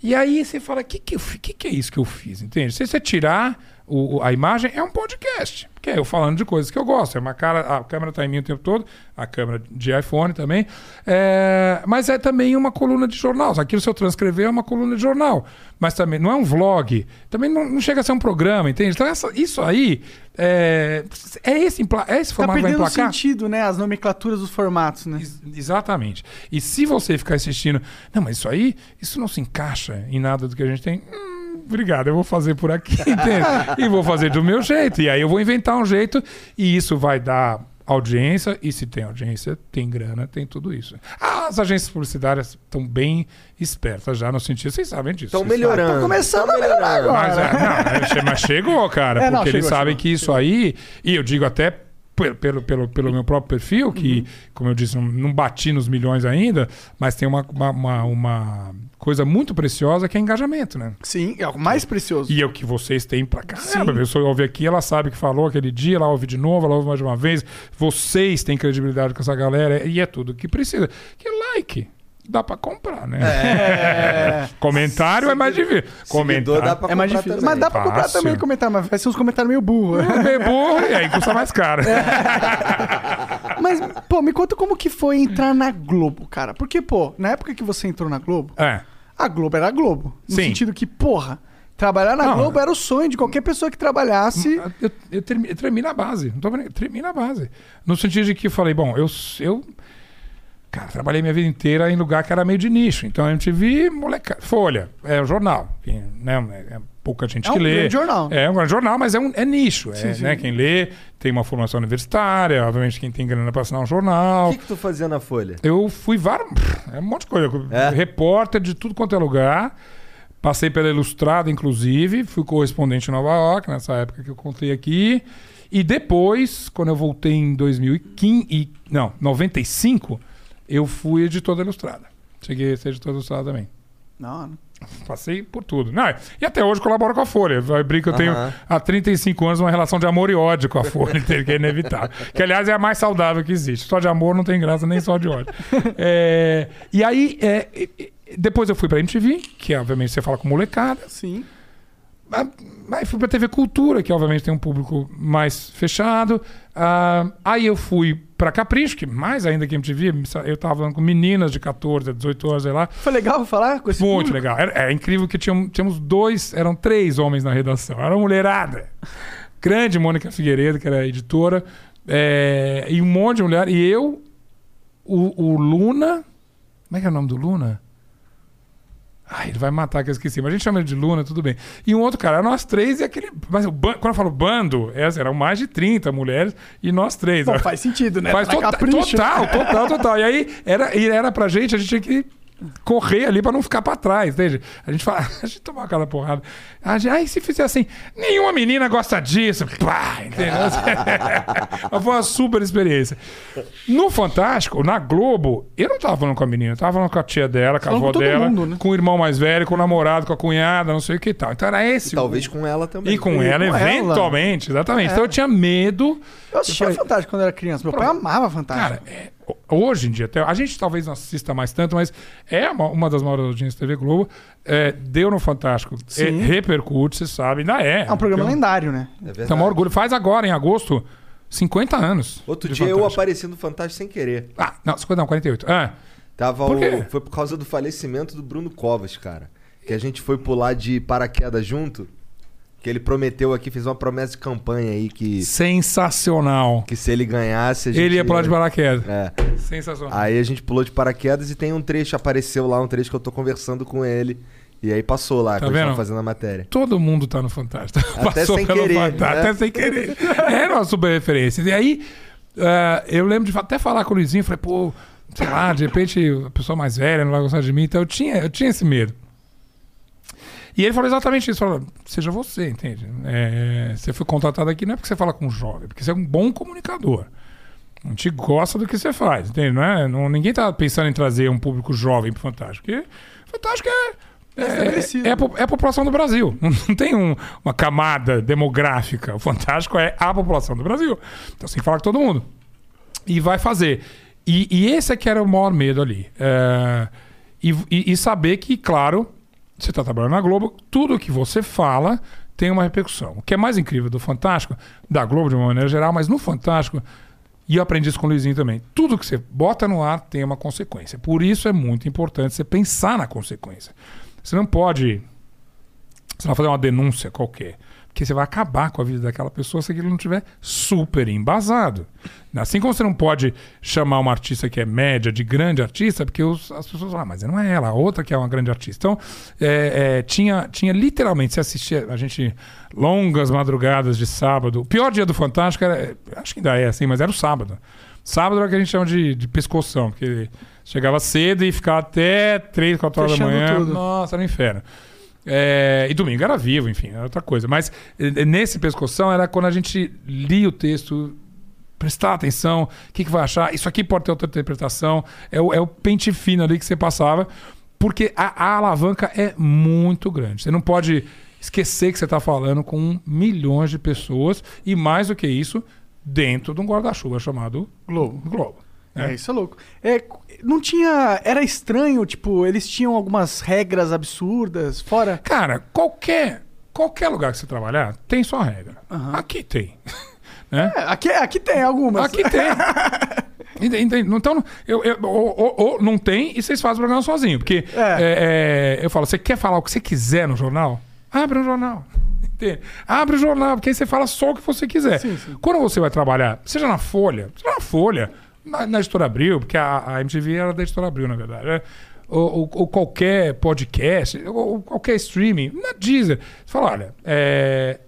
[SPEAKER 3] e aí você fala, o que, que, que, que é isso que eu fiz, entende? Se você tirar o- a imagem, é um podcast, que é eu falando de coisas que eu gosto, é uma cara, a câmera tá em mim o tempo todo, a câmera de iPhone também, é, mas é também uma coluna de jornal, aquilo se eu transcrever é uma coluna de jornal, mas também não é um vlog, também não, não chega a ser um programa, entende? Então essa- isso aí, é, é, esse, é esse
[SPEAKER 1] Tá
[SPEAKER 3] formato que vai
[SPEAKER 1] perdendo
[SPEAKER 3] emplacar?
[SPEAKER 1] sentido, né? As nomenclaturas dos formatos, né?
[SPEAKER 3] Ex- Exatamente. E se você ficar assistindo, não, mas isso aí, isso não se encaixa em nada do que a gente tem. Hum, obrigado, eu vou fazer por aqui, entende? e vou fazer do meu jeito. E aí eu vou inventar um jeito e isso vai dar audiência. E se tem audiência, tem grana, tem tudo isso. As agências publicitárias estão bem espertas já no sentido, vocês sabem disso.
[SPEAKER 2] Estão melhorando.
[SPEAKER 1] Tá começando
[SPEAKER 2] tão
[SPEAKER 1] a melhorar agora.
[SPEAKER 3] Mas, é, não, mas chegou, cara.
[SPEAKER 1] É, não,
[SPEAKER 3] porque eles
[SPEAKER 1] chegou,
[SPEAKER 3] sabem
[SPEAKER 1] chegou,
[SPEAKER 3] que isso aí, e eu digo até pelo, pelo, pelo, meu próprio perfil, que,
[SPEAKER 1] Uhum.
[SPEAKER 3] como eu disse, não, não bati nos milhões ainda, mas tem uma, uma, uma, coisa muito preciosa que é engajamento, né?
[SPEAKER 1] Sim, é o mais precioso.
[SPEAKER 3] E é o que vocês têm pra caramba. A pessoa ouve aqui, ela sabe que falou aquele dia, ela ouve de novo, ela ouve mais de uma vez. Vocês têm credibilidade com essa galera e é tudo que precisa. Que like. Dá pra comprar, né? Comentário é mais difícil. Comentário.
[SPEAKER 2] dá pra
[SPEAKER 1] É mais
[SPEAKER 2] comprar
[SPEAKER 1] difícil.
[SPEAKER 2] também.
[SPEAKER 1] Mas dá pra comprar
[SPEAKER 3] Fácil.
[SPEAKER 1] também comentário, mas vai ser uns comentários meio burros.
[SPEAKER 3] É burro e aí custa mais caro.
[SPEAKER 1] Mas, pô, me conta como que foi entrar na Globo, cara. Porque, pô, na época que você entrou na Globo,
[SPEAKER 3] É.
[SPEAKER 1] a Globo era a Globo. No
[SPEAKER 3] Sim.
[SPEAKER 1] sentido que, porra, trabalhar na
[SPEAKER 3] Não,
[SPEAKER 1] Globo era o sonho de qualquer pessoa que trabalhasse.
[SPEAKER 3] Eu, eu, termi- eu tremi na base. Não tô tremi na base. No sentido de que eu falei, bom, eu, eu. Cara, trabalhei minha vida inteira em lugar que era meio de nicho. Então a MTV, moleca, Folha, é o jornal. Né, é pouca gente
[SPEAKER 1] É um
[SPEAKER 3] que lê.
[SPEAKER 1] grande jornal.
[SPEAKER 3] É um grande jornal, mas é, um, é nicho. é,
[SPEAKER 1] Sim, sim.
[SPEAKER 3] Né, quem lê tem uma formação universitária, obviamente quem tem grana para assinar um jornal.
[SPEAKER 2] O que, que tu fazia na Folha?
[SPEAKER 3] Eu fui vários. É um monte de coisa.
[SPEAKER 2] É?
[SPEAKER 3] Repórter de tudo quanto é lugar. Passei pela Ilustrada, inclusive. Fui correspondente em Nova York, nessa época que eu contei aqui. E depois, quando eu voltei em 2015. e- Não, 95, eu fui editor da Ilustrada. Cheguei a ser editor da Ilustrada também.
[SPEAKER 1] Não, não.
[SPEAKER 3] Passei por tudo. Não, e até hoje colaboro com a Folha. Eu brinco que eu tenho
[SPEAKER 2] Aham.
[SPEAKER 3] há 35 anos uma relação de amor e ódio com a Folha, que é inevitável. Que, aliás, é a mais saudável que existe. Só de amor não tem graça, nem só de ódio. É, e aí, é, depois eu fui pra MTV, que obviamente você fala com molecada.
[SPEAKER 1] Sim.
[SPEAKER 3] Ah, Aí fui pra TV Cultura, que obviamente tem um público mais fechado. Ah, aí eu fui pra Capricho, que mais ainda que MTV, eu tava falando com meninas de 14, 18 anos, sei lá.
[SPEAKER 1] Foi legal falar com esse
[SPEAKER 3] Muito
[SPEAKER 1] público?
[SPEAKER 3] legal. Era, é incrível que tínhamos, tínhamos dois, eram três homens na redação. Era uma mulherada. Grande Mônica Figueiredo, que era editora, é, e um monte de mulher. E eu, o, o Luna. Como é que é o nome do Luna? Ai, ele vai matar que eu esqueci, mas a gente chama ele de Luna, tudo bem. E um outro cara, nós três e aquele. Mas quando eu falo bando, é, eram mais de 30 mulheres e nós três.
[SPEAKER 1] Bom, faz sentido, né?
[SPEAKER 3] Faz
[SPEAKER 1] Pra
[SPEAKER 3] tota- total, total, total. E aí era, era pra gente, a gente tinha que correr ali pra não ficar pra trás, entende? A gente fala, a gente tomava aquela porrada. A gente, aí se fizer assim, nenhuma menina gosta disso. Pá, entendeu? Foi uma super experiência. No Fantástico, na Globo, eu não tava falando com a menina, eu tava falando com a tia dela, com a avó dela,
[SPEAKER 1] mundo, né?
[SPEAKER 3] com o irmão mais velho, com o namorado, com a cunhada, não sei o que e tal. Então era esse. o-
[SPEAKER 2] Talvez com ela também.
[SPEAKER 3] E com
[SPEAKER 1] E
[SPEAKER 3] ela,
[SPEAKER 1] com ela.
[SPEAKER 3] eventualmente, exatamente. Então eu tinha medo.
[SPEAKER 1] Eu assistia
[SPEAKER 3] falei,
[SPEAKER 1] Fantástico quando era criança. Meu pai amava Fantástico.
[SPEAKER 3] Cara, é, hoje em dia, até, a gente talvez não assista mais tanto, mas é uma, uma das maiores audiências da TV Globo. É, deu no Fantástico. É, repercute, você sabe, ainda é.
[SPEAKER 1] É um programa
[SPEAKER 3] Então,
[SPEAKER 1] lendário, né?
[SPEAKER 2] É verdade.
[SPEAKER 3] Então, maior orgulho. Faz agora, em agosto, 50 anos.
[SPEAKER 2] Outro dia eu
[SPEAKER 3] Fantástico.
[SPEAKER 2] apareci no Fantástico sem querer.
[SPEAKER 3] Ah, não, 50 não, 48. Ah,
[SPEAKER 2] Tava
[SPEAKER 3] Por
[SPEAKER 2] o... Foi por causa do falecimento do Bruno Covas, cara. Que a gente foi pular de paraquedas junto. Que ele prometeu aqui, fez uma promessa de campanha aí que,
[SPEAKER 3] sensacional.
[SPEAKER 2] que se ele ganhasse. A gente
[SPEAKER 3] Ele ia pular de paraquedas.
[SPEAKER 2] É.
[SPEAKER 3] Sensacional.
[SPEAKER 2] Aí a gente pulou de paraquedas e tem um trecho, apareceu lá um trecho que eu tô conversando com ele. E aí passou lá,
[SPEAKER 3] Tá
[SPEAKER 2] quando fazendo a matéria.
[SPEAKER 3] Todo mundo tá no Fantástico.
[SPEAKER 2] Até
[SPEAKER 3] Passou
[SPEAKER 2] sem
[SPEAKER 3] pelo
[SPEAKER 2] querer,
[SPEAKER 3] Fantástico,
[SPEAKER 2] né?
[SPEAKER 3] Até sem querer. Era uma super referência. E aí, eh, eu lembro de até falar com o Luizinho, falei, pô, sei lá, de repente a pessoa mais velha não vai gostar de mim. Então eu tinha, eu tinha esse medo. E ele falou exatamente isso. Falou, seja você, entende? É, você foi contratado aqui não é porque você fala com um jovem, é porque você é um bom comunicador. A gente gosta do que você faz, entende? Não é, não, ninguém tá pensando em trazer um público jovem pro Fantástico. Porque Fantástico é. É, é, a, po- é a população do Brasil. Não tem um- uma camada demográfica. O Fantástico é a população do Brasil. Então você tem que falar com todo mundo. E vai fazer. E, e esse é que era o maior medo ali. É, e, e- e saber que, claro, você está trabalhando na Globo, tudo que você fala tem uma repercussão. O que é mais incrível do Fantástico, da Globo de uma maneira geral, mas no Fantástico, e eu aprendi isso com o Luizinho também, tudo que você bota no ar tem uma consequência. Por isso é muito importante você pensar na consequência. Você não pode você vai fazer uma denúncia qualquer. Porque você vai acabar com a vida daquela pessoa se aquilo não tiver super embasado. Assim como você não pode chamar uma artista que é média de grande artista, porque os- as pessoas falam, ah, mas não é ela, a outra que é uma grande artista. Então, é, é, tinha, tinha literalmente, você assistia, a gente, longas madrugadas de sábado. O pior dia do Fantástico era, acho que ainda é assim, mas era o sábado. Sábado era o que a gente chama de, de pescoção, porque chegava cedo e ficava até 3, 4 horas da
[SPEAKER 1] Fechando
[SPEAKER 3] manhã.
[SPEAKER 1] tudo.
[SPEAKER 3] Nossa, era um inferno. É, e domingo era vivo, enfim, era outra coisa. Mas eh, nesse pescoção era quando a gente lia o texto, prestar atenção, o que, que vai achar? Isso aqui pode ter outra interpretação. É o, é o pente fino ali que você passava, porque a, a alavanca é muito grande. Você não pode esquecer que você está falando com milhões de pessoas e mais do que isso, dentro de um guarda-chuva chamado
[SPEAKER 1] Globo.
[SPEAKER 3] Globo.
[SPEAKER 1] É, isso é louco. É, não tinha. Era estranho, tipo, eles tinham algumas regras absurdas, fora.
[SPEAKER 3] Cara, qualquer, qualquer lugar que você trabalhar tem sua regra. Aqui tem. né?
[SPEAKER 1] É, aqui, aqui tem algumas.
[SPEAKER 3] Aqui tem. Então, eu, eu- ou, ou- ou não tem e vocês fazem o programa sozinho. Porque é, é, eu falo, você quer falar o que você quiser no jornal? Abre o jornal. Entende? Abre o jornal, porque aí você fala só o que você quiser. Quando você vai trabalhar, seja na Folha, seja na Folha, na, na Editora Abril, porque a, a MTV era da Editora Abril, na verdade. né? Ou, ou- ou qualquer podcast, ou, qualquer streaming, na Deezer. Você fala, olha, é,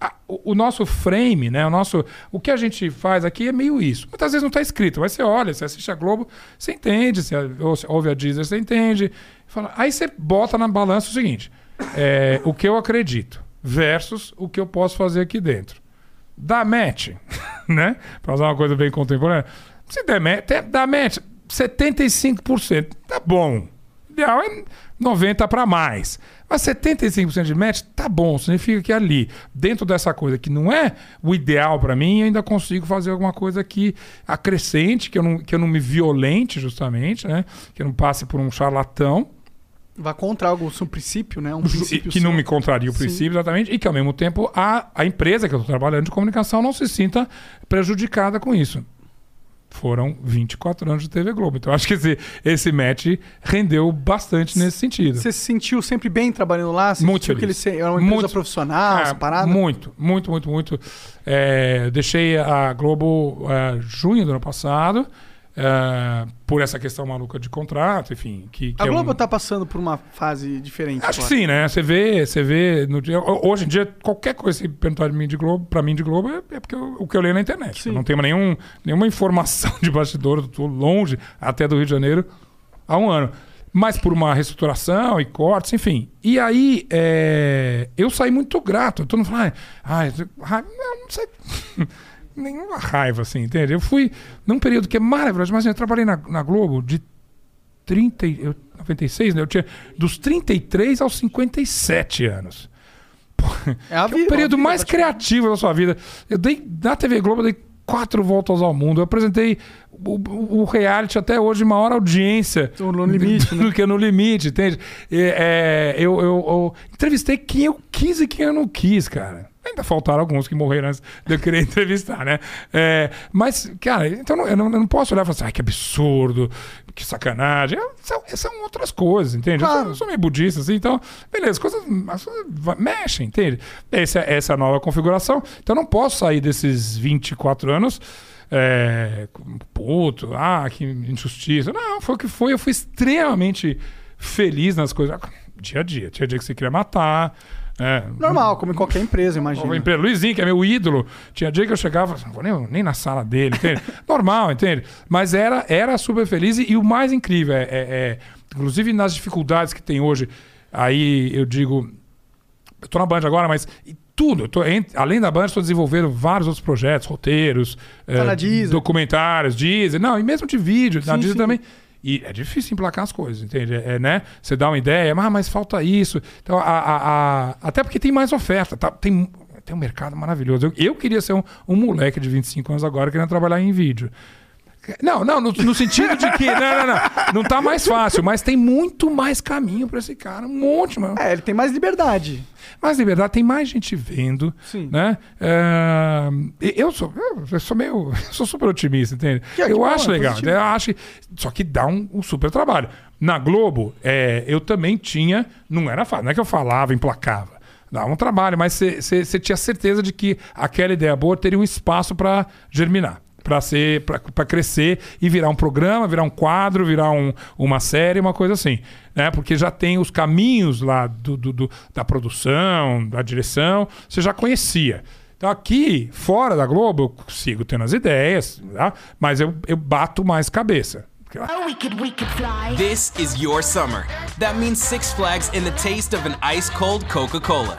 [SPEAKER 3] a- o, o nosso frame, né? O nosso, o que a gente faz aqui é meio isso. Muitas vezes não está escrito, mas você olha, você assiste a Globo, você entende, você ou- ouve a Deezer, você entende. Fala- aí você bota na balança o seguinte: é, o que eu acredito versus o que eu posso fazer aqui dentro. Dá match, né? Para usar uma coisa bem contemporânea. Se der te- dá match 75%, tá bom. Ideal é 90 para mais. Mas 75% de match tá bom, significa que ali, dentro dessa coisa que não é o ideal para mim, eu ainda consigo fazer alguma coisa que acrescente, que eu não, que eu não me violente justamente, né? Que eu não passe por um charlatão.
[SPEAKER 1] Vai contra algo, um princípio, né? Um princípio
[SPEAKER 3] que não
[SPEAKER 1] seu.
[SPEAKER 3] me contraria o
[SPEAKER 1] Sim.
[SPEAKER 3] princípio, exatamente, e que ao mesmo tempo a, a empresa que eu estou trabalhando de comunicação não se sinta prejudicada com isso. Foram 24 anos de TV Globo. Então acho que esse, esse match rendeu bastante nesse sentido.
[SPEAKER 1] Você se sentiu sempre bem trabalhando lá? Você
[SPEAKER 3] Muito
[SPEAKER 1] sentiu que ele
[SPEAKER 3] feliz.
[SPEAKER 1] se- era uma empresa
[SPEAKER 3] Muito-
[SPEAKER 1] profissional, essa parada?
[SPEAKER 3] Muito, muito, muito, muito. É, deixei a Globo é, junho do ano passado, é, por essa questão maluca de contrato, enfim. Que, que
[SPEAKER 1] A
[SPEAKER 3] é
[SPEAKER 1] Globo
[SPEAKER 3] um-
[SPEAKER 1] tá passando por uma fase diferente.
[SPEAKER 3] Acho que
[SPEAKER 1] agora.
[SPEAKER 3] sim, né? Você vê, você vê no dia. Hoje em dia, qualquer coisa que perguntar de mim de Globo, pra mim de Globo, é, é porque eu- o que eu leio na internet.
[SPEAKER 1] Sim.
[SPEAKER 3] Eu não tenho nenhum, nenhuma informação de bastidor, tô longe até do Rio de Janeiro há um ano. Mas por uma reestruturação e cortes, enfim. E aí, é, eu saí muito grato. Todo mundo fala, não, não sei. Nenhuma raiva, assim, entende? Eu fui num período que é maravilhoso, mas eu trabalhei na, na Globo de 30, e- eu, 96, né? Eu tinha dos 33 aos 57 anos. Pô,
[SPEAKER 1] É a
[SPEAKER 3] é o
[SPEAKER 1] vida,
[SPEAKER 3] período
[SPEAKER 1] vida,
[SPEAKER 3] mais criativo da sua vida. Eu dei na TV Globo, eu dei quatro voltas ao mundo. Eu apresentei o, o- reality até hoje, maior audiência.
[SPEAKER 1] O No Limite, né?
[SPEAKER 3] Do que no limite, entende? E, é, eu, eu- eu entrevistei quem eu quis e quem eu não quis, cara. Ainda faltaram alguns que morreram antes de eu querer entrevistar, né? É, mas, cara, então eu não, eu não posso olhar e falar assim, ai, que absurdo, que sacanagem. Eu- São, são outras coisas, entende? Eu, sou,
[SPEAKER 1] Claro.
[SPEAKER 3] eu sou meio budista, assim, então, beleza, coisas, as coisas mexem, entende? Essa, essa é a nova configuração. Então eu não posso sair desses 24 anos. É, puto, ah, que injustiça. Não, foi o que foi. Eu fui extremamente feliz nas coisas. Dia a dia. Tinha dia que você queria matar. É,
[SPEAKER 1] Normal, como em qualquer empresa, imagina.
[SPEAKER 3] empresa. Luizinho, que é meu ídolo. Tinha dia que eu chegava, não vou nem, nem na sala dele, entende? Normal, entende? Mas era, era super feliz e, e o mais incrível é, é- é, inclusive nas dificuldades que tem hoje, aí eu digo, eu tô na Band agora, mas tudo, tô, além da Band, estou desenvolvendo vários outros projetos, roteiros,
[SPEAKER 1] Tá
[SPEAKER 3] eh,
[SPEAKER 1] na
[SPEAKER 3] documentários, Deezer, não, e mesmo de vídeo, na
[SPEAKER 1] Sim,
[SPEAKER 3] Deezer
[SPEAKER 1] sim.
[SPEAKER 3] também. E é difícil emplacar as coisas, entende? É, né? Você dá uma ideia, ah, mas falta isso. Então, a, a- a- até porque tem mais oferta. Tá? Tem, tem um mercado maravilhoso. Eu, eu queria ser um, um moleque de 25 anos agora querendo trabalhar em vídeo. Não, não, no, no sentido de que. Não, não, não. Não tá mais fácil, mas tem muito mais caminho pra esse cara. Um monte, mano.
[SPEAKER 1] É, ele tem mais liberdade.
[SPEAKER 3] Mais liberdade, tem mais gente vendo.
[SPEAKER 1] Sim.
[SPEAKER 3] Né? É, eu, sou, eu sou meio. Eu sou super otimista, entende?
[SPEAKER 1] Que- que
[SPEAKER 3] eu
[SPEAKER 1] bom,
[SPEAKER 3] acho
[SPEAKER 1] é
[SPEAKER 3] legal.
[SPEAKER 1] positivo.
[SPEAKER 3] Eu acho, que- só que dá um, um super trabalho. Na Globo, é, eu também tinha. Não era fácil, não é que eu falava, emplacava. Dava um trabalho, mas você tinha certeza de que aquela ideia boa teria um espaço para germinar. Para ser, para crescer e virar um programa, virar um quadro, virar um- uma série, uma coisa assim, né? Porque já tem os caminhos lá do, do- do- da produção, da direção, você já conhecia. Então aqui, fora da Globo, eu consigo tendo as ideias, tá? mas eu, eu bato mais cabeça.
[SPEAKER 4] Oh, we could, we could fly.
[SPEAKER 5] This is your summer. That means Six Flags and the taste of an ice cold Coca Cola.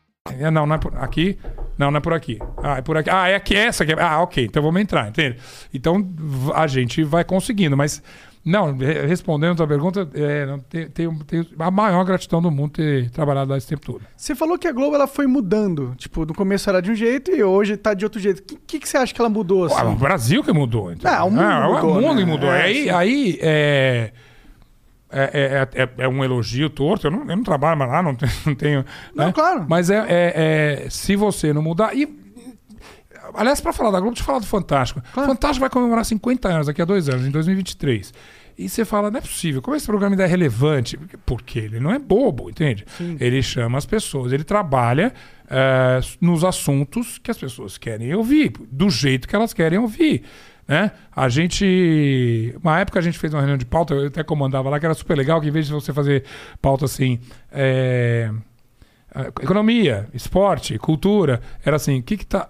[SPEAKER 3] É, Não, não é por aqui. Não, não é por aqui. Ah, é por aqui. Ah, é aqui essa aqui. Ah, ok. Então vamos entrar, entende? Então a gente vai conseguindo, mas não, re- respondendo a tua pergunta, é, não, tem, tem a maior gratidão do mundo ter trabalhado lá esse tempo todo.
[SPEAKER 1] Você falou que a Globo ela foi mudando. Tipo, no começo era de um jeito e hoje tá de outro jeito. O que, que, que você acha que ela mudou? Assim?
[SPEAKER 3] Ah, o Brasil que mudou. Então.
[SPEAKER 1] Ah, o mundo
[SPEAKER 3] é
[SPEAKER 1] mudou,
[SPEAKER 3] o mundo
[SPEAKER 1] né?
[SPEAKER 3] que mudou.
[SPEAKER 1] É,
[SPEAKER 3] aí aí é, é, é, é, é um elogio torto. Eu não, eu não trabalho mais lá, não tenho. Não, tenho,
[SPEAKER 1] Não,
[SPEAKER 3] né?
[SPEAKER 1] claro.
[SPEAKER 3] Mas é, é- é- se você não mudar. E, aliás, para falar da Globo, deixa eu falar do Fantástico. Fantástico vai comemorar 50 anos daqui a dois anos, em 2023. E você fala, não é possível, como esse programa ainda é relevante? Porque ele não é bobo, entende? Ele chama as pessoas, ele trabalha eh, nos assuntos que as pessoas querem ouvir, do jeito que elas querem ouvir. Né? A gente. Uma época a gente fez uma reunião de pauta, eu até comandava lá, que era super legal, que em vez de você fazer pauta assim. eh, eh, economia, esporte, cultura, era assim, o que que tá.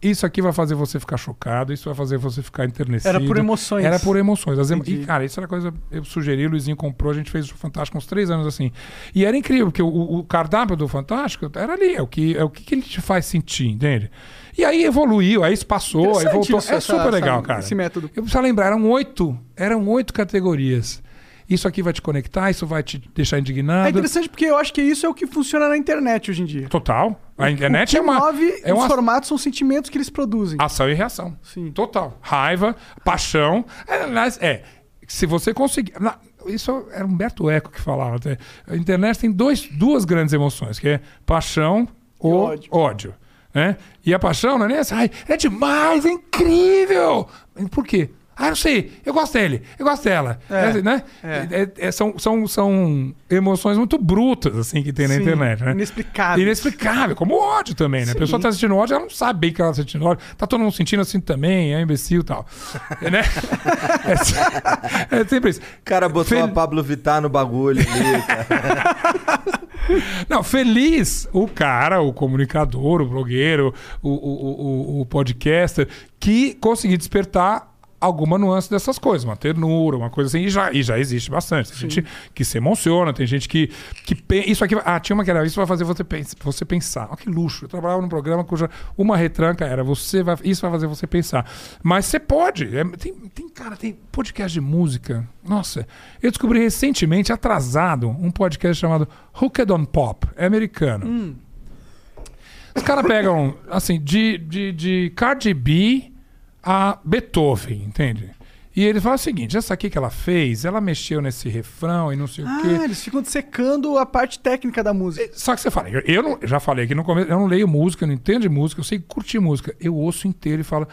[SPEAKER 3] Isso aqui vai fazer você ficar chocado, isso vai fazer você ficar enternecido.
[SPEAKER 1] Era por emoções.
[SPEAKER 3] Era por emoções. As emo-. E, cara, isso era coisa. Eu sugeri, o Luizinho comprou, a gente fez o Fantástico uns três anos assim. E era incrível, porque o, o cardápio do Fantástico era ali, é o que, é o que, que ele te faz sentir, entende? E aí evoluiu, aí isso passou, aí voltou.
[SPEAKER 1] isso,
[SPEAKER 3] é
[SPEAKER 1] essa-
[SPEAKER 3] super legal,
[SPEAKER 1] essa-
[SPEAKER 3] cara.
[SPEAKER 1] esse método.
[SPEAKER 3] Eu preciso lembrar, eram oito. Eram oito categorias. Isso aqui vai te conectar, isso vai te deixar indignado.
[SPEAKER 1] É interessante porque eu acho que isso é o que funciona na internet hoje em dia.
[SPEAKER 3] Total. A internet
[SPEAKER 1] o que
[SPEAKER 3] é uma.
[SPEAKER 1] move
[SPEAKER 3] é
[SPEAKER 1] os
[SPEAKER 3] uma
[SPEAKER 1] formatos são sentimentos que eles produzem.
[SPEAKER 3] ação e reação.
[SPEAKER 1] Sim.
[SPEAKER 3] Total. Raiva, paixão. É, é. Se você conseguir. Isso era Humberto Eco que falava. até. A internet tem dois, duas grandes emoções, que é paixão ou
[SPEAKER 1] ódio.
[SPEAKER 3] ódio. Né? E a paixão não é nem essa. Ai, é demais, é incrível. Por quê? Ah, não sei, eu gosto dele, eu gosto dela.
[SPEAKER 1] É,
[SPEAKER 3] É, né?
[SPEAKER 1] é.
[SPEAKER 3] É- é- são, são, são emoções muito brutas, assim, que tem na
[SPEAKER 1] Sim,
[SPEAKER 3] internet, né?
[SPEAKER 1] inexplicáveis.
[SPEAKER 3] Inexplicável, como o ódio também, né? A pessoa tá sentindo ódio, ela não sabe bem que ela tá sentindo ódio. Tá todo mundo sentindo assim também, é imbecil e tal. né? é, se- é sempre isso.
[SPEAKER 2] O cara botou
[SPEAKER 3] Fel-
[SPEAKER 2] a Pablo Vittar no bagulho ali, cara.
[SPEAKER 3] Não, feliz o cara, o comunicador, o blogueiro, o, o, o, o podcaster, que conseguiu despertar alguma nuance dessas coisas, uma ternura, uma coisa assim, e já, e já existe bastante. Tem gente que se emociona, tem gente que, que pe- isso aqui, ah, tinha uma que era, isso vai fazer você, você pensar. Olha que luxo, eu trabalhava num programa cuja uma retranca era, você vai, isso vai fazer você pensar. Mas você pode, é, tem, tem, cara, tem podcast de música, nossa, eu descobri recentemente, atrasado, um podcast chamado Hooked on Pop, é americano. Os caras pegam, assim, de, de, de Cardi B a Beethoven, entende? E ele fala o seguinte: essa aqui que ela fez, ela mexeu nesse refrão e não sei o
[SPEAKER 1] Ah,
[SPEAKER 3] quê.
[SPEAKER 1] eles ficam secando a parte técnica da música.
[SPEAKER 3] Só que você fala, eu, eu não- já falei aqui no começo, eu não leio música, eu não entendo de música, eu sei curtir música. Eu ouço inteiro e falo.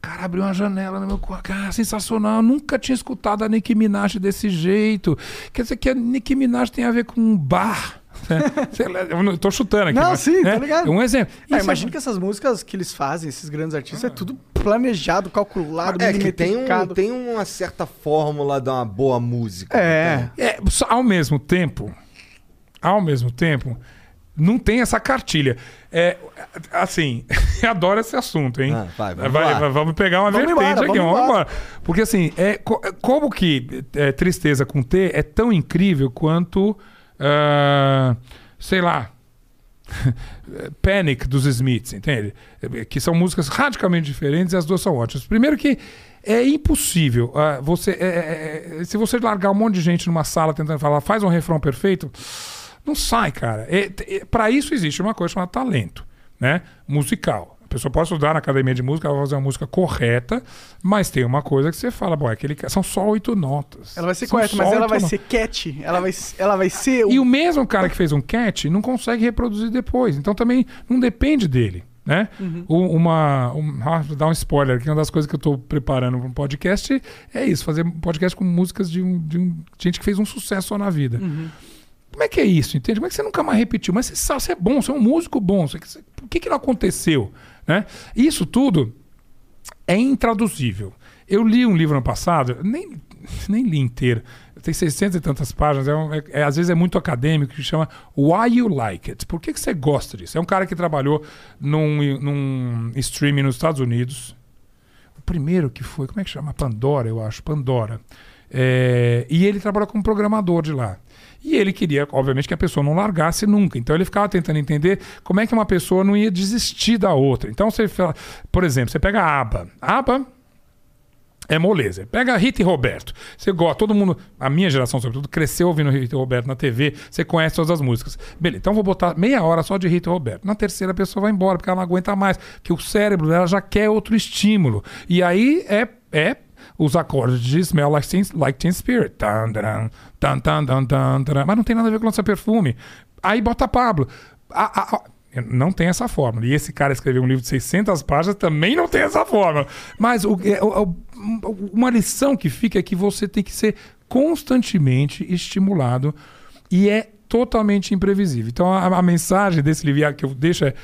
[SPEAKER 3] Cara, abriu uma janela no meu quarto. Cara, sensacional. Eu nunca tinha escutado a Nicki Minaj desse jeito. Quer dizer que a Nicki Minaj tem a ver com um bar. Né? Lá, eu tô chutando aqui.
[SPEAKER 1] Não,
[SPEAKER 3] mas,
[SPEAKER 1] sim,
[SPEAKER 3] né?
[SPEAKER 1] tá ligado.
[SPEAKER 3] Um exemplo.
[SPEAKER 1] É,
[SPEAKER 3] Isso
[SPEAKER 1] imagino que essas músicas que eles fazem, esses grandes artistas, é tudo planejado, calculado,
[SPEAKER 2] É que tem, um, tem uma certa fórmula de uma boa música.
[SPEAKER 1] É.
[SPEAKER 3] É, só- ao mesmo tempo, ao mesmo tempo, não tem essa cartilha. É, assim, eu adoro esse assunto, hein?
[SPEAKER 2] Ah, vai, vamos
[SPEAKER 3] Vai- vamos pegar uma
[SPEAKER 1] Vamos
[SPEAKER 3] vertente
[SPEAKER 1] embora,
[SPEAKER 3] aqui,
[SPEAKER 1] vamos
[SPEAKER 3] vamos
[SPEAKER 1] embora.
[SPEAKER 3] embora. Porque assim, é, co- como que é, tristeza com T é tão incrível quanto, ah, sei lá, Panic dos Smiths, entende? É, Que são músicas radicalmente diferentes e as duas são ótimas. Primeiro que é impossível ah, você é, é, é, se você largar um monte de gente numa sala tentando falar faz um refrão perfeito, não sai, cara. É, para isso existe uma coisa chamada talento, né? Musical. Pessoa pode estudar na academia de música, ela vai fazer uma música correta, mas tem uma coisa que você fala, bom, é aquele são só oito notas.
[SPEAKER 1] Ela vai ser
[SPEAKER 3] São
[SPEAKER 1] correta, mas ela vai
[SPEAKER 3] notas.
[SPEAKER 1] ser cat. Ela vai, ela vai ser.
[SPEAKER 3] E o mesmo cara que fez um cat não consegue reproduzir depois. Então também não depende dele. Né? O- Uma, um, ah, vou dar um spoiler aqui, uma das coisas que eu estou preparando para um podcast é isso, fazer um podcast com músicas de, um, de um- gente que fez um sucesso só na vida. Como é que é isso, entende? Como é que você nunca mais repetiu? Mas você sabe, você é bom, você é um músico bom. Você, você- por que, que não aconteceu? Né? Isso tudo é intraduzível. Eu li um livro ano passado, nem, nem li inteiro, tem 600 e tantas páginas, é um- é- é- às vezes é muito acadêmico, que chama Why You Like It. Por que, que você gosta disso? É um cara que trabalhou num, num streaming nos Estados Unidos. O primeiro que foi, como é que chama? Pandora, eu acho, Pandora. É, e ele trabalhou como programador de lá. E ele queria, obviamente, que a pessoa não largasse nunca. Então ele ficava tentando entender como é que uma pessoa não ia desistir da outra. Então você fala, por exemplo, você pega a aba. Aba é moleza. Pega Rita e Roberto. Você gosta, todo mundo, a minha geração sobretudo, cresceu ouvindo Rita e Roberto na TV, você conhece todas as músicas. Beleza, então vou botar meia hora só de Rita e Roberto. Na terceira a pessoa vai embora, porque ela não aguenta mais, porque o cérebro dela já quer outro estímulo. E aí é, é os acordes de Smell Like Teen, like teen Spirit. Tan, tan, tan, tan, tan, taran. Mas não tem nada a ver com lança perfume. Aí bota Pablo. A- a- a- não tem essa fórmula. E esse cara escreveu um livro de 600 páginas, também não tem essa fórmula. Mas o, é, o- o- uma lição que fica é que você tem que ser constantemente estimulado e é totalmente imprevisível. Então a, a mensagem desse livro que eu deixo é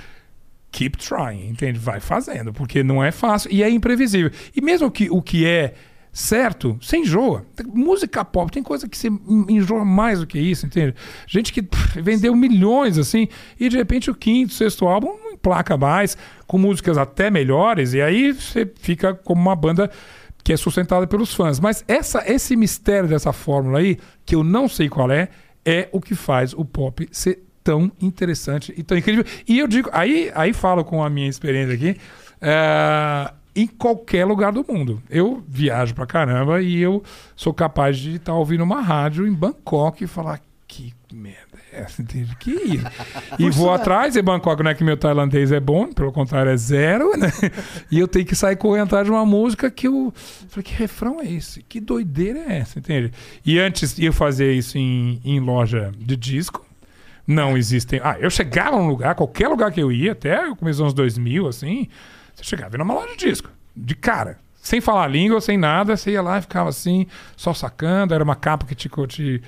[SPEAKER 3] keep trying, entende? Vai fazendo, porque não é fácil e é imprevisível. E mesmo que o que é certo, você enjoa. Música pop tem coisa que você enjoa mais do que isso, entende? Gente que pff, vendeu milhões assim e de repente o quinto, sexto álbum não emplaca mais, com músicas até melhores e aí você fica como uma banda que é sustentada pelos fãs. Mas essa, esse mistério dessa fórmula aí, que eu não sei qual é, é o que faz o pop ser tão interessante e tão incrível. E eu digo, aí, aí falo com a minha experiência aqui, é, em qualquer lugar do mundo. Eu viajo pra caramba e eu sou capaz de estar ouvindo uma rádio em Bangkok e falar que merda é essa, entende? Que isso? E vou atrás, e Bangkok não é que meu tailandês é bom, pelo contrário, é zero, né? E eu tenho que sair correndo atrás de uma música que eu. Falei, que refrão é esse? Que doideira é essa, entende? E antes ia fazer isso em, em loja de disco. Não existem. Ah, eu chegava num lugar, qualquer lugar que eu ia, até o começo dos anos 2000, assim, você chegava numa loja de disco, de cara. Sem falar língua, sem nada, você ia lá e ficava assim, só sacando. Era uma capa que te, te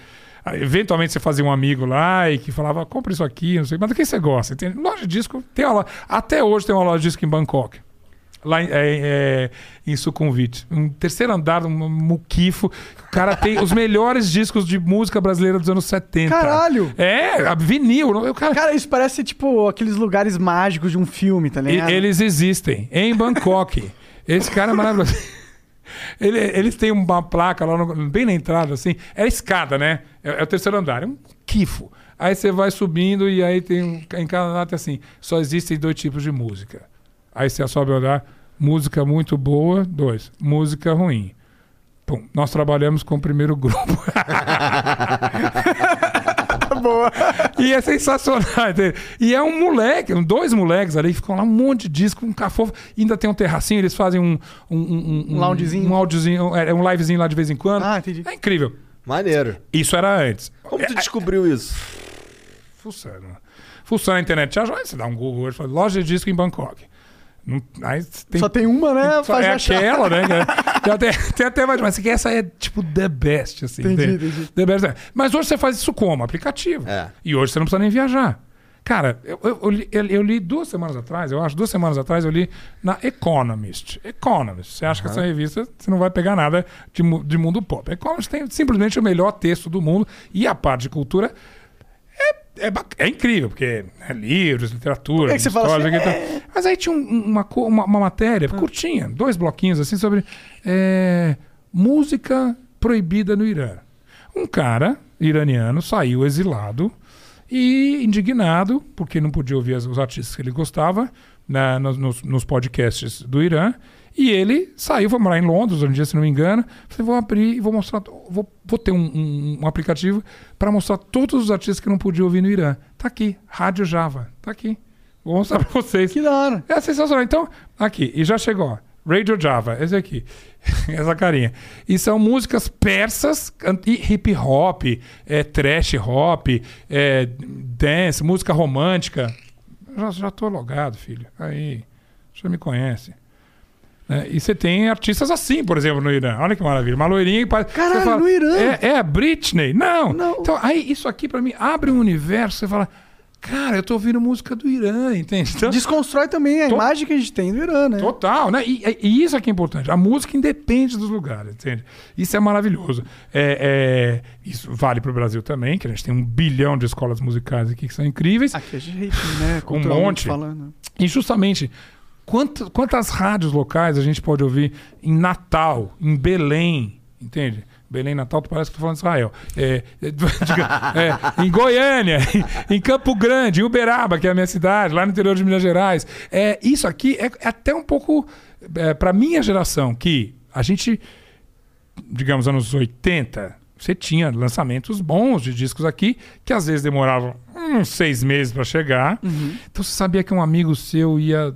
[SPEAKER 3] Eventualmente você fazia um amigo lá e que falava, compra isso aqui, não sei, mas do que você gosta? Tem loja de disco, tem uma loja, até hoje tem uma loja de disco em Bangkok. Lá em, é, é, em. Um terceiro andar, um muquifo. O cara tem os melhores discos de música brasileira dos anos 70.
[SPEAKER 1] Caralho!
[SPEAKER 3] É, a vinil. O cara...
[SPEAKER 1] cara, isso parece tipo aqueles lugares mágicos de um filme, tá ligado?
[SPEAKER 3] E, eles existem. Em Bangkok. Esse cara é maravilhoso. Ele, eles têm uma placa lá, no, bem na entrada, assim. É escada, né? É, é, o terceiro andar. É um quifo. Aí você vai subindo e aí tem um, em cada tem assim. Só existem dois tipos de música. Aí você sobe o andar. Música muito boa. Dois. Música ruim. Pum, nós trabalhamos com o primeiro grupo.
[SPEAKER 1] Boa.
[SPEAKER 3] E é sensacional. entendeu? E é um moleque, dois moleques ali, ficam lá um monte de disco, um cafofo. Ainda tem um terracinho, eles fazem um. Um, um,
[SPEAKER 1] Um loungezinho.
[SPEAKER 3] Um, audiozinho, é um livezinho lá de vez em quando.
[SPEAKER 1] Ah, entendi.
[SPEAKER 3] É incrível.
[SPEAKER 2] Maneiro.
[SPEAKER 3] Isso era antes.
[SPEAKER 2] Como tu descobriu isso?
[SPEAKER 3] Fuçando. Fuçando na internet. Já, já você dá um Google hoje, fala, loja de disco em Bangkok. Não, aí tem,
[SPEAKER 1] Só tem uma, né?
[SPEAKER 3] só
[SPEAKER 1] Faz
[SPEAKER 3] é aquela, né? Já tem, tem até mais, mas essa é tipo the best, assim.
[SPEAKER 1] Entendi,
[SPEAKER 3] tem-
[SPEAKER 1] entendi.
[SPEAKER 3] The best, é. Mas hoje você faz isso como? Aplicativo.
[SPEAKER 2] É.
[SPEAKER 3] E hoje você não precisa nem viajar. Cara, eu, eu- eu li, eu- eu li duas semanas atrás, eu acho, duas semanas atrás, eu li na Economist. Economist. Você acha que essa revista você não vai pegar nada de, de mundo pop. Economist tem simplesmente o melhor texto do mundo e a parte de cultura é, é, bac- é incrível, porque é livros, literatura,
[SPEAKER 1] É que você fala assim,
[SPEAKER 3] aqui e tal. Mas aí tinha um- uma, uma, uma matéria curtinha, dois bloquinhos assim, sobre é, música proibida no Irã. Um cara iraniano saiu exilado e indignado, porque não podia ouvir os artistas que ele gostava na- nos- nos podcasts do Irã. E ele saiu, foi morar em Londres, hoje em dia, se não me engano. Falei, vou abrir e vou mostrar. Vou, vou ter um, um- um aplicativo para mostrar todos os artistas que não podia ouvir no Irã. Tá aqui, Rádio Java. Tá aqui. Vou mostrar para vocês.
[SPEAKER 1] Que da hora.
[SPEAKER 3] É sensacional. Então, aqui, e já chegou. Radio Java, esse aqui. Essa carinha. E são músicas persas, e hip hop, é, trash hop, é, dance, música romântica. Já, já tô logado, filho. Aí, já me conhece. Né? e você tem artistas assim, por exemplo, no Irã. Olha que maravilha. Uma loirinha e pa-
[SPEAKER 1] Caralho,
[SPEAKER 3] fala,
[SPEAKER 1] no Irã?
[SPEAKER 3] É, é a Britney. Não.
[SPEAKER 1] Não.
[SPEAKER 3] Então, aí isso aqui pra mim abre um universo. Você fala, cara, eu tô ouvindo música do Irã, entende? Então,
[SPEAKER 1] Desconstrói também a imagem que a gente tem do Irã, né?
[SPEAKER 3] Total, né? E, e isso aqui é importante. A música independe dos lugares, entende? Isso é maravilhoso. É, é, isso vale para o Brasil também, que a gente tem um bilhão de escolas musicais aqui que são incríveis.
[SPEAKER 1] Aqui a gente, né?
[SPEAKER 3] Um monte.
[SPEAKER 1] falando.
[SPEAKER 3] E justamente, quanto- quantas rádios locais a gente pode ouvir em Natal, em Belém, entende? Belém, Natal, tu parece que tu falando de Israel. É, é, é, em Goiânia, em, Campo Grande, em Uberaba, que é a minha cidade, lá no interior de Minas Gerais. É, isso aqui é, é até um pouco é, para minha geração, que a gente, digamos, anos 80, você tinha lançamentos bons de discos aqui, que às vezes demoravam uns seis meses para chegar. Então você sabia que um amigo seu ia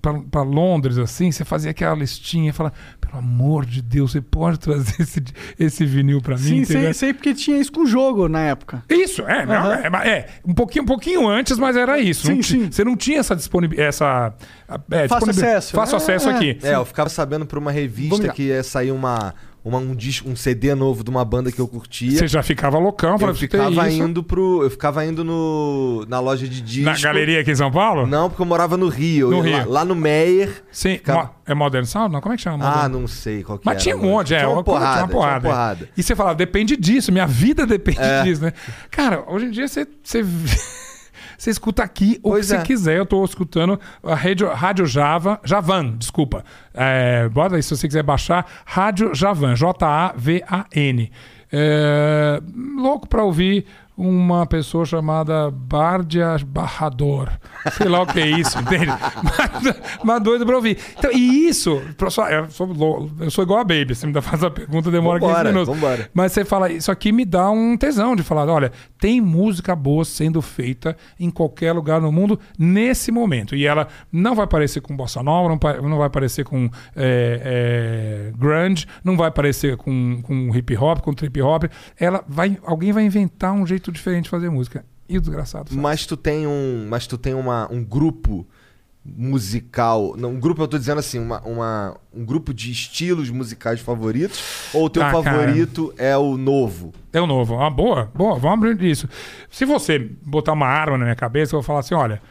[SPEAKER 3] pra, pra Londres, assim, você fazia aquela listinha e falava, pelo amor de Deus, você pode trazer esse, esse vinil pra mim?
[SPEAKER 1] Sim, sei, sei porque tinha isso com o jogo na época.
[SPEAKER 3] Isso, é, não,
[SPEAKER 1] Aham.
[SPEAKER 3] é, é, um pouquinho, um pouquinho antes, mas era isso. Não
[SPEAKER 1] Sim,
[SPEAKER 3] ti-
[SPEAKER 1] sim.
[SPEAKER 3] Você não tinha essa disponibilidade, essa... É, disponibil-
[SPEAKER 1] acesso.
[SPEAKER 3] Fácil
[SPEAKER 1] É,
[SPEAKER 3] acesso
[SPEAKER 1] é.
[SPEAKER 3] aqui.
[SPEAKER 2] É, eu ficava sabendo por uma revista que ia sair uma, uma- um, disco, um CD novo de uma banda que eu curtia.
[SPEAKER 3] Você já ficava loucão,
[SPEAKER 2] eu
[SPEAKER 3] falava, "Preciso ter
[SPEAKER 2] ficava
[SPEAKER 3] isso."
[SPEAKER 2] indo pro. Eu ficava indo no, na loja de disco.
[SPEAKER 3] Na galeria aqui em São Paulo?
[SPEAKER 2] Não, porque eu morava no Rio.
[SPEAKER 3] No
[SPEAKER 2] Eu
[SPEAKER 3] Rio.
[SPEAKER 2] Lá, lá no Meyer.
[SPEAKER 3] Sim,
[SPEAKER 2] ficava-
[SPEAKER 3] mo- é Modern Sound? Não, como é que chama?
[SPEAKER 2] Ah,
[SPEAKER 3] Modern?
[SPEAKER 2] não sei qual que
[SPEAKER 3] Mas
[SPEAKER 2] era.
[SPEAKER 3] tinha um monte, é.
[SPEAKER 2] Tinha uma
[SPEAKER 3] coisa-
[SPEAKER 2] porrada.
[SPEAKER 3] tinha uma porrada.
[SPEAKER 2] Tinha uma porrada.
[SPEAKER 3] E você fala, depende disso, minha vida depende
[SPEAKER 2] É.
[SPEAKER 3] disso, né? Cara, hoje em dia você. você... Você escuta aqui o
[SPEAKER 2] Pois
[SPEAKER 3] que
[SPEAKER 2] é.
[SPEAKER 3] você quiser. Eu tô escutando a Rádio, Rádio Java, Javan, desculpa. É, bota aí se você quiser baixar. Rádio Javan, J-A-V-A-N. É, louco pra ouvir uma pessoa chamada Bardia Barrador. Sei lá o que é isso, entende? Mas, mas doido pra ouvir. Então, e isso, eu, sou, eu sou igual a Baby, você me dá- faz a pergunta, demora
[SPEAKER 2] Vambora,
[SPEAKER 3] 15 minutos.
[SPEAKER 2] vambora.
[SPEAKER 3] Mas você fala, isso aqui me dá um tesão de falar, olha, tem música boa sendo feita em qualquer lugar no mundo nesse momento. E ela não vai parecer com bossa nova, não, não vai parecer com é, é, grunge, não vai parecer com, com hip hop, com trip hop. Ela vai, alguém vai inventar um jeito diferente fazer música. E o desgraçado. faz.
[SPEAKER 2] Mas tu tem um. Mas tu tem uma, um grupo musical. Não, um grupo, eu tô dizendo assim, uma, uma- um grupo de estilos musicais favoritos? Ou o teu
[SPEAKER 3] Ah, cara.
[SPEAKER 2] favorito é o novo?
[SPEAKER 3] É o novo. Uma boa, boa, vamos abrir isso. Se você botar uma arma na minha cabeça, eu vou falar assim: olha,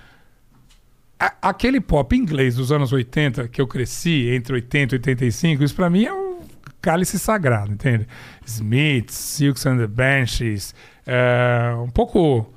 [SPEAKER 3] a- aquele pop inglês dos anos 80 que eu cresci, entre 80 e 85, isso pra mim é um cálice sagrado, entende? Smiths, Silks and the Banshees, é, um pouco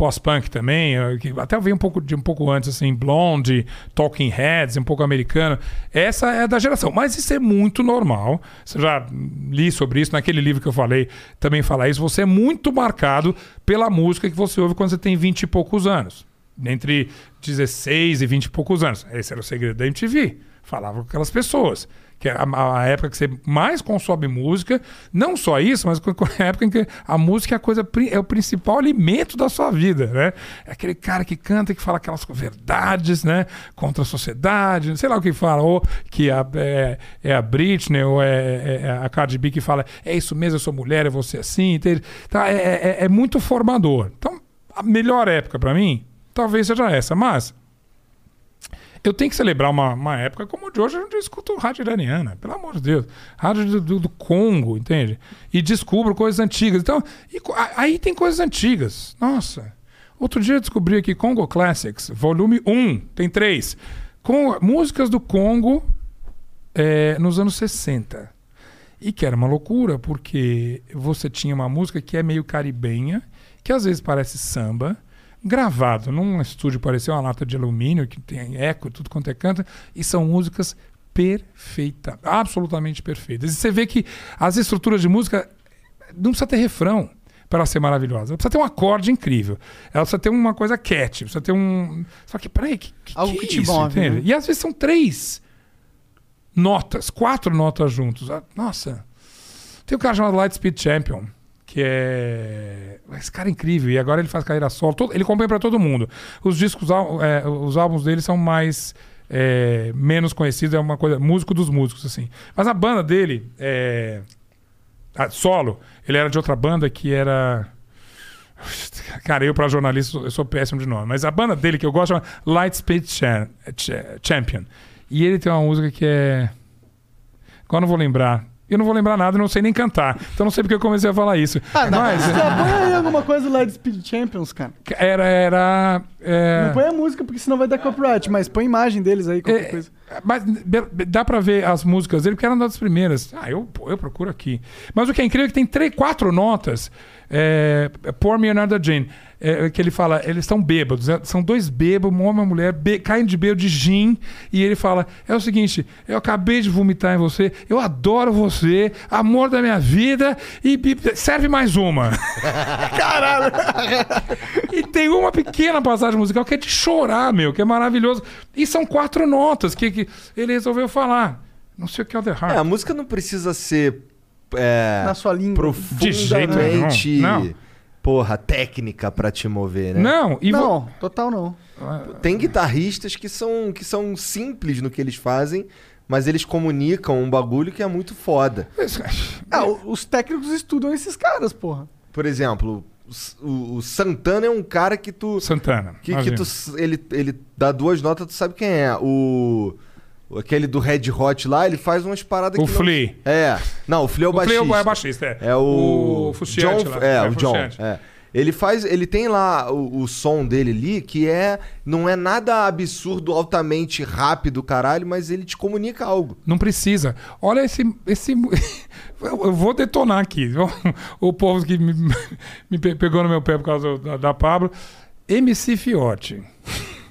[SPEAKER 3] pós-punk também, que até veio um pouco de um pouco antes, assim, Blonde, Talking Heads, um pouco americano. Essa é da geração, mas isso é muito normal. Você já li sobre isso naquele livro que eu falei, também fala isso. Você é muito marcado pela música que você ouve quando você tem 20 e poucos anos. Entre 16 e 20 e poucos anos. Esse era o segredo da MTV. Falava com aquelas pessoas. Que é a, a época que você mais consome música. Não só isso, mas a época em que a música é, a coisa, é o principal alimento da sua vida, né? É aquele cara que canta, que fala aquelas verdades, né? Contra a sociedade, sei lá o que fala. Ou que a- é, é a Britney, ou é, é a Cardi B que fala é isso mesmo, eu sou mulher, eu vou ser assim. entende? Tá, é, é- é muito formador. Então, a melhor época pra mim, talvez seja essa. Mas eu tenho que celebrar uma, uma época como de hoje, eu escuto rádio iraniana, pelo amor de Deus. Rádio do, do- do Congo, entende? E descubro coisas antigas. Então, e aí tem coisas antigas. Nossa. Outro dia eu descobri aqui Congo Classics, volume 1, tem três. Com músicas do Congo é, nos anos 60. E que era uma loucura, porque você tinha uma música que é meio caribenha, que às vezes parece samba, gravado num estúdio, parecia uma lata de alumínio, que tem eco tudo quanto é canta, e são músicas perfeitas, absolutamente perfeitas. E você vê que as estruturas de música não precisa ter refrão para ela ser maravilhosa. Ela precisa ter um acorde incrível. Ela precisa ter uma coisa cat, precisa ter um. Só que, peraí, que, que,
[SPEAKER 1] Algo
[SPEAKER 3] que
[SPEAKER 1] que
[SPEAKER 3] é
[SPEAKER 1] te
[SPEAKER 3] isso,
[SPEAKER 1] move, né?
[SPEAKER 3] E às vezes são três notas, quatro notas juntos. Ah, Nossa. Tem um cara chamado Lightspeed Champion, que é. Esse cara é incrível. E agora ele faz carreira solo. Todo- Ele compõe pra todo mundo. Os discos, é, os álbuns dele são mais. é, menos conhecidos, é uma coisa. Músico dos músicos, assim. Mas a banda dele, é, solo, ele era de outra banda que era. Cara, eu pra jornalista eu sou péssimo de nome. Mas a banda dele que eu gosto chama Lightspeed Cha- Cha- Champion. E ele tem uma música que é. Agora não vou lembrar. Eu não vou lembrar nada, não sei nem cantar. Então não sei porque eu comecei a falar isso.
[SPEAKER 1] Ah, não.
[SPEAKER 3] Mas
[SPEAKER 1] Você põe aí alguma coisa lá de Speed Champions, cara.
[SPEAKER 3] era. era é,
[SPEAKER 1] Não põe a música, porque senão vai dar copyright, mas põe a imagem deles aí, qualquer
[SPEAKER 3] É,
[SPEAKER 1] coisa.
[SPEAKER 3] Mas dá pra ver as músicas dele, porque eram das primeiras. Ah, eu, eu procuro aqui. Mas o que é incrível é que tem três, quatro notas. É, Pour Me Another Gin. É, que ele fala, eles estão bêbados. é, São dois bêbados, um homem e uma mulher, be, caem de bêbado de gin. E ele fala: É o seguinte, eu acabei de vomitar em você, eu adoro você, amor da minha vida, e, e serve mais uma.
[SPEAKER 1] Caralho!
[SPEAKER 3] E tem uma pequena passagem musical que é de chorar, meu, que é maravilhoso. E são quatro notas que, que ele resolveu falar. Não sei o que é o The Heart.
[SPEAKER 2] É, a música não precisa ser. É,
[SPEAKER 1] Na sua língua.
[SPEAKER 3] De jeito nenhum,
[SPEAKER 2] profundamente
[SPEAKER 3] não.
[SPEAKER 2] Porra, técnica pra te mover, né?
[SPEAKER 3] Não, e vo-
[SPEAKER 1] Não, total não.
[SPEAKER 2] Tem guitarristas que são, que são simples no que eles fazem, mas eles comunicam um bagulho que é muito foda.
[SPEAKER 1] Ah, o- os técnicos estudam esses caras, porra.
[SPEAKER 2] Por exemplo, o o, Santana é um cara que tu.
[SPEAKER 3] Santana.
[SPEAKER 2] Que, que tu. Ele, ele dá duas notas, tu sabe quem é. O. o- Aquele do Red Hot lá, ele faz umas paradas
[SPEAKER 3] O
[SPEAKER 2] que. não-
[SPEAKER 3] Flea.
[SPEAKER 2] É. Não, o Flea é o
[SPEAKER 3] O Flea
[SPEAKER 2] baixista.
[SPEAKER 3] é o baixista, é.
[SPEAKER 2] É o.
[SPEAKER 3] O Frusciante
[SPEAKER 2] John,
[SPEAKER 3] lá.
[SPEAKER 2] É,
[SPEAKER 3] É,
[SPEAKER 2] o John. É. Ele faz. Ele tem lá o, o som dele ali, que é. Não é nada absurdo, altamente rápido, caralho, mas ele te comunica algo.
[SPEAKER 3] Não precisa. Olha esse. esse eu vou detonar aqui. O povo que me, me pe- pegou no meu pé por causa da, da Pablo. MC Fiote.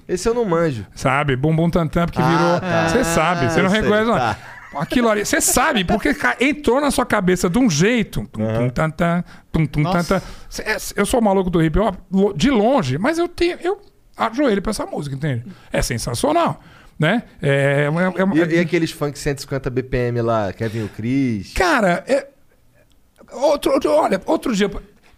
[SPEAKER 2] Esse eu não manjo.
[SPEAKER 3] Sabe? Bumbum Tantam, que virou.
[SPEAKER 2] tá.
[SPEAKER 3] Você sabe, você não
[SPEAKER 2] sei,
[SPEAKER 3] reconhece.
[SPEAKER 2] tá.
[SPEAKER 3] Aquilo ali, você sabe, porque entrou na sua cabeça de um jeito. Tum, tum, tan, tan, tum, tum, tan, tan. Cê- é- Eu sou maluco do hip hop de longe, mas eu tenho. Eu ajoelho pra essa música, entende? É sensacional. Né? É, é, é
[SPEAKER 2] E, e aqueles funk 150 BPM lá, Kevin o Chris.
[SPEAKER 3] Cara, é... outro, outro- olha, outro dia.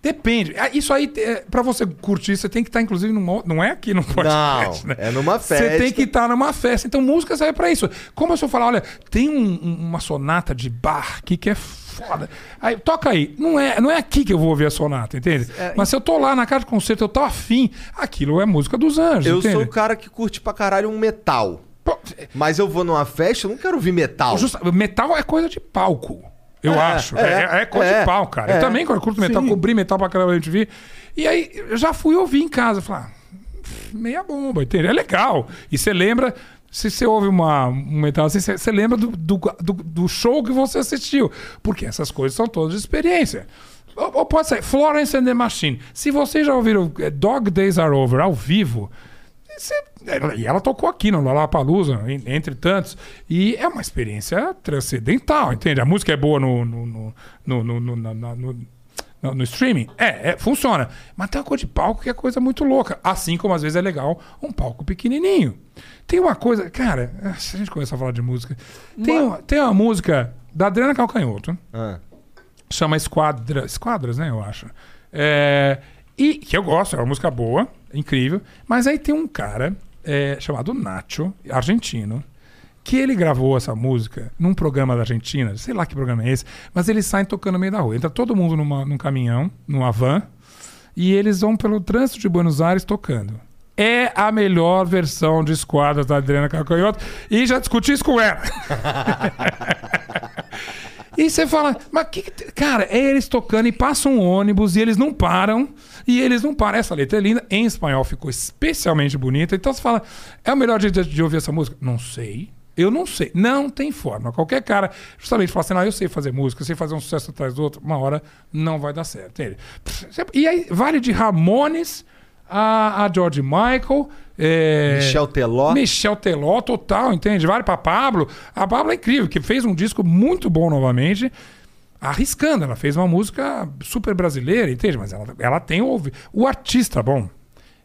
[SPEAKER 3] Depende. Ah, Isso aí, é, pra você curtir, você tem que estar, inclusive, numa, não é aqui no podcast,
[SPEAKER 2] Não,
[SPEAKER 3] né?
[SPEAKER 2] é numa
[SPEAKER 3] Você
[SPEAKER 2] festa.
[SPEAKER 3] tem que estar numa festa. Então, música serve pra isso. Como se eu falar, olha, tem um- um- uma sonata de bar aqui que é foda. Aí, toca aí. Não é, não é aqui que eu vou ouvir a sonata, entende? Mas se eu tô lá na casa de concerto, eu tô afim, aquilo é música dos anjos,
[SPEAKER 2] Eu
[SPEAKER 3] entende?
[SPEAKER 2] sou o cara que curte pra caralho um metal.
[SPEAKER 3] Pô,
[SPEAKER 2] Mas eu vou numa festa, eu não quero ouvir metal.
[SPEAKER 3] Justa- metal é coisa de palco. Eu
[SPEAKER 2] É,
[SPEAKER 3] acho. É,
[SPEAKER 2] é,
[SPEAKER 3] é
[SPEAKER 2] é,
[SPEAKER 3] de pau, cara. Eu também, curto metal,
[SPEAKER 1] Sim.
[SPEAKER 3] cobri metal pra caramba na MTV. E aí, eu já fui ouvir em casa. Falei, ah, meia bomba, entendeu? É legal. E você lembra, se você ouve uma, um metal assim, você, você lembra do, do, do- do show que você assistiu. Porque essas coisas são todas de experiência. Ou, ou pode ser Florence and the Machine. Se vocês já ouviram Dog Days Are Over ao vivo, e ela tocou aqui no Lollapalooza, en- entre tantos. E é uma experiência transcendental, entende? A música é boa no, no, no, no, no, streaming. É, é, funciona. Mas tem uma coisa de palco que é coisa muito louca. Assim como às vezes é legal um palco pequenininho. Tem uma coisa... Cara, se a gente começar a falar de música... Tem, uma, tem uma música da Adriana Calcanhoto,
[SPEAKER 2] Ah.
[SPEAKER 3] chama Esquadra, Esquadras, né, eu acho. É, e que eu gosto, é uma música boa, incrível. Mas aí tem um cara é, chamado Nacho, argentino, que ele gravou essa música num programa da Argentina, sei lá que programa é esse, mas eles saem tocando no meio da rua. Entra todo mundo numa, num caminhão, numa van, e eles vão pelo trânsito de Buenos Aires tocando. É a melhor versão de Esquadras da Adriana Calcanhoto, e já discuti isso com ela. E você fala, mas que, cara, é eles tocando e passam um ônibus e eles não param. E eles não param. Essa letra é linda. Em espanhol ficou especialmente bonita. Então você fala, é o melhor jeito de, ouvir essa música? Não sei. Eu não sei. Não tem forma. Qualquer cara, justamente, fala assim: não, eu sei fazer música, eu sei fazer um sucesso atrás do outro, uma hora não vai dar certo. E aí, vale de Ramones a, a George Michael. É,
[SPEAKER 2] Michel Teló.
[SPEAKER 3] Michel Teló, total, entende? Vale pra Pablo. A Pablo é incrível, que fez um disco muito bom novamente, arriscando. Ela fez uma música super brasileira, entende? Mas ela, ela tem o. O artista bom,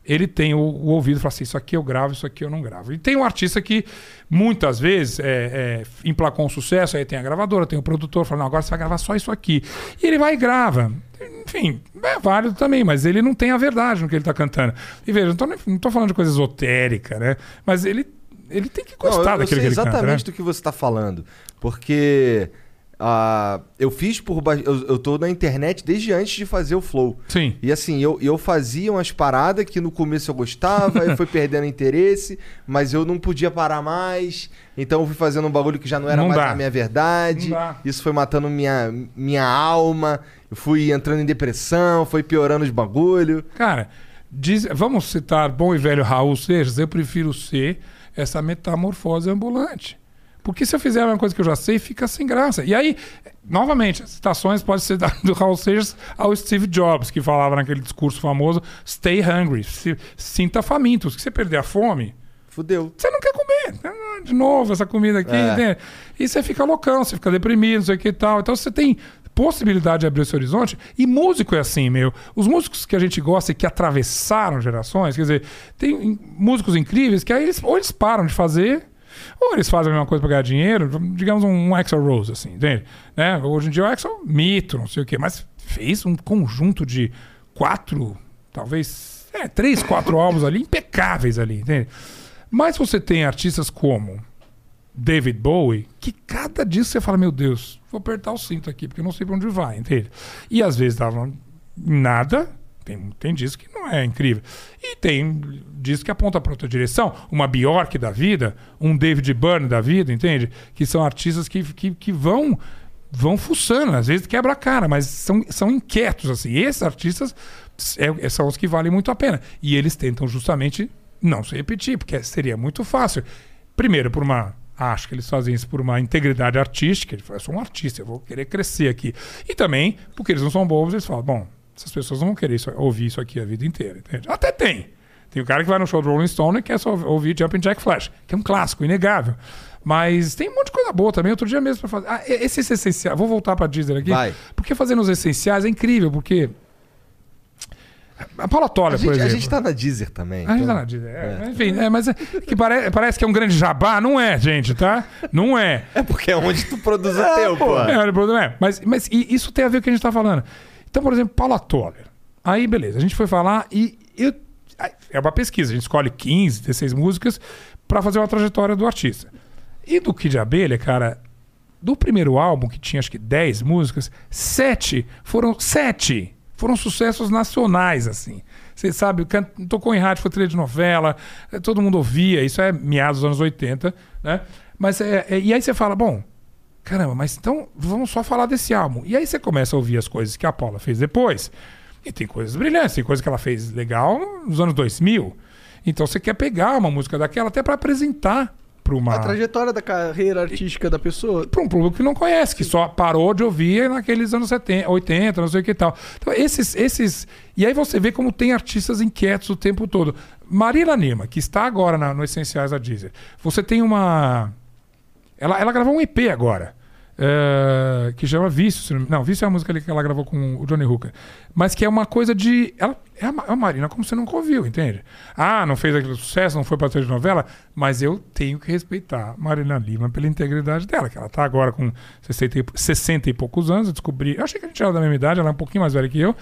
[SPEAKER 3] ele tem o, o ouvido e fala assim: isso aqui eu gravo, isso aqui eu não gravo. E tem um artista que muitas vezes é, é, emplacou um sucesso, aí tem a gravadora, tem o produtor, fala: não, agora você vai gravar só isso aqui. E ele vai e grava. Enfim, é válido também, mas ele não tem a verdade no que ele tá cantando. E veja, não não tô falando de coisa esotérica, né? Mas ele, ele tem que
[SPEAKER 2] Não,
[SPEAKER 3] gostar
[SPEAKER 2] eu, eu
[SPEAKER 3] daquilo que ele canta.
[SPEAKER 2] exatamente
[SPEAKER 3] Né?
[SPEAKER 2] do que você tá falando. Porque ah, eu fiz por. Eu, eu tô na internet desde antes de fazer o Flow.
[SPEAKER 3] Sim.
[SPEAKER 2] E assim, eu, eu fazia umas paradas que no começo eu gostava, aí foi perdendo interesse, mas eu não podia parar mais. Então eu fui fazendo um bagulho que já não era
[SPEAKER 3] Não
[SPEAKER 2] mais
[SPEAKER 3] dá.
[SPEAKER 2] a minha verdade. Isso foi matando minha, minha alma. Eu fui entrando em depressão, foi piorando os bagulho.
[SPEAKER 3] Cara, diz- vamos citar bom e velho Raul Seixas, eu prefiro ser essa metamorfose ambulante. Porque se eu fizer a mesma coisa que eu já sei, fica sem graça. E aí, novamente, as citações podem ser do Raul Seixas ao Steve Jobs, que falava naquele discurso famoso: Stay hungry, se, sinta faminto. Se você perder a fome,
[SPEAKER 2] Fudeu.
[SPEAKER 3] você não quer comer. Ah, De novo, essa comida aqui.
[SPEAKER 2] É.
[SPEAKER 3] né? E você fica loucão, você fica deprimido, não sei o que e tal. Então você tem possibilidade de abrir esse horizonte. E músico é assim, meu. Os músicos que a gente gosta e que atravessaram gerações, quer dizer, tem músicos incríveis que aí eles, ou eles param de fazer. Ou eles fazem a mesma coisa pra ganhar dinheiro, digamos um Axel Rose, assim, entende? Né? Hoje em dia o Axel, mito, não sei o quê, mas fez um conjunto de quatro, talvez, é, três, quatro álbuns ali impecáveis ali, entende? Mas você tem artistas como David Bowie, que cada disco você fala, meu Deus, vou apertar o cinto aqui, porque eu não sei pra onde vai, entende? E às vezes dava nada, tem, tem disco que não é incrível. E tem disco que aponta para outra direção. Uma Bjork da vida, um David Byrne da vida, entende? Que são artistas que, que, que vão vão fuçando, às vezes quebra a cara, mas são, são inquietos, assim. Esses artistas é- são os que valem muito a pena. E eles tentam justamente não se repetir, porque seria muito fácil. Primeiro, por uma. Acho que eles fazem isso por uma integridade artística. Ele fala, eu sou um artista, eu vou querer crescer aqui. E também, porque eles não são bobos, eles falam, bom, essas pessoas não vão querer isso- ouvir isso aqui a vida inteira. Entende? Até tem. Tem o cara que vai no show do Rolling Stone e quer só ouvir Jumping Jack Flash, que é um clássico, inegável. Mas tem um monte de coisa boa também. Outro dia mesmo pra fazer. Ah, esse essencial. Vou voltar pra Disney aqui.
[SPEAKER 2] Vai.
[SPEAKER 3] Porque fazendo os essenciais é incrível, porque. A Paula Toller,
[SPEAKER 2] A
[SPEAKER 3] por
[SPEAKER 2] gente, a
[SPEAKER 3] exemplo.
[SPEAKER 2] gente tá na Deezer também.
[SPEAKER 3] A gente
[SPEAKER 2] então-
[SPEAKER 3] tá na Disney. É, mas Enfim, é, mas é, que pare- parece que é um grande jabá. Não é, gente, tá? Não é.
[SPEAKER 2] É porque é onde tu produz o teu, pô.
[SPEAKER 3] É, Bruno, é. Mas, mas isso tem a ver com o que a gente tá falando. Então, por exemplo, Paula Toller. Aí, beleza, a gente foi falar e eu, é uma pesquisa. A gente escolhe 15, 16 músicas pra fazer uma trajetória do artista. E do Kid Abelha, cara, do primeiro álbum, que tinha acho que 10 músicas, sete foram sete foram sucessos nacionais, assim. Você sabe, tocou em rádio, foi trilha de novela, eh, todo mundo ouvia, isso é meados dos anos 80, né? Mas é, é- e aí você fala, bom, caramba, mas então vamos só falar desse álbum. E aí você começa a ouvir as coisas que a Paula fez depois. E tem coisas brilhantes, tem coisa que ela fez legal nos anos 2000. Então você quer pegar uma música daquela até para apresentar para uma
[SPEAKER 1] A trajetória da carreira artística da pessoa.
[SPEAKER 3] para um público que não conhece, que só parou de ouvir naqueles anos 70, 80, não sei o que e tal. Então, esses, esses. E aí você vê como tem artistas inquietos o tempo todo. Marília Lima, que está agora na- no Essenciais da Deezer, você tem uma. Ela, ela gravou um EP agora. Eh, que chama Vício. não- Vício é a música que ela gravou com o Johnny Hooker. Mas que é uma coisa de. Ela é a, a Marina como você nunca ouviu, entende? Ah, não fez aquele sucesso, não foi pra novela, mas eu tenho que respeitar Marina Lima pela integridade dela, que ela tá agora com 60 e, 60 e poucos anos. Eu descobri. Eu achei que a gente era da mesma idade, ela é um pouquinho mais velha que eu.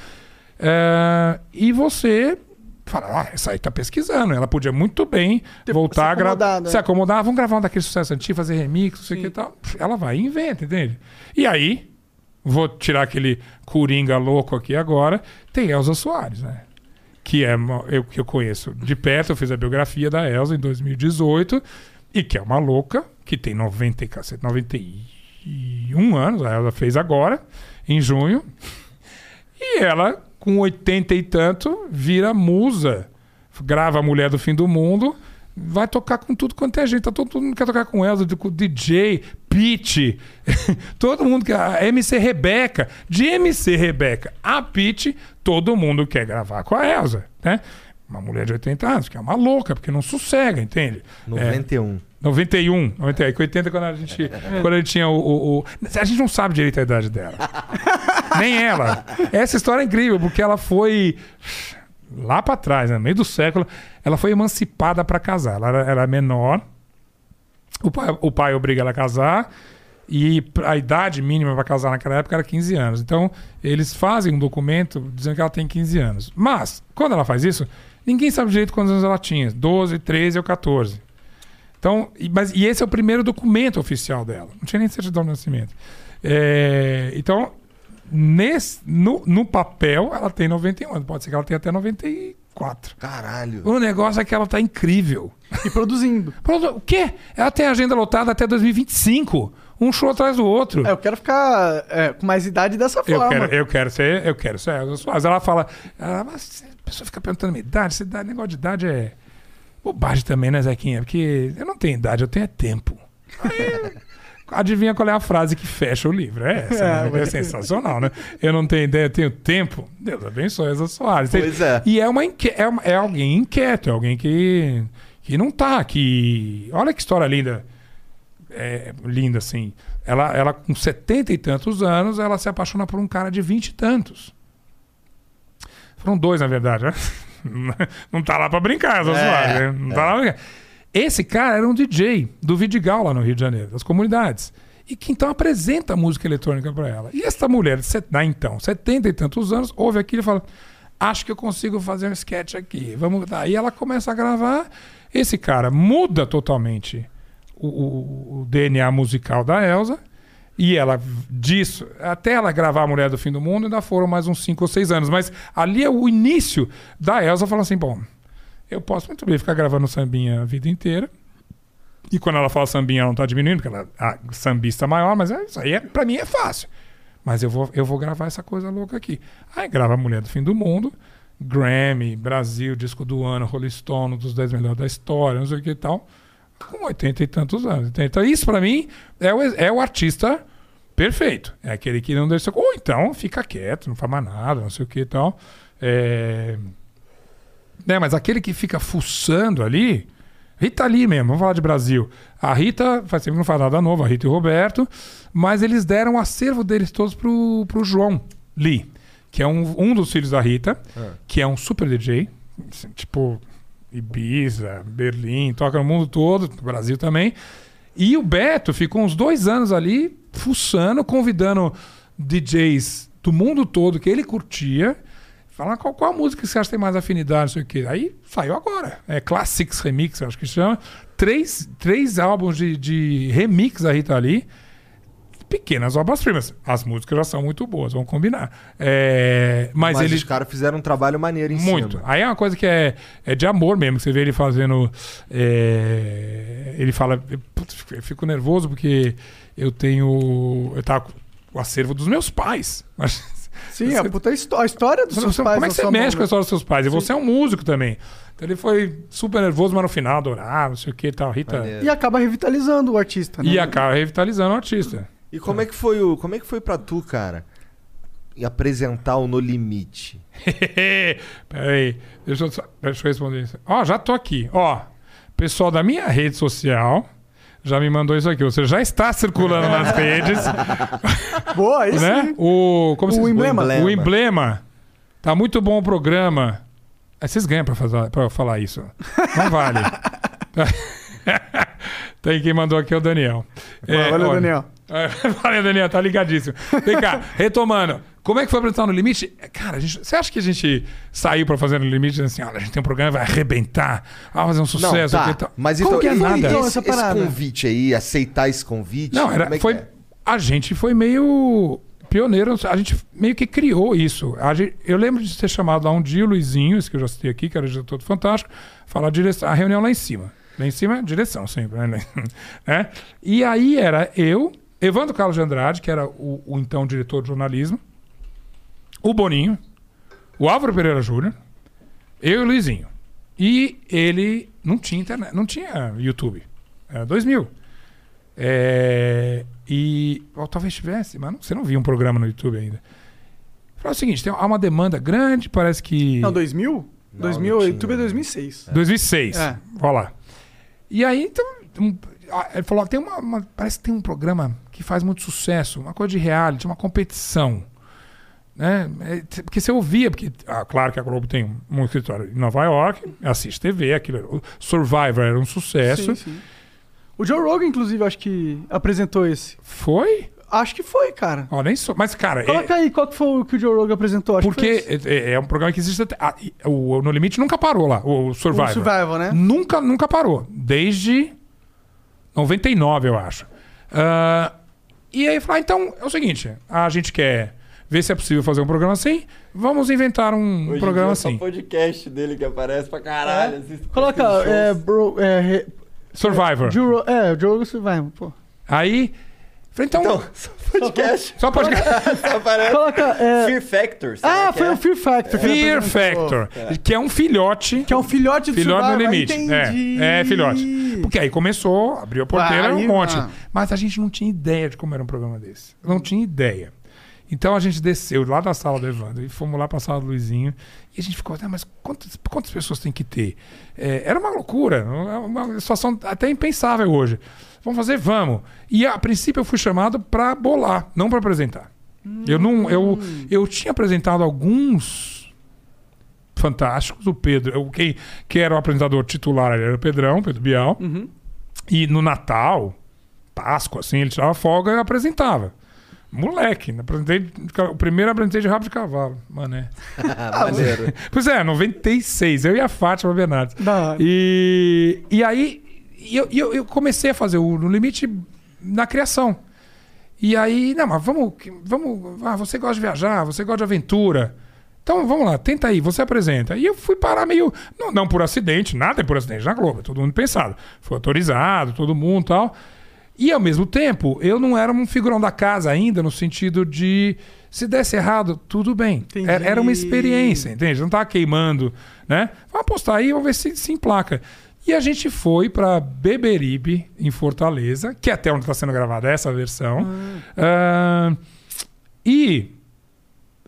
[SPEAKER 3] Eh, e você fala, ah, essa aí tá pesquisando. Ela podia muito bem voltar a gravar.
[SPEAKER 1] né?
[SPEAKER 3] Se acomodar, vamos gravar um daquele sucesso antigo, fazer remix, não sei o que e tal. Ela vai e inventa, entende? E aí, vou tirar aquele coringa louco aqui agora, tem Elza Soares, né? Que é eu que eu conheço de perto, eu fiz a biografia da Elza em 2018, e que é uma louca, que tem 90, e cacete, 91 anos, a Elza fez agora, em junho. E ela, com 80 e tanto, vira musa. Grava a Mulher do Fim do Mundo. Vai tocar com tudo quanto é gente. Tá todo, mundo quer tocar com ela, com DJ, Pete. todo mundo quer. A MC Rebeca. De MC Rebeca a Pete, todo mundo quer gravar com a Elsa. Né? Uma mulher de 80 anos, que é uma louca, porque não sossega, entende? É,
[SPEAKER 2] 91.
[SPEAKER 3] 91, 91. Com 80 quando a gente, quando a gente tinha o, o- o- A gente não sabe direito a idade dela. Nem ela. Essa história é incrível, porque ela foi lá pra trás, né, no meio do século, ela foi emancipada pra casar. Ela era, era menor. O pai, o pai obriga ela a casar. E a idade mínima para casar naquela época era 15 anos. Então, eles fazem um documento dizendo que ela tem 15 anos. Mas, quando ela faz isso, ninguém sabe direito quantos anos ela tinha: 12, 13 ou 14. Então, e, mas, e esse é o primeiro documento oficial dela. Não tinha nem certidão de nascimento. É, então, nesse, no, no papel, ela tem 91 anos. Pode ser que ela tenha até 94.
[SPEAKER 2] Caralho.
[SPEAKER 3] O negócio é que ela tá incrível.
[SPEAKER 1] E produzindo.
[SPEAKER 3] Produ- O quê? Ela tem agenda lotada até 2025. Um show atrás do outro.
[SPEAKER 1] É, eu quero ficar é, com mais idade dessa
[SPEAKER 3] Eu
[SPEAKER 1] forma.
[SPEAKER 3] quero, eu quero ser, eu quero ser Soares. Ela fala, ela, mas a pessoa fica perguntando minha idade, idade, negócio de idade é bobagem também, né, Zequinha? Porque eu não tenho idade, eu tenho é tempo. Aí, adivinha qual é a frase que fecha o livro? É essa,
[SPEAKER 1] É,
[SPEAKER 3] né? é sensacional, né? Eu não tenho ideia, eu tenho tempo. Deus abençoe Elza Soares.
[SPEAKER 2] Pois é.
[SPEAKER 3] E é, uma inque- é, uma- é alguém inquieto, é alguém que, que não tá, que... Olha que história linda. É, linda, assim. Ela, ela, com setenta e tantos anos, ela se apaixona por um cara de vinte e tantos. Foram dois, na verdade, né? Não tá lá pra brincar, Elza
[SPEAKER 2] É,
[SPEAKER 3] né? Não tá lá pra brincar. Esse cara era um DJ do Vidigal lá no Rio de Janeiro, das comunidades. E que então apresenta música eletrônica pra ela. E essa mulher, de set- ah, então, setenta e tantos anos, ouve aquilo e fala: acho que eu consigo fazer um sketch aqui. Vamos Aí ela começa a gravar. Esse cara muda totalmente o, o- o DNA musical da Elsa. E ela, disso, até ela gravar A Mulher do Fim do Mundo, ainda foram mais uns 5 ou 6 anos. Mas ali é o início da Elsa falando assim: bom, eu posso muito bem ficar gravando sambinha a vida inteira. E quando ela fala sambinha, ela não tá diminuindo, porque ela é a sambista maior, mas é, isso aí é, pra mim é fácil. Mas eu vou, eu vou gravar essa coisa louca aqui. Aí grava A Mulher do Fim do Mundo, Grammy, Brasil, disco do ano, Rolling Stone, dos 10 melhores da história, não sei o que e tal. Com 80 e tantos anos. Então, isso pra mim é o, é o artista perfeito. É aquele que não deixa. Ou então fica quieto, não faz mais nada, não sei o que e tal. É... Né, mas aquele que fica fuçando ali. Rita Lee mesmo, vamos falar de Brasil. A Rita, faz tempo que não faz nada novo, a Rita e o Roberto, mas eles deram o acervo deles todos pro, pro João Lee, que é um, um dos filhos da Rita, que é um super DJ, tipo Ibiza, Berlim, toca no mundo todo, no Brasil também. E o Beto ficou uns dois anos ali fuçando, convidando DJs do mundo todo que ele curtia. Falar qual, qual música que você acha que tem mais afinidade, não sei o quê. Aí saiu agora. É Classics Remix, acho que chama. Três, três álbuns de, de remix da Rita Lee. Pequenas obras-primas. As músicas já são muito boas, vamos combinar. É, mas,
[SPEAKER 2] Mas
[SPEAKER 3] ele.
[SPEAKER 2] os caras fizeram um trabalho maneiro em
[SPEAKER 3] Muito.
[SPEAKER 2] cima.
[SPEAKER 3] Aí é uma coisa que é, é de amor mesmo, que você vê ele fazendo. é, ele fala. "Putz, Eu fico nervoso porque eu tenho. Eu tava com o acervo dos meus pais.
[SPEAKER 1] Sim, a, puta histó- a história dos
[SPEAKER 3] você-
[SPEAKER 1] seus
[SPEAKER 3] você-
[SPEAKER 1] pais.
[SPEAKER 3] como é que você mexe
[SPEAKER 1] mão,
[SPEAKER 3] com a
[SPEAKER 1] né?
[SPEAKER 3] história dos seus pais? E você é um músico também. Então ele foi super nervoso, mas no final adorar, não sei o que e tal. Rita.
[SPEAKER 2] Maneiro.
[SPEAKER 1] E acaba revitalizando o artista, né?
[SPEAKER 3] E acaba revitalizando o artista.
[SPEAKER 2] E como é que foi o, como é que foi para tu, cara? E apresentar o No Limite.
[SPEAKER 3] Peraí, deixa eu, deixa eu responder isso. Ó, já tô aqui. Ó, pessoal da minha rede social já me mandou isso aqui. Você já está circulando nas redes,
[SPEAKER 1] Boa, isso.
[SPEAKER 3] né? O, como
[SPEAKER 1] O
[SPEAKER 3] se diz?
[SPEAKER 1] emblema.
[SPEAKER 3] O emblema. Tá muito bom o programa. Aí vocês ganham pra, fazer, pra falar isso. Não vale. Tem quem mandou aqui é o Daniel. É,
[SPEAKER 1] Valeu,
[SPEAKER 3] olha-
[SPEAKER 1] Daniel.
[SPEAKER 3] É, Valeu, Daniel, tá ligadíssimo. Vem cá, retomando. Como é que foi apresentar no limite? Cara, a gente- você acha que a gente saiu pra fazer no limite assim, olha, a gente tem um programa, vai arrebentar, vai fazer um sucesso
[SPEAKER 2] não, tá.
[SPEAKER 3] tal.
[SPEAKER 2] Mas
[SPEAKER 3] Como
[SPEAKER 2] então,
[SPEAKER 3] que é nada?
[SPEAKER 1] então,
[SPEAKER 2] esse,
[SPEAKER 1] essa
[SPEAKER 2] esse convite aí, aceitar esse convite.
[SPEAKER 3] Não, era,
[SPEAKER 2] é
[SPEAKER 3] foi.
[SPEAKER 2] é?
[SPEAKER 3] A gente foi meio pioneiro, a gente meio que criou isso. A gente- eu lembro de ter chamado lá um dia o Luizinho, esse que eu já citei aqui, que era diretor do Fantástico, falar a, direção, a reunião lá em cima. Lá em cima, direção sempre, né? Né? E aí era eu, Evandro Carlos de Andrade, que era o, o então diretor de jornalismo, o Boninho, o Álvaro Pereira Júnior, eu e o Luizinho. E ele não tinha internet, não tinha YouTube. Era 2000. É, e ou talvez tivesse, mas não- você não via um programa no YouTube ainda. Falou o seguinte: tem, há uma demanda grande, parece que.
[SPEAKER 1] Não, 2000?
[SPEAKER 2] Não,
[SPEAKER 1] 2000,
[SPEAKER 2] não
[SPEAKER 1] YouTube é
[SPEAKER 2] né?
[SPEAKER 1] 2006.
[SPEAKER 3] 2006.
[SPEAKER 1] É.
[SPEAKER 3] Vai lá. E aí, então, ele falou: tem uma, uma- Parece que tem um programa que faz muito sucesso, uma coisa de reality, uma competição. Né? É, Porque você ouvia, porque, ah, claro que a Globo tem um, escritório em Nova York, assiste TV, aquilo, Survivor era um sucesso.
[SPEAKER 1] Sim, sim. O Joe Rogan, inclusive, acho que apresentou esse.
[SPEAKER 3] Foi?
[SPEAKER 1] Acho que foi, cara.
[SPEAKER 3] Ó, nem sou. Mas, cara, é-
[SPEAKER 1] Coloca aí qual que foi o que o Joe Rogan apresentou. Acho que
[SPEAKER 3] Porque
[SPEAKER 1] esse.
[SPEAKER 3] é, é um programa que existe até. ah, o, No Limite nunca parou lá, o Survivor.
[SPEAKER 1] O Survival, né?
[SPEAKER 3] Nunca, nunca parou. Desde 99, eu acho. Ah, e aí falar, então é o seguinte: a gente quer ver se é possível fazer um programa assim. Vamos inventar um programa assim.
[SPEAKER 7] podcast dele que aparece pra caralho. assisto-
[SPEAKER 1] Coloca, é, bro, é, re-
[SPEAKER 3] Survivor.
[SPEAKER 1] É, o Joe Rogan Survival, pô.
[SPEAKER 3] Aí. Falei, então.
[SPEAKER 7] Então, só podcast.
[SPEAKER 3] só pode.
[SPEAKER 7] Só aparece.
[SPEAKER 1] Coloca, é...
[SPEAKER 7] Fear Factor.
[SPEAKER 1] Ah,
[SPEAKER 7] que
[SPEAKER 1] foi
[SPEAKER 7] é?
[SPEAKER 1] o Fear Factor.
[SPEAKER 3] Fear. Factor. Que é um filhote.
[SPEAKER 1] Que é um filhote do
[SPEAKER 3] Filhote no
[SPEAKER 1] Survivor.
[SPEAKER 3] limite.
[SPEAKER 1] Entendi.
[SPEAKER 3] É, é, filhote. Porque aí começou, abriu a porteira,
[SPEAKER 1] Aí,
[SPEAKER 3] um monte.
[SPEAKER 1] mano.
[SPEAKER 3] Mas a gente não tinha ideia de como era um programa desse. Não tinha ideia. Então a gente desceu lá da sala do Evandro e fomos lá pra sala do Luizinho. E a gente ficou, ah, mas quantas, quantas pessoas tem que ter? É, era uma loucura, uma situação até impensável hoje. Vamos fazer? Vamos. E a princípio eu fui chamado pra bolar, não pra apresentar. Eu não, eu, eu tinha apresentado alguns fantásticos. O Pedro, o quem que era o apresentador titular ele era o Pedrão, Pedro Bial. E no Natal, Páscoa, assim, ele tirava folga e apresentava. Moleque, né? apresentei, o primeiro eu apresentei de rabo de cavalo, mané.
[SPEAKER 2] Maneiro.
[SPEAKER 3] Pois é, 96, eu e a Fátima Bernardes.
[SPEAKER 1] Da.
[SPEAKER 3] E, e aí e eu, eu, eu comecei a fazer o No Limite na criação. E aí, não, mas vamos. vamos ah, você gosta de viajar, você gosta de aventura. Então vamos lá, tenta aí, você apresenta. E eu fui parar meio. Não, não por acidente, nada é por acidente na Globo, todo mundo pensado. Foi autorizado, todo mundo tal. E ao mesmo tempo, eu não era um figurão da casa ainda, no sentido de se desse errado, tudo bem. Era, era uma experiência, entende? Não tava queimando, né? Vamos apostar aí, vamos ver se se emplaca. E a gente foi para Beberibe, em Fortaleza, que é até onde está sendo gravada essa versão. Ah, e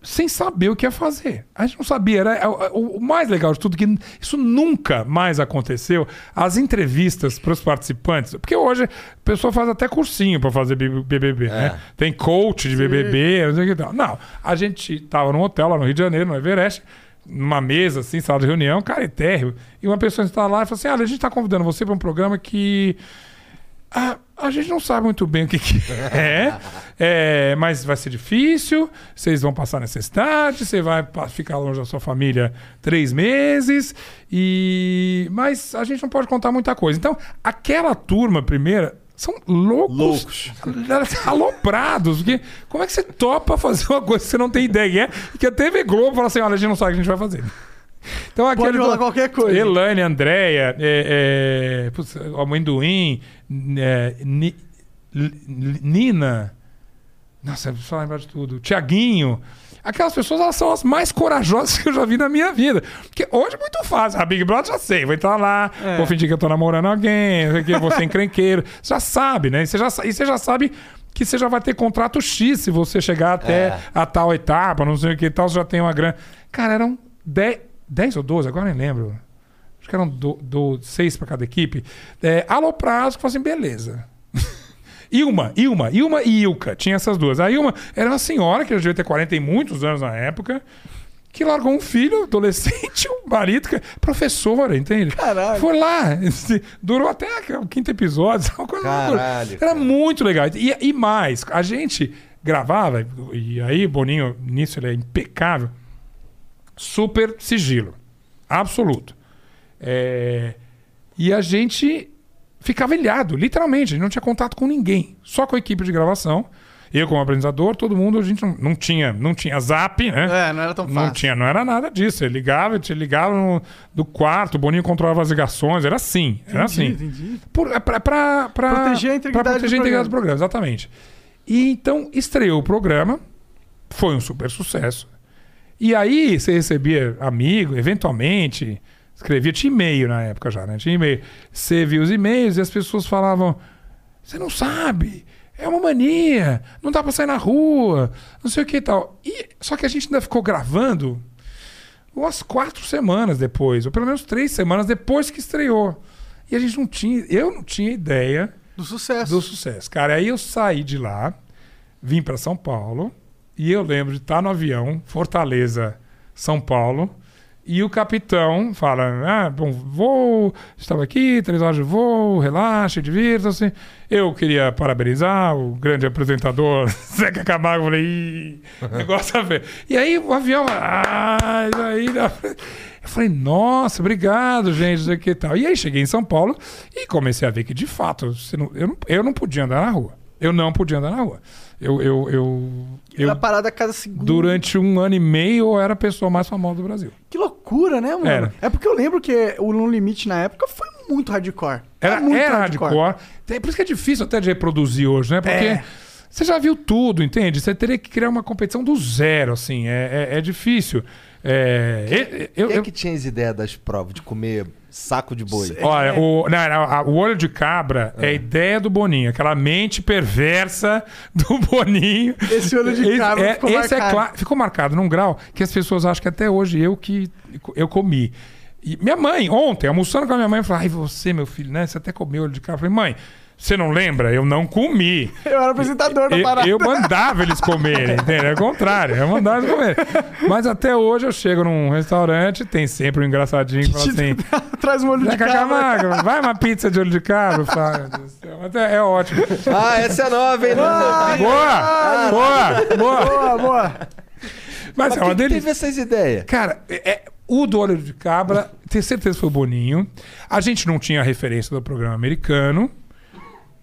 [SPEAKER 3] sem saber o que ia fazer. A gente não sabia. Era, é, o, o mais legal de tudo, que isso nunca mais aconteceu. As entrevistas para os participantes. Porque hoje a pessoa faz até cursinho para fazer BBB. Né? Tem coach de BBB, não sei o que tal. Não, a gente tava num hotel lá no Rio de Janeiro, no Everest, numa mesa, assim, sala de reunião, cara, é térreo. E uma pessoa está lá e fala assim: olha, a gente está convidando você para um programa que. Ah, a gente não sabe muito bem o que, que é, é, mas vai ser difícil. Vocês vão passar necessidade, você vai ficar longe da sua família três meses, e mas a gente não pode contar muita coisa. Então, aquela turma primeira são loucos, aloprados. Porque como é que você topa fazer uma coisa que você não tem ideia? E que a TV Globo fala assim: olha, a gente não sabe o que a gente vai fazer. Então, aquele
[SPEAKER 1] rolar qualquer coisa.
[SPEAKER 3] Elane, Andréia, é, é, putz, amendoim, é, Ni- Nina. Nossa, eu só lembrar de tudo. Tiaguinho. Aquelas pessoas, elas são as mais corajosas que eu já vi na minha vida. Porque hoje é muito fácil. A Big Brother já sei. Vou entrar lá,
[SPEAKER 1] É.
[SPEAKER 3] vou fingir que eu tô namorando alguém, vou ser encrenqueiro. Você já sabe, né? E você já, e você já sabe que você já vai ter contrato X se você chegar até
[SPEAKER 2] É.
[SPEAKER 3] a tal etapa, não sei o que e tal, você já tem uma grana. Cara, eram 10, 10 ou 12, agora nem lembro. Acho que eram do, do, seis para cada equipe. É, aloprados que falaram assim, beleza. Ilma, Ilma, Ilma e Ilka. Tinha essas duas. A Ilma era uma senhora que já devia ter 40 e muitos anos na época. Que largou um filho, adolescente, um marido, que é professora, entende?
[SPEAKER 1] Caralho.
[SPEAKER 3] Foi lá. Durou até o quinto episódio. Uma coisa
[SPEAKER 2] Caralho,
[SPEAKER 3] Era muito legal. E, e mais, a gente gravava, e aí Boninho, nisso ele é impecável, super sigilo. Absoluto. É, E a gente ficava ilhado, literalmente. A gente não tinha contato com ninguém. Só com a equipe de gravação. Eu, como apresentador, todo mundo, a gente não, não tinha, não tinha zap, né?
[SPEAKER 1] É, não era tão
[SPEAKER 3] Não
[SPEAKER 1] fácil.
[SPEAKER 3] tinha, não era nada disso. Ele ligava, te ligava no, do quarto, o Boninho controlava as ligações, era assim. Era assim.
[SPEAKER 1] Entendi, entendi.
[SPEAKER 3] Por, é pra, pra, pra-
[SPEAKER 1] Proteger a integridade
[SPEAKER 3] proteger
[SPEAKER 1] do
[SPEAKER 3] a integridade do
[SPEAKER 1] programa.
[SPEAKER 3] programa, exatamente. E então estreou o programa, foi um super sucesso. E aí você recebia amigo, eventualmente, escrevia, tinha e-mail na época já, né? Tinha e-mail. Você via os e-mails e as pessoas falavam: Você não sabe, é uma mania, não dá pra sair na rua, não sei o que e tal. E, só que a gente ainda ficou gravando umas quatro semanas depois, ou pelo menos três semanas depois que estreou. E a gente não tinha, eu não tinha ideia
[SPEAKER 1] Do sucesso.
[SPEAKER 3] do sucesso. Cara, aí eu saí de lá, vim para São Paulo, e eu lembro de estar no avião, Fortaleza, São Paulo, e o capitão fala: Ah, bom, voo, estava aqui, três horas de voo, relaxe, divirta-se. Eu queria parabenizar o grande apresentador Zeca Camargo. Eu falei: Ih, negócio a ver. E aí o avião, ah, aí. dá pra-" Eu falei, nossa, obrigado, gente, e tal. E aí cheguei em São Paulo e comecei a ver que, de fato, não- eu, não, eu não podia andar na rua. Eu não podia andar na rua. Eu, eu, eu, eu
[SPEAKER 1] Era parada a cada segundo.
[SPEAKER 3] durante um ano e meio, eu era a pessoa mais famosa do Brasil.
[SPEAKER 1] Que loucura, né, mano?
[SPEAKER 3] Era.
[SPEAKER 1] É porque eu lembro que o No Limite na época foi muito hardcore.
[SPEAKER 3] Era,
[SPEAKER 1] muito
[SPEAKER 3] era hardcore. É por isso que é difícil até de reproduzir hoje, né? Porque
[SPEAKER 1] É.
[SPEAKER 3] você já viu tudo, entende? Você teria que criar uma competição do zero, assim. É, é, é difícil. É, eu,
[SPEAKER 2] Quem é
[SPEAKER 3] eu-
[SPEAKER 2] que tinha as ideias das provas de comer saco de boi?
[SPEAKER 3] Olha, o, não, o olho de cabra é. a ideia do Boninho, aquela mente perversa do Boninho.
[SPEAKER 1] Esse olho de cabra
[SPEAKER 3] é,
[SPEAKER 1] ficou
[SPEAKER 3] esse é
[SPEAKER 1] marcado.
[SPEAKER 3] cla- ficou marcado num grau que as pessoas acham que até hoje eu que eu comi. E minha mãe, ontem, almoçando com a minha mãe, falou: Ai, você, meu filho, né? Você até comeu olho de cabra. Eu falei, mãe, Você não lembra? Eu não comi.
[SPEAKER 1] Eu era apresentador da
[SPEAKER 3] Eu,
[SPEAKER 1] parada.
[SPEAKER 3] eu mandava eles comerem, entendeu? É o contrário, eu mandava eles comerem. Mas até hoje eu chego num restaurante, tem sempre um engraçadinho que fala assim:
[SPEAKER 1] Traz um olho de cabra.
[SPEAKER 3] Vai uma pizza de olho de cabra. Eu falo, "Meu Deus do céu." Mas é, é ótimo.
[SPEAKER 2] Ah, essa é nova, hein?
[SPEAKER 3] Ah, boa! Boa! Boa!
[SPEAKER 1] Boa, boa.
[SPEAKER 3] Mas,
[SPEAKER 2] Mas
[SPEAKER 3] é uma delícia.
[SPEAKER 2] teve essas ideias?
[SPEAKER 3] Cara, é, é- o do olho de cabra, tenho certeza que foi o Boninho. A gente não tinha referência do programa americano.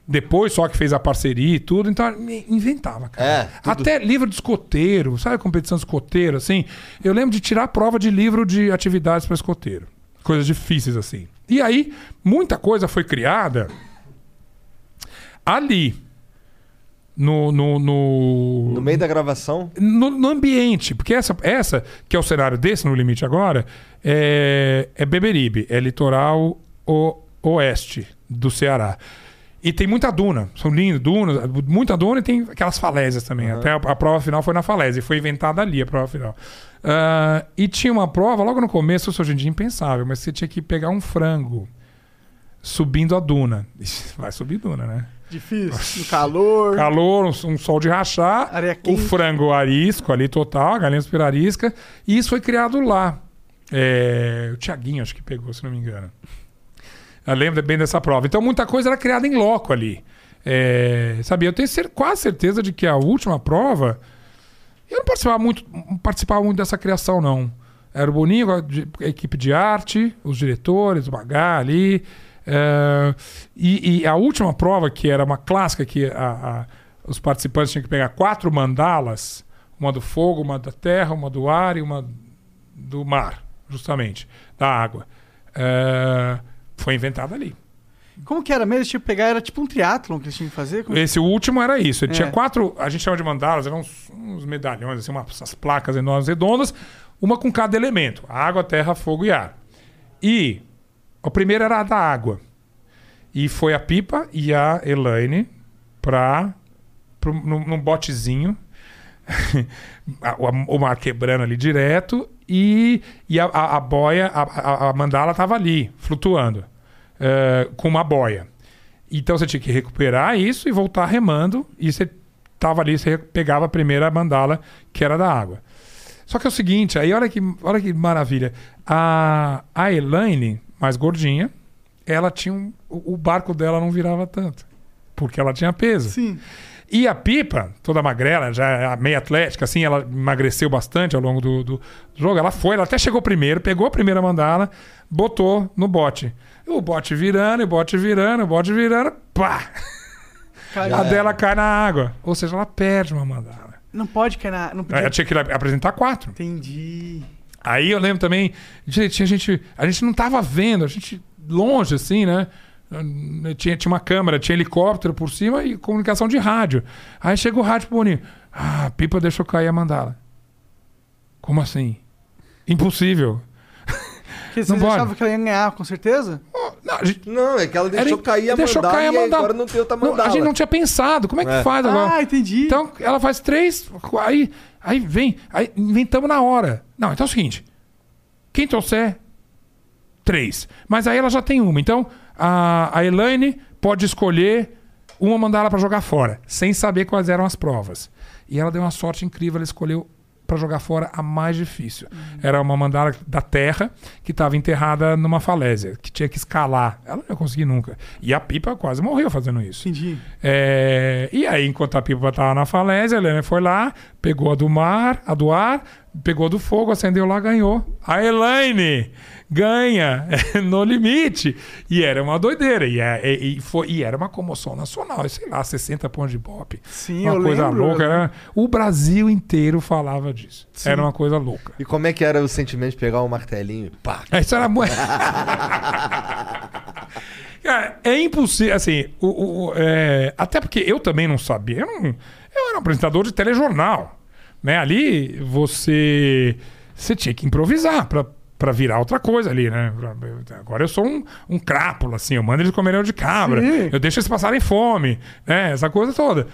[SPEAKER 3] Depois só que fez a parceria e tudo, então inventava, cara.
[SPEAKER 2] É.
[SPEAKER 3] Até livro de escoteiro, sabe a competição de escoteiro, assim? Eu lembro de tirar a prova de livro de atividades para escoteiro. Coisas difíceis, assim. E aí, muita coisa foi criada ali. No, no, no,
[SPEAKER 2] No meio da gravação?
[SPEAKER 3] no, no ambiente, porque essa, essa, que é o cenário desse no limite agora, é, é Beberibe, é litoral o, oeste do Ceará. E tem muita duna, são lindas, dunas, muita duna e tem aquelas falésias também. Até a, a prova final foi na falésia, e foi inventada ali a prova final. Ah, e tinha uma prova, logo no começo, isso hoje em dia é impensável, mas você tinha que pegar um frango subindo a duna. Vai subir duna, né?
[SPEAKER 1] Difícil. Calor.
[SPEAKER 3] Calor, um, um sol de rachar,
[SPEAKER 1] Areia
[SPEAKER 3] o frango arisco ali total, a galinha arisca, e isso foi criado lá. É, o Tiaguinho acho que pegou, se não me engano. Eu lembro bem dessa prova. Então muita coisa era criada em loco ali. É, sabe, eu tenho quase certeza de que a última prova eu não participava muito, não participava muito dessa criação, não. Era o Boninho, a, equipe de arte, os diretores, o Bagá ali. é, e, e a última prova, que era uma clássica, que a- a- os participantes tinham que pegar quatro mandalas: uma do fogo, uma da terra, uma do ar e uma do mar, justamente, da água. É, foi inventada ali.
[SPEAKER 1] Como que era mesmo? Tipo, pegar, era tipo um triatlon que eles tinham que fazer? Como-
[SPEAKER 3] Esse último era isso. Ele
[SPEAKER 1] É.
[SPEAKER 3] tinha quatro, a gente chama de mandalas, eram uns, uns medalhões, assim, umas essas placas enormes redondas, uma com cada elemento: água, terra, fogo e ar. E o primeiro era a da água. E foi a Pipa e a Elaine para num, num botezinho. O, o mar quebrando ali direto e, e a, a, a boia, a, a, a mandala tava ali, flutuando, eh, com uma boia. Então você tinha que recuperar isso e voltar remando. E você tava ali, você pegava a primeira mandala, que era da água. Só que é o seguinte, aí olha que, olha que maravilha. A, a Elaine, mais gordinha, ela tinha um, o, o barco dela não virava tanto. Porque ela tinha peso.
[SPEAKER 1] Sim.
[SPEAKER 3] E a Pipa, toda magrela, já meio atlética, assim, ela emagreceu bastante ao longo do, do jogo. Ela foi, ela até chegou primeiro, pegou a primeira mandala, botou no bote. O bote virando, o bote virando, o bote virando, pá! A dela cai na água. Ou seja, ela perde uma mandala.
[SPEAKER 1] Não pode cair na. Não podia...
[SPEAKER 3] tinha que apresentar quatro.
[SPEAKER 1] Entendi.
[SPEAKER 3] Aí eu lembro também, tinha gente, a gente não tava vendo, a gente longe assim, né? Tinha, tinha uma câmera, tinha helicóptero por cima e comunicação de rádio. Aí chega o rádio pro Boninho. Ah, a Pipa deixou cair a mandala. Como assim? Impossível.
[SPEAKER 1] Porque vocês
[SPEAKER 3] Não pode.
[SPEAKER 1] achavam que ela ia ganhar, com certeza?
[SPEAKER 3] Não, gente,
[SPEAKER 2] Não, é que ela deixou
[SPEAKER 3] Era-
[SPEAKER 2] cair a
[SPEAKER 3] deixou
[SPEAKER 2] mandala
[SPEAKER 3] cair a
[SPEAKER 2] e agora não tem outra
[SPEAKER 3] não,
[SPEAKER 2] mandala.
[SPEAKER 3] a gente não tinha pensado. Como é que
[SPEAKER 2] É.
[SPEAKER 3] faz agora?
[SPEAKER 1] Ah, entendi.
[SPEAKER 3] Então ela faz três, aí, aí vem, aí inventamos na hora. Não, então é o seguinte: quem trouxer, três. Mas aí ela já tem uma. Então a, a Elaine pode escolher uma mandala para jogar fora, sem saber quais eram as provas. E ela deu uma sorte incrível, ela escolheu para jogar fora a mais difícil. Era uma mandala da terra que estava enterrada numa falésia, que tinha que escalar. Ela não ia conseguir nunca. E a Pipa quase morreu fazendo isso.
[SPEAKER 1] Entendi.
[SPEAKER 3] É, e aí, enquanto a Pipa estava na falésia, a Helena foi lá, pegou a do mar, a do ar, pegou a do fogo, acendeu lá, ganhou. A Elaine ganha no limite. E era uma doideira. E, é- e- e foi, e era uma comoção nacional. Sei lá, 60 pontos de pop.
[SPEAKER 1] Sim,
[SPEAKER 3] uma
[SPEAKER 1] eu
[SPEAKER 3] coisa
[SPEAKER 1] lembro.
[SPEAKER 3] louca. Era, o Brasil inteiro falava disso. Era uma coisa louca.
[SPEAKER 2] E como é que era o sentimento de pegar um martelinho e pá?
[SPEAKER 3] Isso era muito. Cara, é impossível. Assim, o, o- é, até porque eu também não sabia. Eu, não- eu era um apresentador de telejornal. Né? Ali você, você tinha que improvisar pra, pra virar outra coisa ali, né? Agora eu sou um, um crápula, assim. Eu mando eles comerem de cabra.
[SPEAKER 1] Sim.
[SPEAKER 3] Eu deixo eles passarem fome. Né? Essa coisa toda.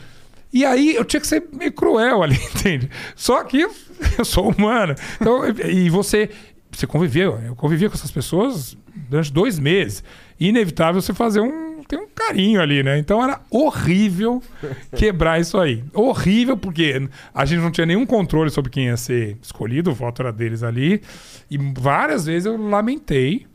[SPEAKER 3] E aí eu tinha que ser meio cruel ali, entende? Só que eu sou humano. Então, e você, você conviveu, eu convivia com essas pessoas durante dois meses. Inevitável você fazer um tem um carinho ali, né? Então era horrível quebrar isso aí. Horrível, porque a gente não tinha nenhum controle sobre quem ia ser escolhido, o voto era deles ali. E várias vezes eu lamentei.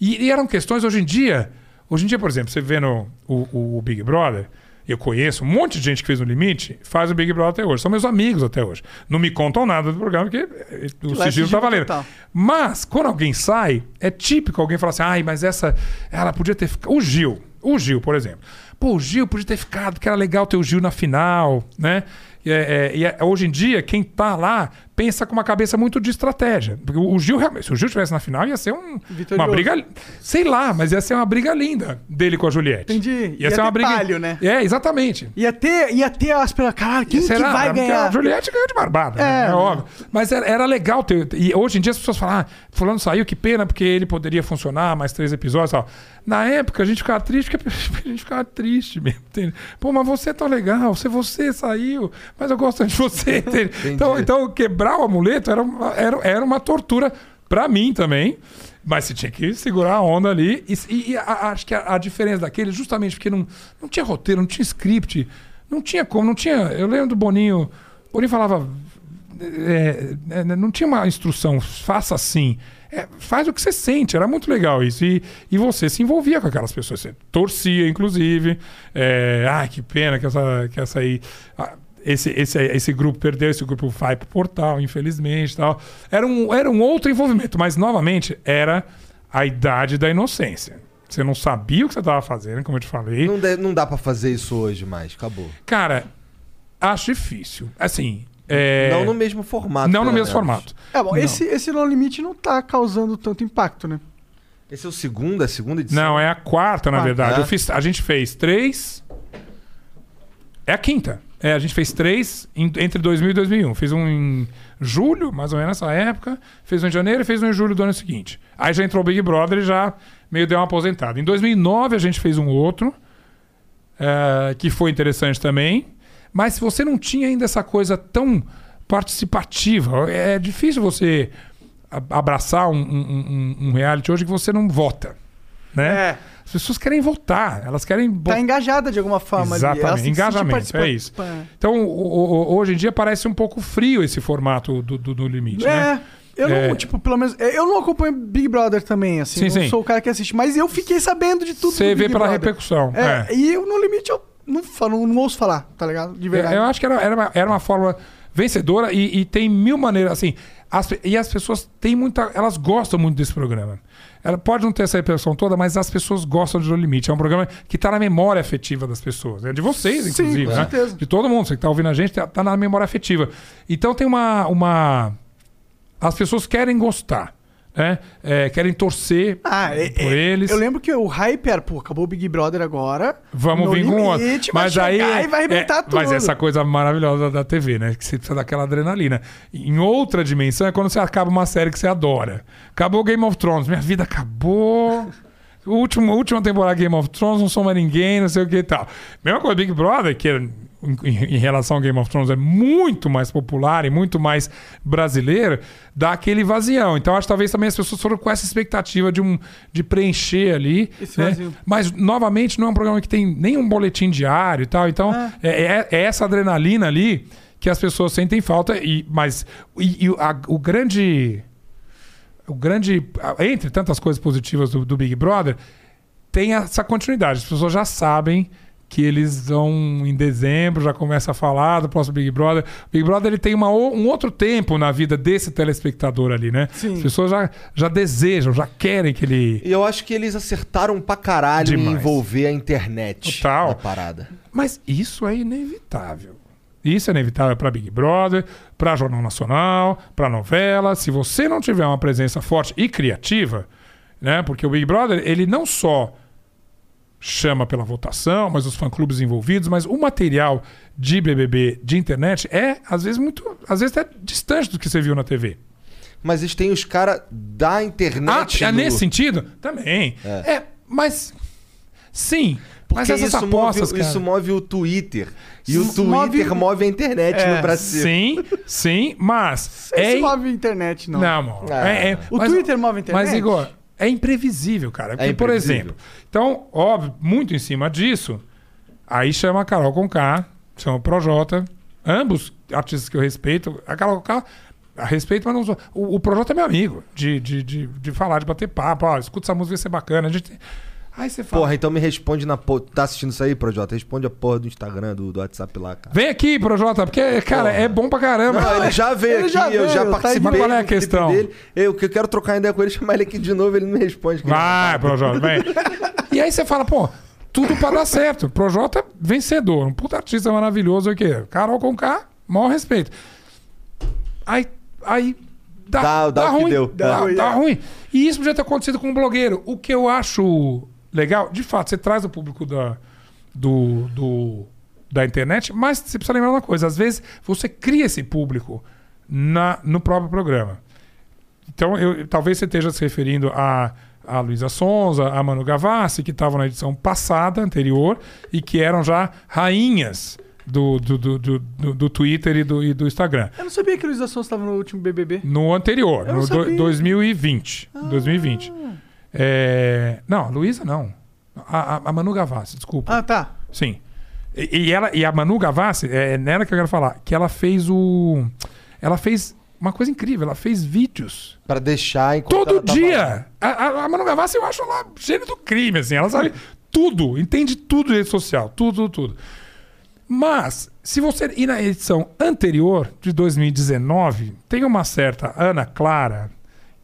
[SPEAKER 3] E, e eram questões, hoje em dia, hoje em dia, por exemplo, você vê no o, o Big Brother, eu conheço um monte de gente que fez no limite, faz o Big Brother até hoje. São meus amigos até hoje. Não me contam nada do programa, porque eh, o
[SPEAKER 1] Lá
[SPEAKER 3] sigilo tá
[SPEAKER 1] sigilo
[SPEAKER 3] valendo.
[SPEAKER 1] total.
[SPEAKER 3] Mas, quando alguém sai, é típico alguém falar assim: ai, mas essa. Ela podia ter ficado. O Gil. O Gil, por exemplo. Pô, o Gil podia ter ficado, porque era legal ter o Gil na final, né? E, é- é- e é- hoje em dia, quem tá lá pensa com uma cabeça muito de estratégia. Porque o Gil, realmente, se o Gil estivesse na final, ia ser um, uma briga. Sei lá, mas ia ser uma briga linda dele com a Juliette.
[SPEAKER 1] Entendi.
[SPEAKER 3] Ia, ser uma briga.
[SPEAKER 1] palio, né?
[SPEAKER 3] É, exatamente.
[SPEAKER 1] Ia ter, ia ter as pessoas. Caralho, quem que vai ganhar?
[SPEAKER 3] A Juliette ganhou de barbada,
[SPEAKER 1] É,
[SPEAKER 3] né? é
[SPEAKER 1] né?
[SPEAKER 3] óbvio. Mas era, era legal ter. E hoje em dia as pessoas falam, ah, fulano saiu, que pena, porque ele poderia funcionar mais três episódios e tal. Na época a gente ficava triste, porque a gente ficava triste mesmo. entende? Pô, mas você é tão legal, você, você saiu, mas eu gosto de você. então, então, quebrar o amuleto era era, era uma tortura pra mim também. Mas você tinha que segurar a onda ali. E, e- a- acho que a, a diferença daquele, justamente porque não, não tinha roteiro, não tinha script, não tinha como, não tinha. Eu lembro do Boninho. Boninho falava. é, é, não tinha uma instrução, faça assim. É, faz o que você sente, era muito legal isso. E, e você se envolvia com aquelas pessoas, você torcia, inclusive. Ai, que pena que essa, que essa aí. ah, esse, esse, esse grupo perdeu, esse grupo vai pro portal, infelizmente. Tal. Era, um, era um outro envolvimento, mas novamente era a idade da inocência. Você não sabia o que você estava fazendo, como eu te falei.
[SPEAKER 2] Não, dá- não dá pra fazer isso hoje mais, acabou.
[SPEAKER 3] Cara, acho difícil. Assim. é,
[SPEAKER 2] Não no mesmo formato.
[SPEAKER 3] Não no mesmo
[SPEAKER 2] menos.
[SPEAKER 3] formato.
[SPEAKER 1] É, bom,
[SPEAKER 3] Não.
[SPEAKER 1] esse, esse No Limite não tá causando tanto impacto, né?
[SPEAKER 2] Esse é o segundo, é a segunda edição?
[SPEAKER 3] Não, é a quarta, na
[SPEAKER 1] Quarta.
[SPEAKER 3] verdade.
[SPEAKER 2] É?
[SPEAKER 3] Eu fiz, a gente fez três. É a quinta. É, a gente fez três em- entre 2000 e 2001. Fez um em julho, mais ou menos nessa época. Fez um em janeiro e fez um em julho do ano seguinte. Aí já entrou o Big Brother e já meio deu uma aposentada. Em 2009 a gente fez um outro, é, que foi interessante também. Mas se você não tinha ainda essa coisa tão participativa, é difícil você abraçar um, um- um- um reality hoje que você não vota. Né?
[SPEAKER 1] É.
[SPEAKER 3] As pessoas querem votar, elas querem
[SPEAKER 1] Tá engajada de alguma forma ali.
[SPEAKER 3] Exatamente,
[SPEAKER 1] Elas sentem
[SPEAKER 3] engajamento, é isso.
[SPEAKER 1] É.
[SPEAKER 3] Então, hoje em dia parece um pouco frio esse formato do, do, do limite, né?
[SPEAKER 1] É, eu não,
[SPEAKER 3] É.
[SPEAKER 1] tipo, pelo menos. Eu não acompanho Big Brother também, assim.
[SPEAKER 3] Sim,
[SPEAKER 1] não
[SPEAKER 3] sim.
[SPEAKER 1] sou o cara que assiste, mas eu fiquei sabendo de tudo
[SPEAKER 3] Você vê pela
[SPEAKER 1] Brother.
[SPEAKER 3] repercussão.
[SPEAKER 1] É,
[SPEAKER 3] é.
[SPEAKER 1] E eu, no limite, eu não, falo, não ouço falar, tá ligado? De verdade.
[SPEAKER 3] Eu acho que era, era, uma, era uma forma vencedora e, e tem mil maneiras, assim. as e as pessoas têm muita. Elas gostam muito desse programa. Ela pode não ter essa repercussão toda, mas as pessoas gostam de No Limite. É um programa que está na memória afetiva das pessoas. É de vocês,
[SPEAKER 1] Sim,
[SPEAKER 3] inclusive.
[SPEAKER 1] com
[SPEAKER 3] né?
[SPEAKER 1] certeza.
[SPEAKER 3] De todo mundo. Você que está ouvindo a gente, está na memória afetiva. Então tem uma. uma... As pessoas querem gostar. Né? É, querem torcer
[SPEAKER 1] Ah, é-
[SPEAKER 3] por
[SPEAKER 1] é-
[SPEAKER 3] eles.
[SPEAKER 1] Eu lembro que o hype era, pô, acabou o Big Brother agora.
[SPEAKER 3] Vamos vir com outro. Mas aí.
[SPEAKER 1] vai arrebentar
[SPEAKER 3] é,
[SPEAKER 1] tudo.
[SPEAKER 3] Mas essa coisa maravilhosa da TV, né? Que você precisa daquela adrenalina. Em outra dimensão é quando você acaba uma série que você adora. Acabou Game of Thrones, minha vida acabou. Último, última temporada de Game of Thrones, não sou mais ninguém, não sei o que e tal. Mesma coisa, Big Brother, que é, em, em relação ao Game of Thrones é muito mais popular e muito mais brasileiro, dá aquele vazião. Então acho que talvez também as pessoas foram com essa expectativa de, um, de preencher ali.
[SPEAKER 1] Esse
[SPEAKER 3] né?
[SPEAKER 1] vazio.
[SPEAKER 3] Mas, novamente, não é um programa que tem nem um boletim diário e tal. Então, é, é- é essa adrenalina ali que as pessoas sentem falta. E, mas e, e o- a- o grande. O grande. Entre tantas coisas positivas do, do Big Brother, tem essa continuidade. As pessoas já sabem que eles vão em dezembro, já começa a falar do próximo Big Brother. O Big Brother ele tem uma, um outro tempo na vida desse telespectador ali, né?
[SPEAKER 1] Sim.
[SPEAKER 3] As pessoas já, já desejam, já querem que ele.
[SPEAKER 2] E eu acho que eles acertaram pra caralho em
[SPEAKER 3] Demais.
[SPEAKER 2] envolver a internet
[SPEAKER 3] Total.
[SPEAKER 2] na parada.
[SPEAKER 3] Mas isso é inevitável. Isso é inevitável para Big Brother, para Jornal Nacional, para novela. Se você não tiver uma presença forte e criativa, né? Porque o Big Brother, ele não só chama pela votação, mas os fã-clubes envolvidos, mas o material de BBB de internet é às vezes muito, às vezes até distante do que você viu na TV.
[SPEAKER 2] Mas eles têm os caras da
[SPEAKER 3] Ah,
[SPEAKER 2] internet.
[SPEAKER 3] é
[SPEAKER 2] no-
[SPEAKER 3] nesse sentido? Também. É, mas sim, mas
[SPEAKER 2] Porque
[SPEAKER 3] essas
[SPEAKER 2] isso,
[SPEAKER 3] apostas,
[SPEAKER 2] move,
[SPEAKER 3] cara.
[SPEAKER 2] isso move o Twitter. E o
[SPEAKER 1] Isso
[SPEAKER 2] Twitter
[SPEAKER 1] move-
[SPEAKER 2] move, a internet
[SPEAKER 1] É,
[SPEAKER 2] no Brasil.
[SPEAKER 3] Sim, sim, mas
[SPEAKER 1] Não
[SPEAKER 3] é
[SPEAKER 1] se move a internet, não.
[SPEAKER 3] Não, amor.
[SPEAKER 2] Ah.
[SPEAKER 3] É, é,
[SPEAKER 1] O
[SPEAKER 3] mas-
[SPEAKER 1] Twitter move a internet?
[SPEAKER 3] Mas, Igor, é imprevisível, cara. Porque, por
[SPEAKER 2] imprevisível.
[SPEAKER 3] exemplo, então, óbvio, muito em cima disso, aí chama a Carol Conká, chama o Projota, ambos artistas que eu respeito. A Carol Conká, a respeito, mas não sou. O, o Projota é meu amigo, de, de, de, de falar, de bater papo. Ó, escuta essa música, vai ser bacana. A gente... Aí você fala.
[SPEAKER 2] Porra, então me responde na porra. Tá assistindo isso aí, Projota? Responde a porra do Instagram, do, do WhatsApp lá, cara.
[SPEAKER 3] Vem aqui, Projota, porque, cara, é bom pra caramba.
[SPEAKER 2] Não, ele já veio
[SPEAKER 1] Ele
[SPEAKER 2] aqui,
[SPEAKER 1] já
[SPEAKER 2] eu já
[SPEAKER 1] veio, tá
[SPEAKER 2] participei.
[SPEAKER 3] Mas qual é a questão?
[SPEAKER 2] Dele. Eu, que eu quero trocar ideia com ele, chamar ele aqui de novo, ele não me responde.
[SPEAKER 3] Vai,
[SPEAKER 2] tá.
[SPEAKER 3] Projota, vem. E aí você fala, pô, tudo pra dar certo. Projota é vencedor, um puta artista maravilhoso aqui. Carol com K, maior respeito. Aí, aí dá,
[SPEAKER 2] Dá- dá o que
[SPEAKER 3] ruim.
[SPEAKER 2] deu.
[SPEAKER 3] Dá,
[SPEAKER 1] Dá ruim,
[SPEAKER 3] dá
[SPEAKER 1] é.
[SPEAKER 3] ruim. E isso podia ter acontecido com um blogueiro. O que eu acho legal, de fato, você traz o público da, do, do- da internet, mas você precisa lembrar uma coisa: às vezes você cria esse público na, no próprio programa. Então, eu, talvez você esteja se referindo a, a Luísa Sonza, a Manu Gavassi, que estavam na edição passada, anterior, e que eram já rainhas do, do, do, do, do- Twitter e do, e do Instagram.
[SPEAKER 1] Eu não sabia que o Luiz Assunção estava no último BBB.
[SPEAKER 3] No anterior, no do,
[SPEAKER 1] sabia.
[SPEAKER 3] 2020. 2020. É, não, a Luísa não. A, a- Manu Gavassi, desculpa.
[SPEAKER 1] Ah, tá.
[SPEAKER 3] Sim. E, e ela, e a Manu Gavassi, é nela que eu quero falar, que ela fez o. Ela fez uma coisa incrível, ela fez vídeos
[SPEAKER 2] Pra deixar enquanto
[SPEAKER 3] todo
[SPEAKER 2] tava-
[SPEAKER 3] dia. A, a, a Manu Gavassi eu acho ela gênio do crime, assim. Ela sabe tudo, entende tudo de rede social, tudo, tudo, tudo. Mas, se você ir na edição anterior, de 2019, tem uma certa Ana Clara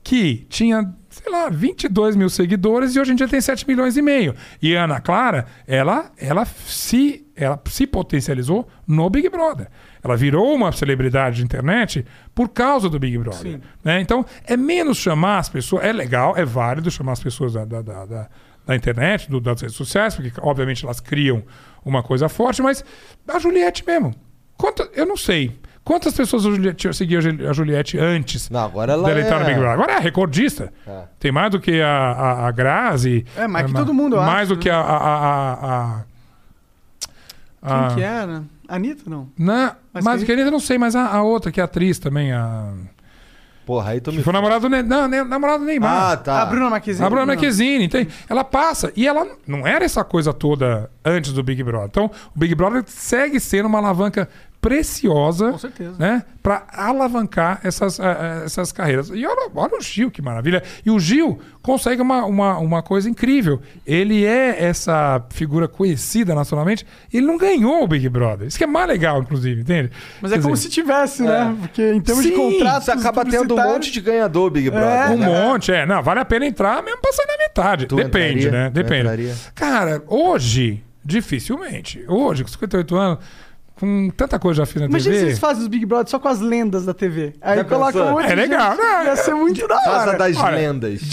[SPEAKER 3] que tinha, sei lá, 22 mil seguidores e hoje em dia tem 7 milhões e meio. E a Ana Clara, ela, ela, se, ela se potencializou no Big Brother. Ela virou uma celebridade de internet por causa do Big Brother. né? Então, é menos chamar as pessoas. É legal, é válido chamar as pessoas da, da, da, da- da internet, do- das redes sociais, porque obviamente elas criam uma coisa forte, mas a Juliette mesmo. Quanta, eu não sei. Quantas pessoas a Juliette, seguiam a Juli- a Juliette antes
[SPEAKER 2] Não, agora ela
[SPEAKER 3] dela entrar no
[SPEAKER 2] é-
[SPEAKER 3] Big Brother? Agora é recordista.
[SPEAKER 2] É.
[SPEAKER 3] Tem mais do que a, a, a Grazi.
[SPEAKER 1] É, mais que
[SPEAKER 3] ma-
[SPEAKER 1] todo mundo, eu
[SPEAKER 3] Mais
[SPEAKER 1] acho,
[SPEAKER 3] do que a. a, a, a- a-
[SPEAKER 1] Quem que era? Anitta, não?
[SPEAKER 3] Não,
[SPEAKER 1] Mas
[SPEAKER 3] mas
[SPEAKER 1] quem?
[SPEAKER 3] que ainda não sei, mas a, a outra, que é atriz também, a.
[SPEAKER 2] Porra, aí tu me.
[SPEAKER 3] Que foi namorada do, Ne- não, ne- namorada do Neymar.
[SPEAKER 2] Ah, tá.
[SPEAKER 1] A Bruna Marquezine.
[SPEAKER 3] A Bruna. Marquezine, tem. Ela passa. E ela não era essa coisa toda antes do Big Brother. Então, o Big Brother segue sendo uma alavanca preciosa. Né? Pra alavancar essas, eh, eh, essas carreiras. E olha, olha o Gil, que maravilha. E o Gil consegue uma, uma, uma coisa incrível. Ele é essa figura conhecida nacionalmente. Ele não ganhou o Big Brother. Isso que é mais legal, inclusive, entende?
[SPEAKER 1] Mas é
[SPEAKER 3] Quer
[SPEAKER 1] como
[SPEAKER 3] dizer,
[SPEAKER 1] se tivesse, né? Porque em termos de
[SPEAKER 3] Sim,
[SPEAKER 1] contratos
[SPEAKER 2] Você acaba tendo um monte de ganhador, Big Brother.
[SPEAKER 3] Um
[SPEAKER 2] né?
[SPEAKER 3] monte, é. Não, vale a pena entrar mesmo pra sair na metade.
[SPEAKER 2] Tu
[SPEAKER 3] Depende,
[SPEAKER 2] entraria?
[SPEAKER 3] né? Depende.
[SPEAKER 2] entraria?
[SPEAKER 3] Cara, hoje, dificilmente. Hoje, com 58 anos, com tanta coisa já fiz na
[SPEAKER 1] Imagina se
[SPEAKER 3] TV.
[SPEAKER 1] eles fazem os Big Brother só com as lendas da TV. Aí
[SPEAKER 2] Já
[SPEAKER 1] coloca
[SPEAKER 2] pensou?
[SPEAKER 1] um monte
[SPEAKER 3] É legal,
[SPEAKER 1] gente.
[SPEAKER 3] né?
[SPEAKER 1] Ia ser muito da
[SPEAKER 2] Casa
[SPEAKER 1] hora.
[SPEAKER 2] das
[SPEAKER 3] Olha,
[SPEAKER 2] lendas.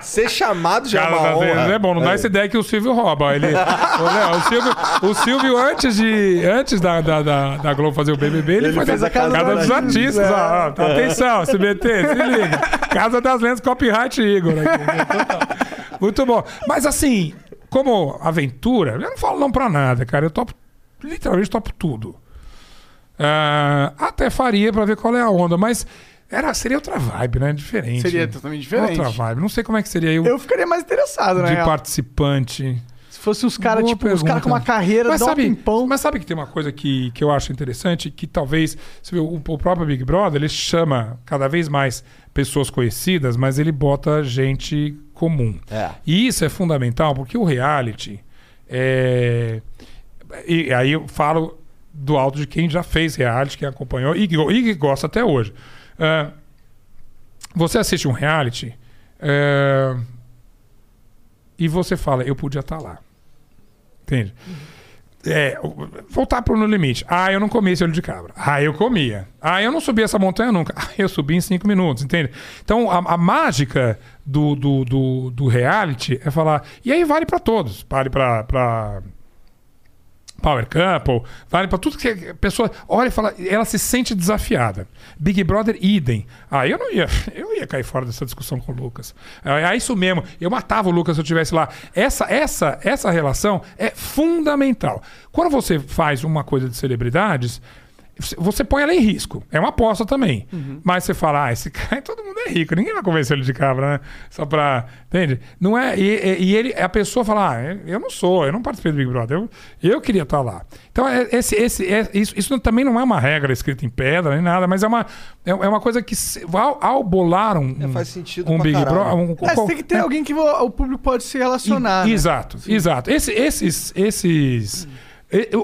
[SPEAKER 2] Ser chamado já é
[SPEAKER 3] Cara,
[SPEAKER 2] uma
[SPEAKER 3] das
[SPEAKER 2] honra.
[SPEAKER 3] é bom, não dá essa ideia que o Silvio rouba. Ele, o, Silvio, o Silvio, antes, de, antes da, da, da, da Globo fazer o BBB, ele,
[SPEAKER 2] Ele
[SPEAKER 3] foi
[SPEAKER 2] fez a Casa
[SPEAKER 3] Casa dos Artistas.
[SPEAKER 1] é.
[SPEAKER 3] ó, ó, tá, atenção, SBT, se liga. Casa das Lendas, copyright Igor. Aqui, Muito bom. Mas assim, como aventura, eu não falo não pra nada, cara. Eu topo, literalmente topo tudo. Ah, até faria pra ver qual é a onda, mas era, seria outra vibe, né? Diferente.
[SPEAKER 1] Seria totalmente diferente.
[SPEAKER 3] Outra vibe. Não sei como é que seria eu,
[SPEAKER 1] Eu ficaria mais interessado, né?
[SPEAKER 3] de participante.
[SPEAKER 1] Se fosse os caras, tipo, os caras
[SPEAKER 3] pergunta.
[SPEAKER 1] com uma carreira
[SPEAKER 3] mas sabe,
[SPEAKER 1] pimpão.
[SPEAKER 3] mas sabe que tem uma coisa que, que eu acho interessante, que talvez você vê, o, o próprio Big Brother ele chama cada vez mais pessoas conhecidas, mas ele bota gente comum.
[SPEAKER 2] É.
[SPEAKER 3] E isso é fundamental porque o reality é e aí eu falo do alto de quem já fez reality, quem acompanhou e, que go- que gosta até hoje. Ah, você assiste um reality é, e você fala, eu podia estar lá. Entende? É, o- voltar pro No Limite. Ah, eu não comi esse olho de cabra. Ah, eu comia. Ah, eu não subi essa montanha nunca. Ah, eu subi em cinco minutos, entende? Então, a, a mágica do, do, do, do reality é falar... E aí vale pra todos. Vale pra... pra Power Couple, vale pra tudo que a pessoa olha e fala, ela se sente desafiada. Big Brother, idem. Ah, eu não ia, eu ia cair fora dessa discussão com o Lucas. É, é isso mesmo, eu matava o Lucas se eu estivesse lá. Essa, essa, essa relação é fundamental. Quando você faz uma coisa de celebridades, você põe ela em risco. É uma aposta também.
[SPEAKER 1] Uhum.
[SPEAKER 3] Mas você fala, ah, esse cara, todo mundo é rico, ninguém vai convencer ele de cabra, né? Só pra. Entende? Não é. E, e- e ele, a pessoa fala, ah, eu não sou, eu não participei do Big Brother, eu, eu queria estar lá. Então, é- esse, esse, é- isso, isso também não é uma regra escrita em pedra nem nada, mas é uma, é, é uma coisa que, se- ao, ao bolar um, um,
[SPEAKER 2] faz sentido
[SPEAKER 3] um Big. Brother. Um,
[SPEAKER 1] É, tem que ter alguém que o, o público pode se relacionar.
[SPEAKER 3] I-
[SPEAKER 1] né?
[SPEAKER 3] Exato, exato. Esse- esses. esses e-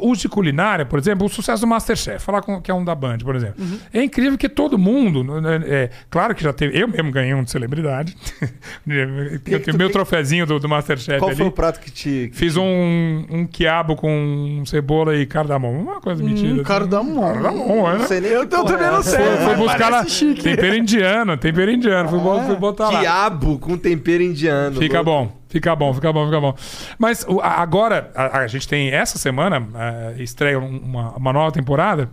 [SPEAKER 3] Os de culinária, por exemplo, o sucesso do Masterchef, falar com, que é um da Band, por exemplo.
[SPEAKER 1] Uhum.
[SPEAKER 3] É incrível que todo mundo. né, É, claro que já teve. Eu mesmo ganhei um de celebridade. eu tenho meu trofezinho do, do Masterchef
[SPEAKER 2] Qual
[SPEAKER 3] ali.
[SPEAKER 2] foi o prato que te. que
[SPEAKER 3] Fiz um, um quiabo com cebola e cardamomo. Uma coisa mentira.
[SPEAKER 1] Hum, cardamomo.
[SPEAKER 3] Cardamomo, é.
[SPEAKER 2] Não sei nem
[SPEAKER 1] Eu, eu
[SPEAKER 2] porra
[SPEAKER 1] também
[SPEAKER 2] é
[SPEAKER 1] não sei.
[SPEAKER 3] Fui, fui buscar lá.
[SPEAKER 1] chique.
[SPEAKER 3] Tempero indiano, tempero indiano. Fui, bo- fui botar lá.
[SPEAKER 2] Quiabo com tempero indiano.
[SPEAKER 3] Fica
[SPEAKER 2] louco.
[SPEAKER 3] bom, fica bom, fica bom, fica bom. Mas agora, a, a gente tem essa semana, eh, estreia um- uma, uma nova temporada.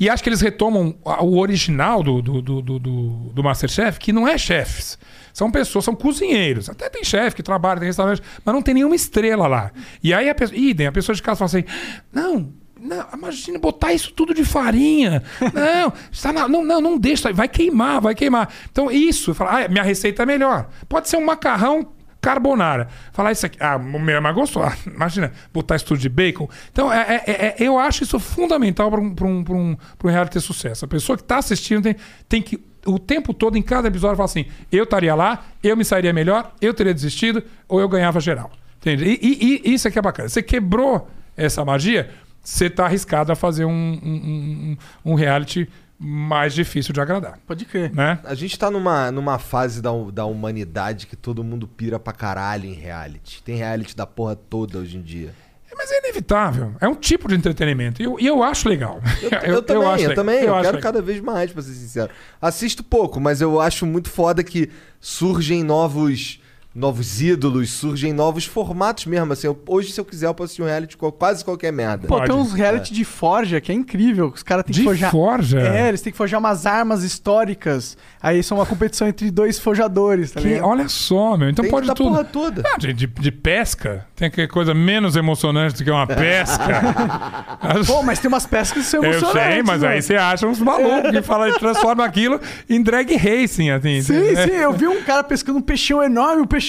[SPEAKER 3] E acho que eles retomam o original do, do, do, do, do- do Masterchef, que não é chefes. São pessoas, são cozinheiros. Até tem chefe que trabalha, tem restaurante, mas não tem nenhuma estrela lá. E aí a pessoa, idem, a pessoa de casa fala assim: não. Não, imagina botar isso tudo de farinha. Não, está na- não, não, não deixa, vai queimar, vai queimar. Então, isso, fala, ah, minha receita é melhor. Pode ser um macarrão carbonara. Falar isso aqui, ah, o meu é gostoso. Ah, imagina, botar isso tudo de bacon. Então, é, é- é- eu acho isso fundamental para um, um, um, um reality ter sucesso. A pessoa que está assistindo tem, tem que, o tempo todo, em cada episódio, falar assim: eu estaria lá, eu me sairia melhor, eu teria desistido, ou eu ganhava geral. Entende? E, e- e isso aqui é bacana. Você quebrou essa magia, você está arriscado a fazer um, um, um- um reality mais difícil de agradar.
[SPEAKER 1] Pode crer.
[SPEAKER 3] Né?
[SPEAKER 2] A gente tá numa, numa fase da, da humanidade que todo mundo pira pra caralho em reality. Tem reality da porra toda hoje em dia.
[SPEAKER 3] Mas é inevitável. É um tipo de entretenimento. E eu, e eu acho legal.
[SPEAKER 2] Eu, eu também, eu,
[SPEAKER 3] acho
[SPEAKER 2] também. Eu, quero cada vez mais, pra ser sincero. Assisto pouco, mas eu acho muito foda que surgem novos novos ídolos, surgem novos formatos mesmo. Assim, eu- hoje, se eu quiser, eu posso assistir um reality com quase qualquer merda.
[SPEAKER 1] Pô, tem uns reality de forja que é incrível. Os caras têm que
[SPEAKER 3] De
[SPEAKER 1] forjar.
[SPEAKER 3] forja?
[SPEAKER 1] É, eles têm que forjar umas armas históricas. Aí são uma competição entre dois forjadores, tá
[SPEAKER 3] Que-
[SPEAKER 1] ligado?
[SPEAKER 3] olha só, meu. Então
[SPEAKER 2] Tem
[SPEAKER 3] pode tudo.
[SPEAKER 2] porra toda.
[SPEAKER 3] Ah, de, de- de pesca. Tem que coisa menos emocionante do que uma pesca.
[SPEAKER 1] Pô, mas tem umas pescas que são
[SPEAKER 3] Eu
[SPEAKER 1] emocionantes.
[SPEAKER 3] sei, mas
[SPEAKER 1] mano.
[SPEAKER 3] aí você acha uns malucos que fala e transforma aquilo em drag racing, assim.
[SPEAKER 1] Sim,
[SPEAKER 3] né?
[SPEAKER 1] sim, eu vi um cara pescando um peixão enorme, o peixão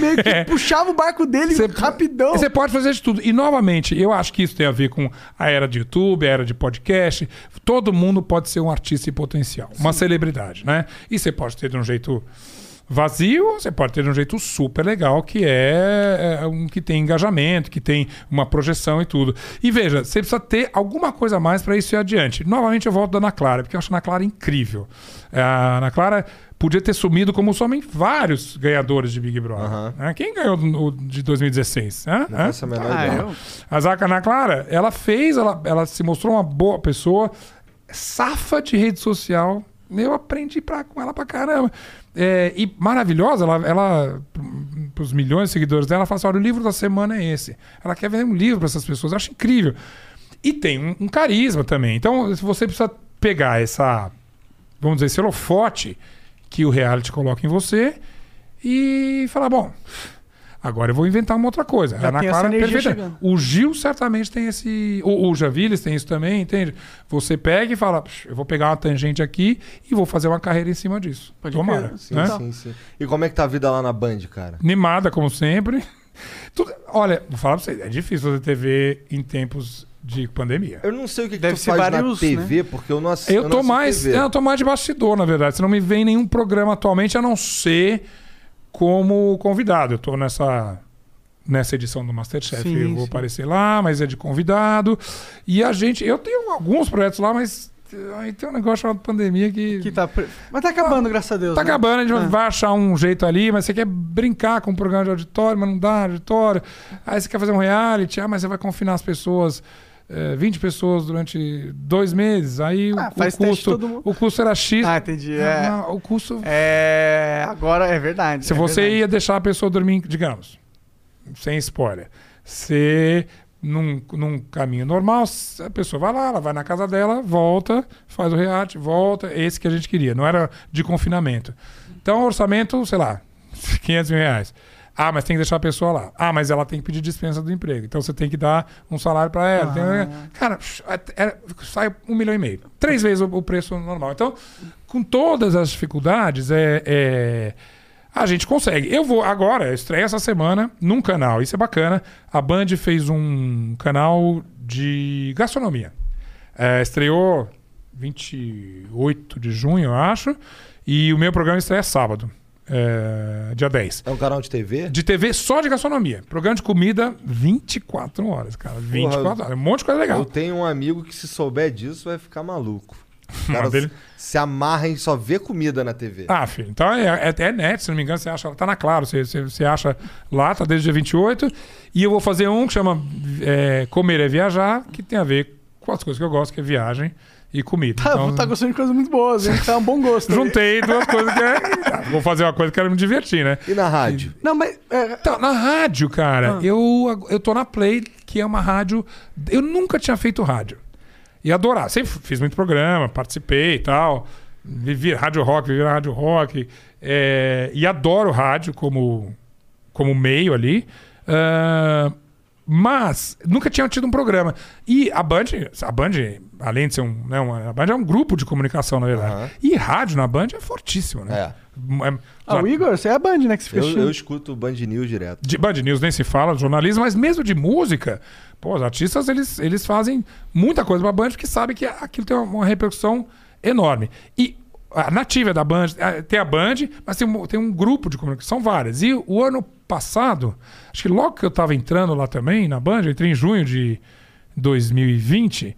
[SPEAKER 1] meio que puxava o barco dele rapidão.
[SPEAKER 3] Você pode fazer de tudo. E, novamente, eu acho que isso tem a ver com a era de YouTube, a era de podcast. Todo mundo pode ser um artista em potencial, uma celebridade, né? E você pode ter de um jeito vazio, você pode ter de um jeito super legal, que é, é, um que tem engajamento, que tem uma projeção e tudo. E veja, você precisa ter alguma coisa a mais para isso ir adiante. Novamente eu volto da Ana Clara, porque eu acho a Ana Clara incrível. É, A Ana Clara podia ter sumido como somem vários ganhadores de Big Brother. né? Quem ganhou o de 2016? Hã?
[SPEAKER 2] Não
[SPEAKER 3] Hã?
[SPEAKER 2] menor
[SPEAKER 1] Ah,
[SPEAKER 2] ideia.
[SPEAKER 1] eu-
[SPEAKER 3] A Zaca Ana Clara, ela fez, ela, ela se mostrou uma boa pessoa, safa de rede social. Eu aprendi pra, com ela pra caramba. É, e maravilhosa, ela, ela para os milhões de seguidores dela, ela fala assim: olha, o livro da semana é esse. Ela quer vender um livro para essas pessoas. Eu acho incrível. E tem um, um carisma também. Então, se você precisa pegar essa, vamos dizer, esse holofote que o reality coloca em você e falar: bom, agora eu vou inventar uma outra coisa.
[SPEAKER 1] Já
[SPEAKER 3] a Ana Clara é
[SPEAKER 1] energia
[SPEAKER 3] perfeita. O Gil certamente tem esse. O, o Javiles tem isso também, entende? Você pega e fala: "Psh, eu vou pegar uma tangente aqui e vou fazer uma carreira em cima disso.
[SPEAKER 1] Pode
[SPEAKER 3] Tomara.
[SPEAKER 1] crer.
[SPEAKER 2] Sim,
[SPEAKER 3] né?
[SPEAKER 2] sim, sim. E como é que tá a vida lá na Band, cara?
[SPEAKER 3] Animada, como sempre. Tudo- olha, vou falar pra você: é difícil fazer TV em tempos de pandemia.
[SPEAKER 2] Eu não sei o que, que
[SPEAKER 1] Deve
[SPEAKER 2] tu
[SPEAKER 1] ser
[SPEAKER 2] faz
[SPEAKER 1] vários,
[SPEAKER 2] na TV, porque eu não assisto.
[SPEAKER 3] Eu
[SPEAKER 2] não
[SPEAKER 3] tô mais,
[SPEAKER 2] TV.
[SPEAKER 3] eu tô mais de bastidor, na verdade. Você não me vê em nenhum programa atualmente, a não ser como convidado. Eu tô nessa nessa edição do Masterchef,
[SPEAKER 1] Sim,
[SPEAKER 3] eu vou
[SPEAKER 1] sim.
[SPEAKER 3] aparecer lá, mas é de convidado. E a gente, eu tenho alguns projetos lá, mas aí tem um negócio chamado pandemia que,
[SPEAKER 1] Que tá pre- Mas tá acabando, graças a Deus.
[SPEAKER 3] Tá
[SPEAKER 1] né?
[SPEAKER 3] acabando, a gente
[SPEAKER 1] Ah.
[SPEAKER 3] vai achar um jeito ali, mas você quer brincar com um programa de auditório, mas não dá auditório. Aí você quer fazer um reality, ah, mas você vai confinar as pessoas, eh, 20 pessoas durante dois meses. Aí o-
[SPEAKER 1] Ah,
[SPEAKER 3] o,
[SPEAKER 1] faz teste
[SPEAKER 3] custo,
[SPEAKER 1] todo mundo.
[SPEAKER 3] o custo era X.
[SPEAKER 1] Ah, entendi. É,
[SPEAKER 3] Ah, o custo.
[SPEAKER 1] é... Agora é verdade.
[SPEAKER 3] Se
[SPEAKER 1] é
[SPEAKER 3] você
[SPEAKER 1] verdade.
[SPEAKER 3] ia deixar a pessoa dormir, digamos, sem spoiler, você num, num caminho normal, a pessoa vai lá, ela vai na casa dela, volta, faz o reality, volta, esse que a gente queria, não era de confinamento. Então, orçamento, sei lá, 500 mil reais. Ah, mas tem que deixar a pessoa lá. Ah, mas ela tem que pedir dispensa do emprego. Então você tem que dar um salário para ela. Tem- Cara, sai um milhão e meio. Três vezes o, preço normal. Então, com todas as dificuldades, é, é- a gente consegue. Eu vou agora, eu essa semana num canal. Isso é bacana. A Band fez um canal de gastronomia. É, estreou 28 de junho, eu acho. E o meu programa estreia sábado, é, dia 10.
[SPEAKER 2] É um canal de TV?
[SPEAKER 3] De TV só de gastronomia. Programa de comida 24 horas, cara. 24 horas. Um monte de coisa legal.
[SPEAKER 2] Eu tenho um amigo que se souber disso vai ficar maluco. O cara
[SPEAKER 3] dele-
[SPEAKER 2] se amarra em só ver comida na TV.
[SPEAKER 3] Ah, filho. Então é, é, é net, se não me engano, você acha. Tá na Claro, você, você, você acha lá, tá desde dia 28. E eu vou fazer um que chama é, Comer é Viajar, que tem a ver com as coisas que eu gosto, que é viagem e comida.
[SPEAKER 1] Tá,
[SPEAKER 3] Então,
[SPEAKER 1] tá gostando de coisas muito boas, hein? Tá um bom gosto.
[SPEAKER 3] juntei duas coisas que é. ah, Vou fazer uma coisa que quero me divertir, né?
[SPEAKER 2] E na rádio?
[SPEAKER 1] Não, mas. é,
[SPEAKER 3] Então, na rádio, cara, eu, eu tô na Play, que é uma rádio. Eu nunca tinha feito rádio. E adorar. Sempre fiz muito programa, participei e tal. Vivi rádio rock, vivi na rádio rock. é, e adoro rádio como, como meio ali. Ah, mas nunca tinha tido um programa. E a Band, a Band, além de ser um. Né, uma, a Band é um grupo de comunicação, na verdade. E rádio na Band é fortíssimo, né? É.
[SPEAKER 1] Ah, o Igor, você é a Band, né? Que você
[SPEAKER 2] Eu, eu escuto Band News direto.
[SPEAKER 3] De Band News nem se fala, de jornalismo, mas mesmo de música, pô, os artistas eles, eles fazem muita coisa pra Band porque sabem que aquilo tem uma, uma repercussão enorme. E a nativa da Band, a- tem a Band, mas tem um, tem um grupo de comunicação, são várias. E o ano passado, acho que logo que eu tava entrando lá também na Band, eu entrei em junho de 2020,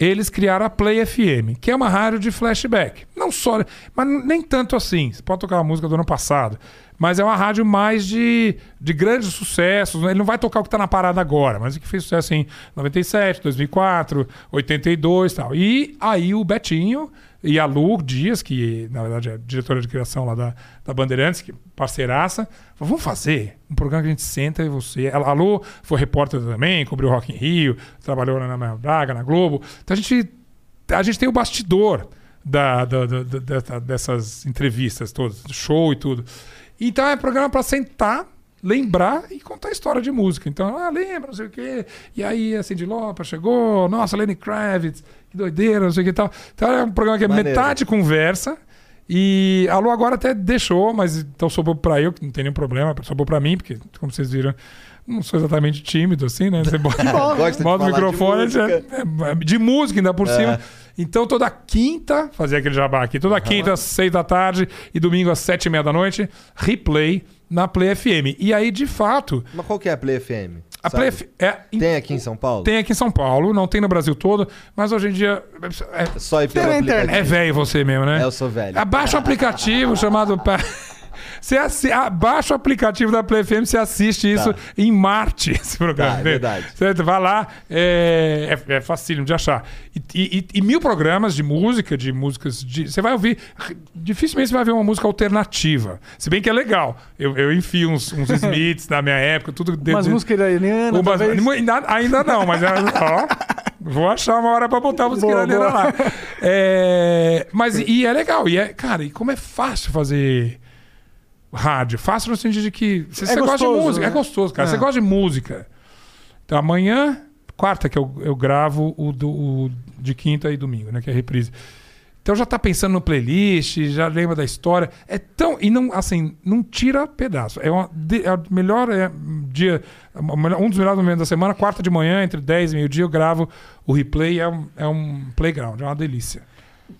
[SPEAKER 3] eles criaram a Play FM, que é uma rádio de flashback. Não só, mas nem tanto assim. Você pode tocar a música do ano passado, mas é uma rádio mais de, de grandes sucessos. Ele não vai tocar o que está na parada agora, mas o que fez sucesso em 97, 2004, 82 e tal. E aí o Betinho e a Lu Dias, que na verdade é diretora de criação lá da, da Bandeirantes, que parceiraça, falou, vamos fazer um programa que a gente senta e você. A Lu foi repórter também, cobriu Rock in Rio, trabalhou na Braga, na Globo. Então a gente, a gente tem o bastidor da, da- da- da- dessa- dessas entrevistas todas, show e tudo. Então é programa para sentar, lembrar e contar história de música. Então, ah, lembra, não sei o quê. E aí a Cindy Lauper chegou, nossa, Lenny Kravitz, que doideira, não sei o que tal. Então é um programa que é
[SPEAKER 2] Maneiro.
[SPEAKER 3] metade conversa. E a Lu agora até deixou, mas então sobrou pra eu, que não tem nenhum problema, sobrou pra mim, porque, como vocês viram, não sou exatamente tímido assim, né? Você bota,
[SPEAKER 2] de
[SPEAKER 3] bota o
[SPEAKER 2] falar de
[SPEAKER 3] microfone,
[SPEAKER 2] música.
[SPEAKER 3] já- é, de música ainda por
[SPEAKER 2] É.
[SPEAKER 3] cima. Então toda quinta, fazia aquele jabá aqui, toda quinta às seis da tarde e domingo às sete e meia da noite, replay na Play FM. E aí, de fato,
[SPEAKER 2] Mas qual que é a Play FM?
[SPEAKER 3] a
[SPEAKER 2] Sabe?
[SPEAKER 3] Play F- é,
[SPEAKER 2] Tem aqui em São Paulo?
[SPEAKER 3] tem aqui em São Paulo, não tem no Brasil todo, mas hoje em dia é,
[SPEAKER 2] Só ir pelo
[SPEAKER 1] Tem
[SPEAKER 2] aplicativo.
[SPEAKER 3] é velho você mesmo, né?
[SPEAKER 2] É, eu sou velho.
[SPEAKER 3] Abaixa o aplicativo chamado. Você assi... Abaixa o aplicativo da Play FM, você assiste isso
[SPEAKER 2] Tá.
[SPEAKER 3] em Marte, esse programa.
[SPEAKER 2] Tá, é verdade.
[SPEAKER 3] Você vai lá, é, é, é facílimo de achar. E, e- e mil programas de música, de músicas. De... Você vai ouvir. Dificilmente você vai ver uma música alternativa. Se bem que é legal. Eu, eu enfio uns, uns Smiths da minha época, tudo dentro.
[SPEAKER 1] Umas músicas iranianas,
[SPEAKER 3] Umas- ainda, ainda não, mas é- ó, vou achar uma hora pra botar a música
[SPEAKER 1] Boa,
[SPEAKER 3] iraniana
[SPEAKER 1] boa.
[SPEAKER 3] lá. É, mas e é legal, e é, cara, e como é fácil fazer rádio? Fácil no sentido de que se
[SPEAKER 1] É
[SPEAKER 3] você gosta de
[SPEAKER 1] gostoso,
[SPEAKER 3] música,
[SPEAKER 1] né?
[SPEAKER 3] é gostoso, cara.
[SPEAKER 1] É.
[SPEAKER 3] Você gosta de música. Então amanhã, quarta que eu, eu gravo o, do, o de quinta e domingo, né, que é a reprise. Então já tá pensando no playlist, já lembra da história. É tão. E não, assim, não tira pedaço. É, uma, é o melhor é, dia. Um dos melhores momentos da semana, quarta de manhã, entre 10 e meio-dia, eu gravo o replay. É um, é um playground, é uma delícia.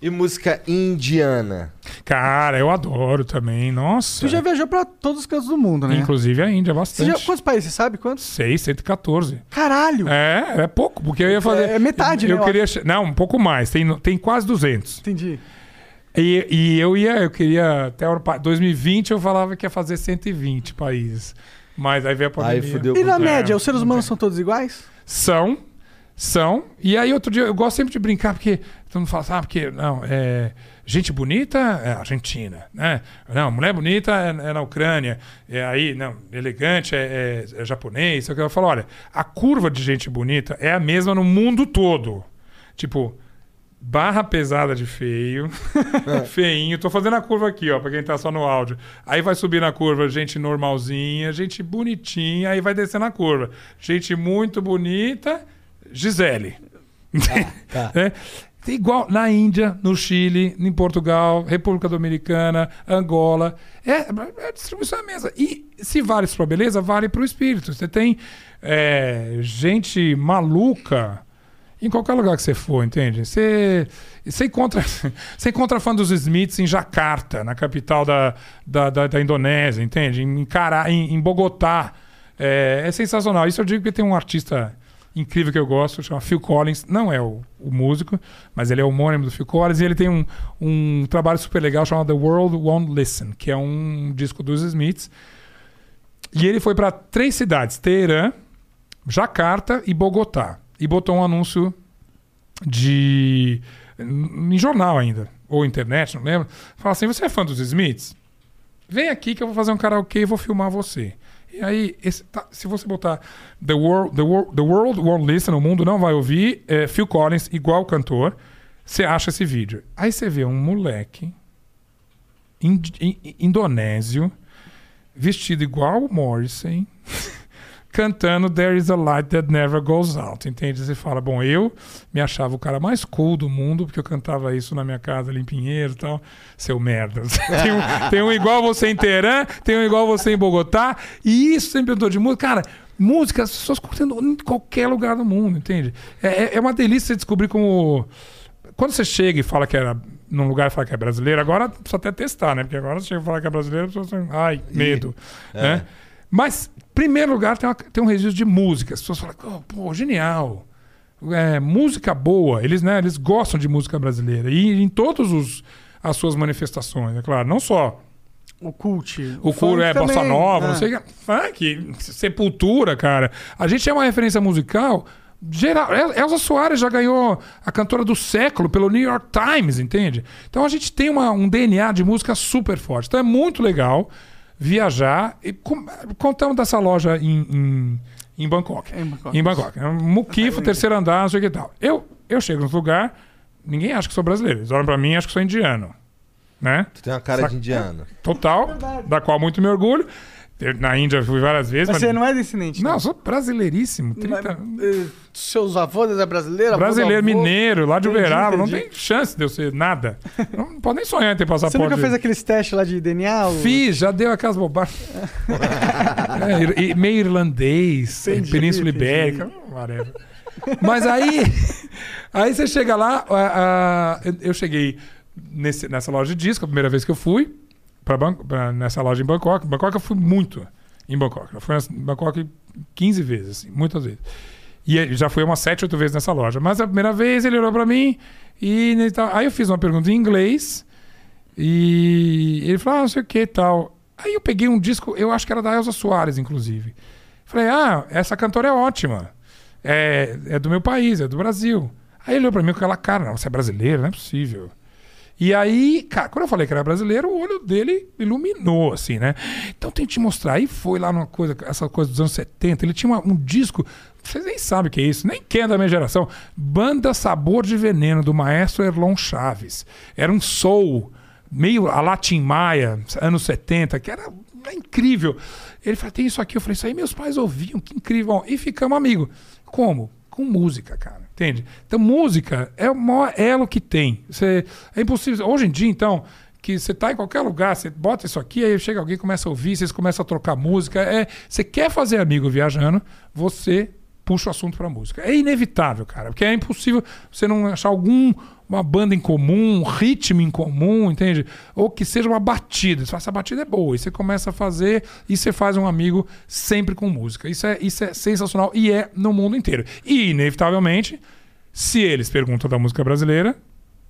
[SPEAKER 2] E música indiana?
[SPEAKER 3] Cara, eu adoro também. Nossa.
[SPEAKER 1] Tu já viajou pra todos os cantos do mundo, né?
[SPEAKER 3] Inclusive a Índia,
[SPEAKER 1] Você
[SPEAKER 3] bastante.
[SPEAKER 1] já, quantos países, você sabe? Quantos?
[SPEAKER 3] 6, 114.
[SPEAKER 1] Caralho!
[SPEAKER 3] É, é pouco, porque eu ia fazer.
[SPEAKER 1] É metade,
[SPEAKER 3] eu
[SPEAKER 1] né, eu
[SPEAKER 3] queria. Não, um pouco mais. Tem, tem quase 200.
[SPEAKER 1] Entendi.
[SPEAKER 3] E, e eu ia, eu queria. Até o ano pa- 2020 eu falava que ia fazer 1mundo países. Mas aí veio a pandemia.
[SPEAKER 2] Aí fudeu
[SPEAKER 1] E na
[SPEAKER 3] É,
[SPEAKER 1] média, os seres
[SPEAKER 3] não
[SPEAKER 1] humanos são todos iguais?
[SPEAKER 3] São, são. E aí outro dia, eu gosto sempre de brincar, porque todo mundo fala, ah, porque, não, é. Gente bonita é Argentina, né? Não, mulher bonita é, é na Ucrânia. É aí, não, elegante é, é- é japonês. sei o que. Eu falo, olha, a curva de gente bonita é a mesma no mundo todo. Tipo, barra pesada de feio, feinho. Tô fazendo a curva aqui, ó, pra quem tá só no áudio. Aí vai subir na curva gente normalzinha, gente bonitinha, aí vai descer na curva. Gente muito bonita, Gisele.
[SPEAKER 1] tá.
[SPEAKER 3] É, igual na Índia, no Chile, em Portugal, República Dominicana, Angola. É, é distribuição é a mesma. E se vale isso pra beleza, vale pro espírito. Você tem é, gente maluca em qualquer lugar que você for, entende? Você, você, encontra, você encontra fã dos Smiths em Jakarta, na capital da, da, da, da Indonésia, entende? Em, Cara, em, em Bogotá. É, é sensacional. Isso eu digo porque tem um artista incrível que eu gosto, chama Phil Collins. Não é o, o músico, mas ele é homônimo do Phil Collins. E ele tem um, um trabalho super legal chamado The World Won't Listen, que é um disco dos Smiths. E ele foi para três cidades: Teherã, Jakarta e Bogotá. E botou um anúncio de. em jornal ainda, ou internet, não lembro. Fala assim: você é fã dos Smiths? Vem aqui que eu vou fazer um karaokê e vou filmar você. E aí, esse- tá, se você botar The World, the, World, the World Won't Listen, o mundo não vai ouvir, é, Phil Collins, igual cantor, você acha esse vídeo. Aí você vê um moleque ind- in- indonésio, vestido igual o Morrissey, cantando There is a Light That Never Goes Out, entende? Você fala, bom, eu me achava o cara mais cool do mundo, porque eu cantava isso na minha casa ali em Pinheiro e tal. Seu merda. tem, um, tem um igual você em Teherã, tem um igual você em Bogotá, e isso sempre perguntou de música. Cara, música, as pessoas curtindo em qualquer lugar do mundo, entende? É, é- é uma delícia você descobrir como... Quando você chega e fala que era num lugar e fala que é brasileiro, agora precisa até testar, né? Porque agora você chega e fala que é brasileiro, as pessoas falam, ai, medo.
[SPEAKER 2] É.
[SPEAKER 3] Né? Mas, em primeiro lugar, tem, uma- tem um registro de música. As pessoas falam, "Oh, pô, genial. É, música boa. Eles, né, eles gostam de música brasileira. E em todas as suas manifestações, é claro. Não só
[SPEAKER 1] O cult.
[SPEAKER 3] o curo é
[SPEAKER 1] funk
[SPEAKER 3] bossa
[SPEAKER 1] também,
[SPEAKER 3] nova, não
[SPEAKER 1] é.
[SPEAKER 3] sei o que. Funk, sepultura, cara. A gente é uma referência musical geral. El- Elza Soares já ganhou a cantora do século pelo New York Times, entende? Então a gente tem uma- um DNA de música super forte. Então é muito legal viajar. E com- contamos dessa loja em, em, em Bangkok.
[SPEAKER 1] Em Bangkok.
[SPEAKER 3] Em Bangkok. É Muquifo, terceiro andar, não sei o que e tal. Eu, eu chego num lugar, ninguém acha que sou brasileiro. Eles olham pra mim e acham que sou indiano. Né?
[SPEAKER 2] Tu tem uma cara
[SPEAKER 3] Saca-
[SPEAKER 2] de indiano.
[SPEAKER 3] Total, da qual muito me orgulho. Eu, Na Índia eu fui várias vezes.
[SPEAKER 1] Mas você não é descendente.
[SPEAKER 3] Não, eu sou brasileiríssimo. 30...
[SPEAKER 1] Eh, Seus avós é brasileiro?
[SPEAKER 3] Brasileiro,
[SPEAKER 1] avô?
[SPEAKER 3] mineiro, lá de
[SPEAKER 1] Entendi,
[SPEAKER 3] Uberaba. Não
[SPEAKER 1] entendi.
[SPEAKER 3] tem chance de eu ser nada. Não pode nem sonhar em ter
[SPEAKER 1] Você
[SPEAKER 3] passaporte.
[SPEAKER 1] nunca fez aqueles testes lá de DNA? o-
[SPEAKER 3] Fiz, já deu aquelas bobagens. É, meio irlandês,
[SPEAKER 1] Entendi,
[SPEAKER 3] Península
[SPEAKER 1] entendi.
[SPEAKER 3] Ibérica, whatever. Mas aí, aí você chega lá, a- a- eu- eu cheguei nesse- nessa loja de disco, a primeira vez que eu fui, pra Ban- pra- nessa loja em Bangkok. Bangkok eu fui muito em Bangkok. Eu fui em Bangkok 15 vezes, assim, muitas vezes. E já fui umas 7, 8 vezes nessa loja. Mas a primeira vez ele olhou pra mim e tal- aí eu fiz uma pergunta em inglês e ele falou, ah, não sei o que e tal. Aí eu peguei um disco, eu acho que era da Elza Soares, inclusive. Falei, ah, essa cantora é ótima. É, é do meu país, é do Brasil. Aí ele olhou pra mim com aquela cara, não, você é brasileiro, não é possível. E aí, cara, quando eu falei que era brasileiro, o olho dele iluminou, assim, né? Então tem que te mostrar. Aí foi lá numa coisa, essa coisa dos anos 70. Ele tinha uma- um disco, vocês nem sabem o que é isso, nem quem é da minha geração. Banda Sabor de Veneno, do maestro Erlon Chaves. Era um soul, meio a Latin Maia, anos 70, que era incrível. Ele falou, tem isso aqui. Eu falei, isso aí meus pais ouviam, que incrível. E ficamos amigos. Como? Com música, cara. Entende? Então, música é o maior elo que tem. Você, é impossível. Hoje em dia, então, que você tá em qualquer lugar, você bota isso aqui, aí chega alguém, começa a ouvir, vocês começam a trocar música. É, você quer fazer amigo viajando, você puxa o assunto pra música. É inevitável, cara, porque é impossível você não achar algum uma banda em comum, um ritmo em comum, entende? Ou que seja uma batida. Você fala, essa batida é boa. E você começa a fazer e você faz um amigo sempre com música. Isso é, isso é sensacional e é no mundo inteiro. E, inevitavelmente, se eles perguntam da música brasileira,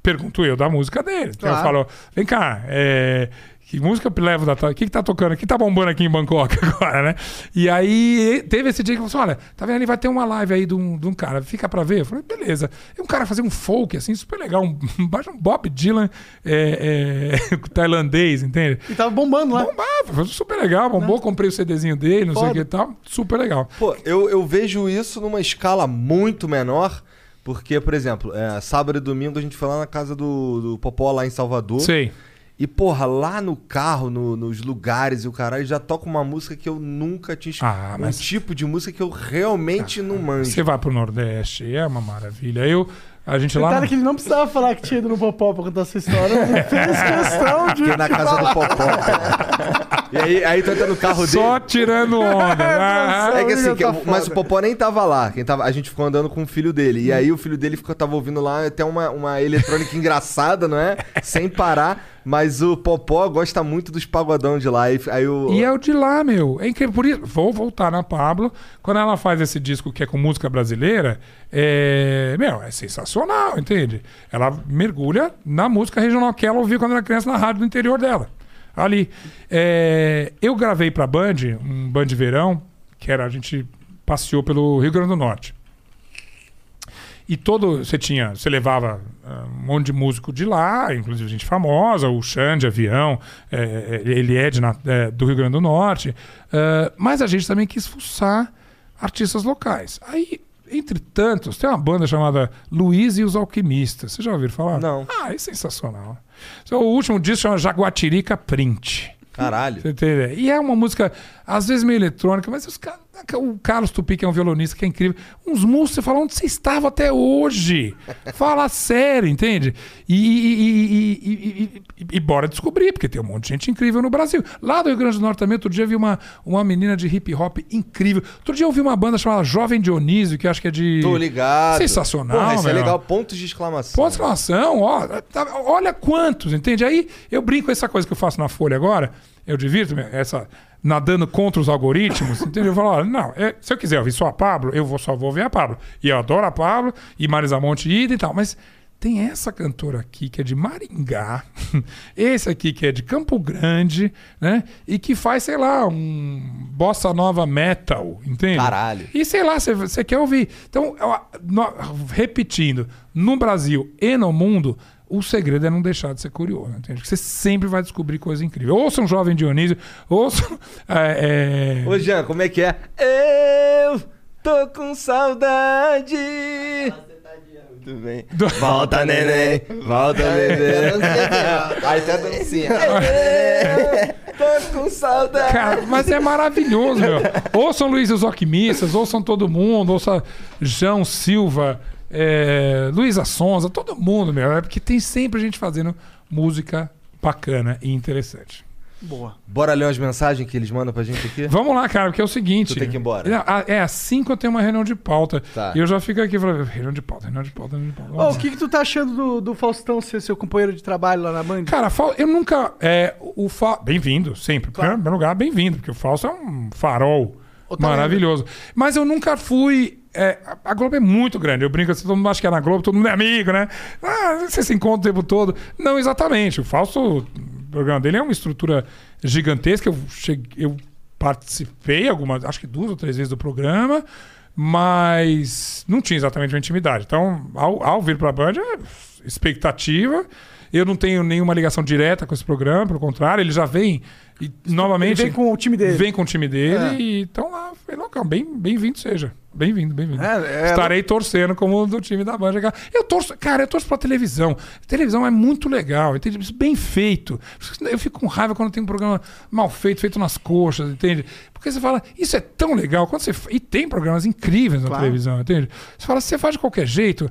[SPEAKER 3] pergunto eu da música deles. Então eu
[SPEAKER 1] Claro.
[SPEAKER 3] falo, vem cá, é, que música eu levo da O que, que tá tocando? O que tá bombando aqui em Bangkok agora, né? E aí teve esse dia que falou assim: olha, tá vendo ali? Vai ter uma live aí de um, de um cara, fica pra ver. Eu falei, beleza. E um cara fazia um folk, assim, super legal, um, um Bob Dylan é, é, tailandês, entende?
[SPEAKER 1] E tava bombando lá.
[SPEAKER 3] Bombava, foi super legal, bombou, comprei o CDzinho dele, não sei o
[SPEAKER 1] Foda.
[SPEAKER 3] que e tal, super legal.
[SPEAKER 2] Pô, eu, eu vejo isso numa escala muito menor, Porque, por exemplo, é, sábado e domingo a gente foi lá na casa do, do Popó lá em Salvador.
[SPEAKER 3] Sei.
[SPEAKER 2] E, porra, lá no carro, no- nos lugares e o caralho, já toca uma música que eu nunca tinha escutado.
[SPEAKER 3] Ah,
[SPEAKER 2] Um
[SPEAKER 3] mas-
[SPEAKER 2] tipo de música que eu realmente não manjo.
[SPEAKER 3] Você vai pro Nordeste, é uma maravilha. Eu, a gente lá.
[SPEAKER 1] Que ele não precisava falar que tinha ido no Popó pra contar essa história. Ele fez questão de.
[SPEAKER 2] Fiquei na casa do Popó. e aí, aí tu entra no carro dele.
[SPEAKER 3] Só tirando onda. Ah,
[SPEAKER 2] É que assim, que-
[SPEAKER 1] tá
[SPEAKER 2] mas o Popó nem tava lá. Quem tava, a gente ficou andando com o filho dele. E aí o filho dele ficou, tava ouvindo lá até uma, uma eletrônica engraçada, não é? Sem parar. Mas o Popó gosta muito dos pagodão de lá. E aí o.
[SPEAKER 3] E é o de lá, meu. É incrível. Por isso, vou voltar na Pablo. Quando ela faz esse disco que é com música brasileira, é. Meu, é sensacional, entende? Ela mergulha na música regional que ela ouvia quando era criança na rádio do interior dela. Ali. É, eu gravei pra Band, um Band Verão, que era. A gente passeou pelo Rio Grande do Norte. E todo. Você tinha. Você levava ah, um monte de músico de lá, inclusive gente famosa, o Xande Avião, eh, ele é, de, eh, do Rio Grande do Norte. Ah, mas a gente também quis fuçar artistas locais. Aí, entre tantos, tem uma banda chamada Luiz e os Alquimistas. Vocês já ouviram falar?
[SPEAKER 2] Não.
[SPEAKER 3] Ah, é sensacional. O último disco chama Jaguatirica Print.
[SPEAKER 2] Caralho.
[SPEAKER 3] E é uma música, às vezes meio eletrônica, mas os ca- o Carlos Tupi, que é um violonista, que é incrível. Uns músicos, você fala, onde você estava até hoje? Fala sério, entende? E, e- e- e- e- bora descobrir, porque tem um monte de gente incrível no Brasil. Lá do Rio Grande do Norte também, outro dia eu vi uma, uma menina de hip hop incrível. Outro dia eu vi uma banda chamada Jovem Dionísio, que eu acho que é de.
[SPEAKER 2] Tô ligado.
[SPEAKER 3] Sensacional,
[SPEAKER 2] Porra, isso é legal. Pontos de exclamação.
[SPEAKER 3] Ponto de exclamação, ó, tá- olha quantos, entende? Aí eu brinco com essa coisa que eu faço na Folha agora, eu divirto essa nadando contra os algoritmos, entende? Eu falo, olha, não, é, se eu quiser ouvir só a Pablo, eu vou, só vou ouvir a Pablo. E eu adoro a Pablo, e Marisa Monte ida e tal, mas tem essa cantora aqui que é de Maringá, esse aqui que é de Campo Grande, né? E que faz, sei lá, um bossa nova metal, entende?
[SPEAKER 2] Caralho.
[SPEAKER 3] E sei lá, você- você quer ouvir. Então, eu- no- repetindo, no Brasil e no mundo, o segredo é não deixar de ser curioso, entende? Você sempre vai descobrir coisa incrível. Ouça um jovem Dionísio, ouça. É, é,
[SPEAKER 2] Ô, Jean, como é que é? Eu tô com saudade. Muito bem.
[SPEAKER 3] Do-
[SPEAKER 2] Volta, neném. Volta, neném. Aí tá dancinha. Tô com saudade.
[SPEAKER 3] Cara, mas é maravilhoso, meu. Ouçam Luiz e os Alquimistas, ouçam todo mundo, ouça João Silva, é, Luísa Sonza, todo mundo, meu. É porque tem sempre gente fazendo música bacana e interessante.
[SPEAKER 1] Boa.
[SPEAKER 2] Bora ler umas mensagens que eles mandam pra gente aqui?
[SPEAKER 3] Vamos lá, cara, porque é o seguinte.
[SPEAKER 2] Tu tem que ir embora.
[SPEAKER 3] É, a- É assim que eu tenho uma reunião de pauta.
[SPEAKER 2] Tá.
[SPEAKER 3] E eu já fico aqui falando, reunião de pauta, reunião de pauta, reunião de pauta.
[SPEAKER 1] Ô, o que, que tu tá achando do, do Faustão ser seu companheiro de trabalho lá na Band?
[SPEAKER 3] Cara, eu nunca. É, o Fa... Bem-vindo, sempre. Em primeiro lugar, bem-vindo, porque o Fausto é um farol
[SPEAKER 1] Outra
[SPEAKER 3] maravilhoso. Mas eu nunca fui. É, a Globo é muito grande. Eu brinco assim, todo mundo acha que é na Globo, todo mundo é amigo, né? Ah, você se encontra o tempo todo. Não, exatamente. O Fausto, o programa dele é uma estrutura gigantesca. Eu, cheguei, eu participei algumas, acho que duas ou três vezes do programa, mas não tinha exatamente uma intimidade. Então, ao, ao vir para a Band, é expectativa. Eu não tenho nenhuma ligação direta com esse programa, pelo contrário, ele já vem e novamente.
[SPEAKER 1] Ele vem com o time dele.
[SPEAKER 3] Vem com o time dele
[SPEAKER 1] É.
[SPEAKER 3] e estão lá. Foi local. Bem- Bem-vindo seja. Bem-vindo, bem-vindo.
[SPEAKER 1] É, é-
[SPEAKER 3] Estarei torcendo como do time da Band. Eu torço, cara, eu torço pra televisão. televisão é muito legal, entende? Isso Bem feito. Eu fico com raiva quando tem um programa mal feito, feito nas coxas, entende? Porque você fala, isso é tão legal. Quando você... E tem programas incríveis na
[SPEAKER 1] Claro.
[SPEAKER 3] televisão, entende? Você fala, se você faz de qualquer jeito.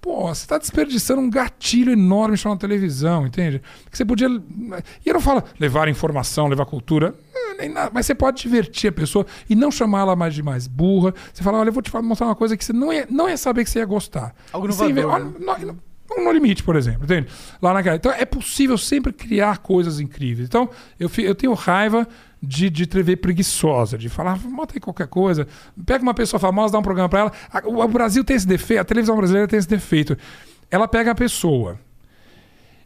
[SPEAKER 3] Pô, você tá desperdiçando um gatilho enorme chamado televisão, entende? Que você podia. E eu não falo levar informação, levar cultura, eh, nem nada, mas você pode divertir a pessoa e não chamá-la mais de mais burra. Você fala, olha, eu vou te mostrar uma coisa que você não ia, não ia saber que você ia gostar.
[SPEAKER 1] Algo inovador,
[SPEAKER 3] olha, no, no- no limite, por exemplo, entende? Lá naquela. Então é possível sempre criar coisas incríveis. Então, eu, eu tenho raiva de, de TV preguiçosa, de falar, bota aí qualquer coisa, pega uma pessoa famosa, dá um programa pra ela. O, o Brasil tem esse defeito, a televisão brasileira tem esse defeito. Ela pega a pessoa.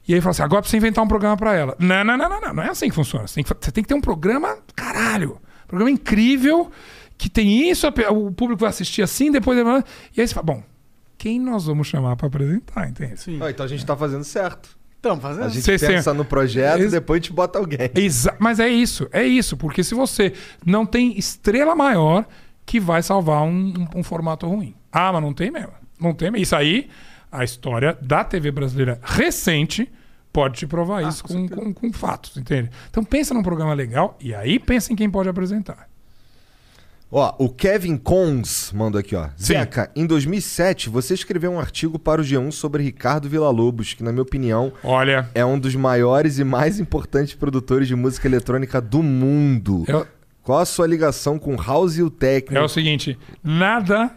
[SPEAKER 3] E aí fala assim: agora precisa inventar um programa pra ela. Não, não, não, não, não. Não é assim que funciona. Você tem que, você tem que ter um programa, caralho. Um programa incrível, que tem isso, o público vai assistir assim, depois. E aí você fala: bom, quem nós vamos chamar pra apresentar, entende?
[SPEAKER 1] Sim.
[SPEAKER 2] Ó, então a gente tá fazendo certo.
[SPEAKER 1] Estamos fazendo.
[SPEAKER 2] A gente
[SPEAKER 3] Cê-
[SPEAKER 2] pensa no projeto e
[SPEAKER 3] Ex-
[SPEAKER 2] depois a gente bota alguém.
[SPEAKER 3] Exa mas é isso, é isso. Porque se você não tem estrela maior que vai salvar um, um- um formato ruim. Ah, mas não tem mesmo. Não tem. Isso aí, a história da TV brasileira recente pode te provar isso com, com, com fatos, entende? Então pensa num programa legal e aí pensa em quem pode apresentar.
[SPEAKER 2] Ó, o Kevin Cons mandou aqui, ó. Zeca, em 2007 você escreveu um artigo para o G1 sobre Ricardo Villa-Lobos, que na minha opinião
[SPEAKER 3] Olha,
[SPEAKER 2] é um dos maiores e mais importantes produtores de música eletrônica do mundo.
[SPEAKER 3] o-
[SPEAKER 2] Qual a sua ligação com House e o Techno?
[SPEAKER 3] é o seguinte, nada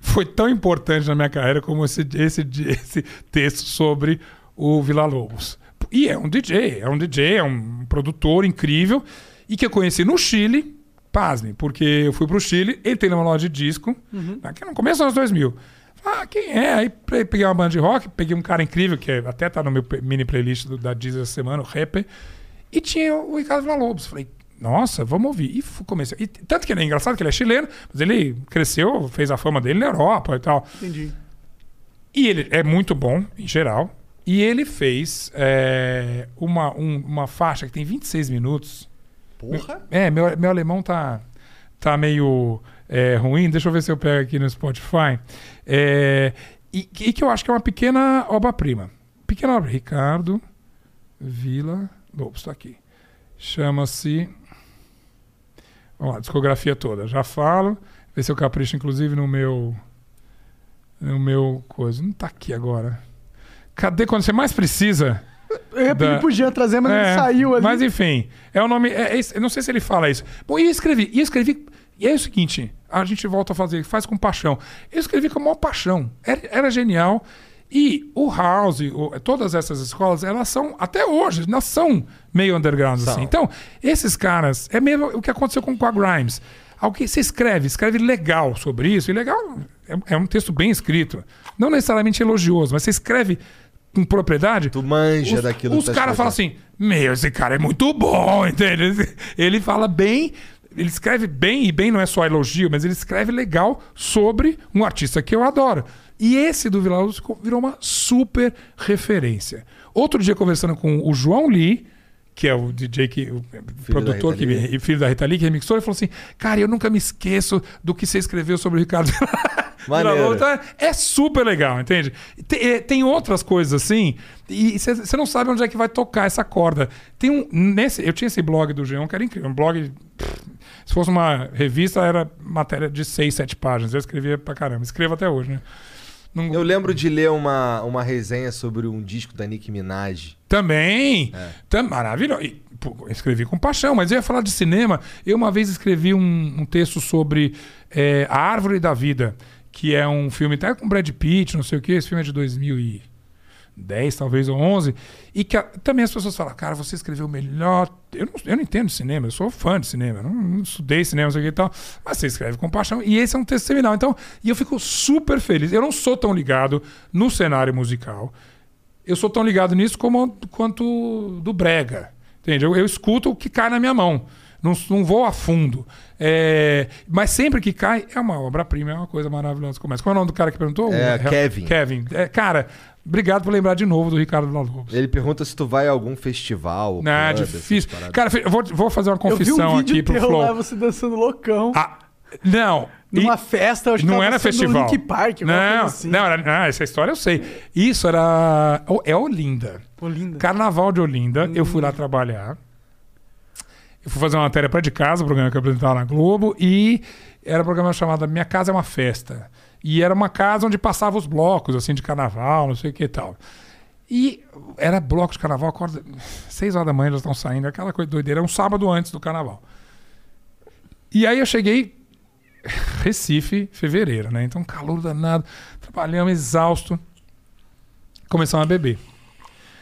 [SPEAKER 3] foi tão importante na minha carreira como esse, esse, esse texto sobre o Vila Lobos. E é um DJ, é um DJ, é um produtor incrível e que eu conheci no Chile, pasmem, porque eu fui pro Chile, ele tem uma loja de disco, aqui no começo dos anos 2000. Ah, quem é? Aí pe- peguei uma banda de rock, peguei um cara incrível, que é- até tá no meu mini playlist do- da Deezer essa semana, o rapper, e tinha o Ricardo Villa-Lobos. Falei, nossa, vamos ouvir. E comecei. E tanto que ele é engraçado que ele é chileno, mas ele cresceu, fez a fama dele na Europa e tal.
[SPEAKER 1] Entendi.
[SPEAKER 3] E ele é muito bom, em geral. E ele fez é, uma, um- uma faixa que tem 26 minutos.
[SPEAKER 2] Porra!
[SPEAKER 3] É, meu, meu alemão tá, tá meio é, ruim. Deixa eu ver se eu pego aqui no Spotify. É, e, e que eu acho que é uma pequena obra-prima. Pequena obra. Ricardo Vila Lobos, tá aqui. Chama-se. Vamos lá, discografia toda. Já falo. Vê se eu capricho, inclusive, no meu. No meu coisa. Não tá aqui agora. Cadê quando você mais precisa?
[SPEAKER 1] Eu
[SPEAKER 3] Da-
[SPEAKER 1] Jean trazer, mas
[SPEAKER 3] É,
[SPEAKER 1] ele saiu ali.
[SPEAKER 3] Mas enfim, é o nome. é- é não sei se ele fala isso. Bom, e eu escrevi. E eu escrevi. E é o seguinte: a gente volta a fazer, faz com paixão. Eu escrevi com a maior paixão. Era, era genial. E o House, o- todas essas escolas, elas são, até hoje, elas são meio underground assim. Então, esses caras, é mesmo o que aconteceu com, com a Grimes. Alguém, você escreve, escreve legal sobre isso, e legal é, é um texto bem escrito. Não necessariamente elogioso, mas você escreve com propriedade.
[SPEAKER 2] Tu manja
[SPEAKER 3] os,
[SPEAKER 2] daquilo
[SPEAKER 3] Os caras falam assim: Meu, esse cara é muito bom, entende? Ele fala bem, ele escreve bem, e bem não é só elogio, mas ele escreve legal sobre um artista que eu adoro. E esse do Vila ficou- virou uma super referência. Outro dia, conversando com o João Lee, que é o DJ que. O produtor
[SPEAKER 2] da
[SPEAKER 3] que, e filho da Rita Lee, que remixou, ele falou assim: Cara, eu nunca me esqueço do que você escreveu sobre o Ricardo
[SPEAKER 2] Maneiro.
[SPEAKER 3] Então, é super legal, entende? Tem, é, tem outras coisas assim, e você não sabe onde é que vai tocar essa corda. Tem um. Nesse, eu tinha esse blog do G1 que era incrível. Um blog. pff, Se fosse uma revista, era matéria de seis, sete páginas. Eu escrevia pra caramba. Escrevo até hoje, né? Não-
[SPEAKER 2] Eu lembro de ler uma, uma resenha sobre um disco da Nicki Minaj.
[SPEAKER 3] Também.
[SPEAKER 2] É.
[SPEAKER 3] Tam- maravilhoso. E, pô, escrevi com paixão, mas eu ia falar de cinema. Eu uma vez escrevi um, um texto sobre é, A Árvore da Vida, que é um filme até com Brad Pitt, não sei o que. Esse filme é de 2010, talvez, ou 11. E que a- também as pessoas falam, cara, você escreveu o melhor. Eu não, eu não entendo cinema, eu sou fã de cinema, eu não, não estudei cinema, não sei o que e tal. Mas você escreve com paixão. E esse é um texto seminal. Então, e eu fico super feliz. Eu não sou tão ligado no cenário musical eu sou tão ligado nisso como quanto do brega. Entende? Eu, eu escuto o que cai na minha mão. Não, não vou a fundo. É, mas sempre que cai, é uma obra-prima, é uma coisa maravilhosa. Começa. Qual é o nome do cara que perguntou?
[SPEAKER 2] É, Kevin.
[SPEAKER 3] Kevin. É, cara, obrigado por lembrar de novo do Ricardo Villa-Lobos.
[SPEAKER 2] Ele pergunta se tu vai a algum festival.
[SPEAKER 3] Não, é difícil. Cara, eu vou, vou fazer uma
[SPEAKER 1] eu vi um
[SPEAKER 3] confissão
[SPEAKER 1] vídeo
[SPEAKER 3] aqui pro
[SPEAKER 1] teu
[SPEAKER 3] Flow.
[SPEAKER 1] lá, você dançando loucão.
[SPEAKER 3] Ah, não.
[SPEAKER 1] numa
[SPEAKER 3] E-
[SPEAKER 1] festa, eu acho que
[SPEAKER 3] não
[SPEAKER 1] tava
[SPEAKER 3] era festival.
[SPEAKER 1] Link Park,
[SPEAKER 3] não,
[SPEAKER 1] assim.
[SPEAKER 3] não, era- não, essa história eu sei. Isso era. É Olinda.
[SPEAKER 1] Olinda.
[SPEAKER 3] Carnaval de Olinda. Eu fui lá trabalhar. Eu fui fazer uma matéria para de casa, o programa que eu apresentava na Globo, e era um programa chamado Minha Casa é uma Festa. E era uma casa onde passavam os blocos, assim, de carnaval, não sei o que e tal. E era bloco de carnaval, acorda, seis horas da manhã eles estão saindo, aquela coisa doideira, um sábado antes do carnaval. E aí eu cheguei, Recife, fevereiro, né? Então, calor danado, trabalhamos exausto. Começamos a beber.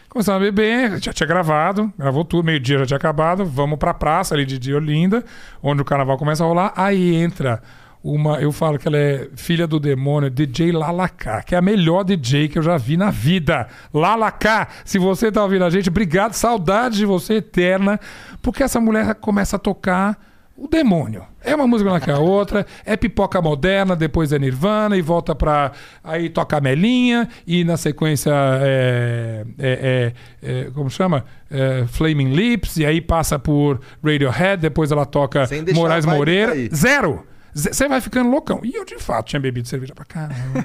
[SPEAKER 3] Começamos a beber, já tinha gravado, gravou tudo, meio-dia já tinha acabado. Vamos pra praça ali de, de Olinda, onde o carnaval começa a rolar. Aí entra uma, eu falo que ela é filha do demônio, DJ Lalacá, que é a melhor DJ que eu já vi na vida. Lalacá, se você tá ouvindo a gente, obrigado, saudade de você eterna, porque essa mulher começa a tocar o demônio. É uma música melhor que a outra, é pipoca moderna, depois é Nirvana e volta pra. Aí toca a Melinha e na sequência é. é- é- é- como chama? É, Flaming Lips, e aí passa por Radiohead, depois ela toca Moraes Moreira. Zero! Você vai ficando loucão. E eu, de fato, tinha bebido cerveja pra caramba.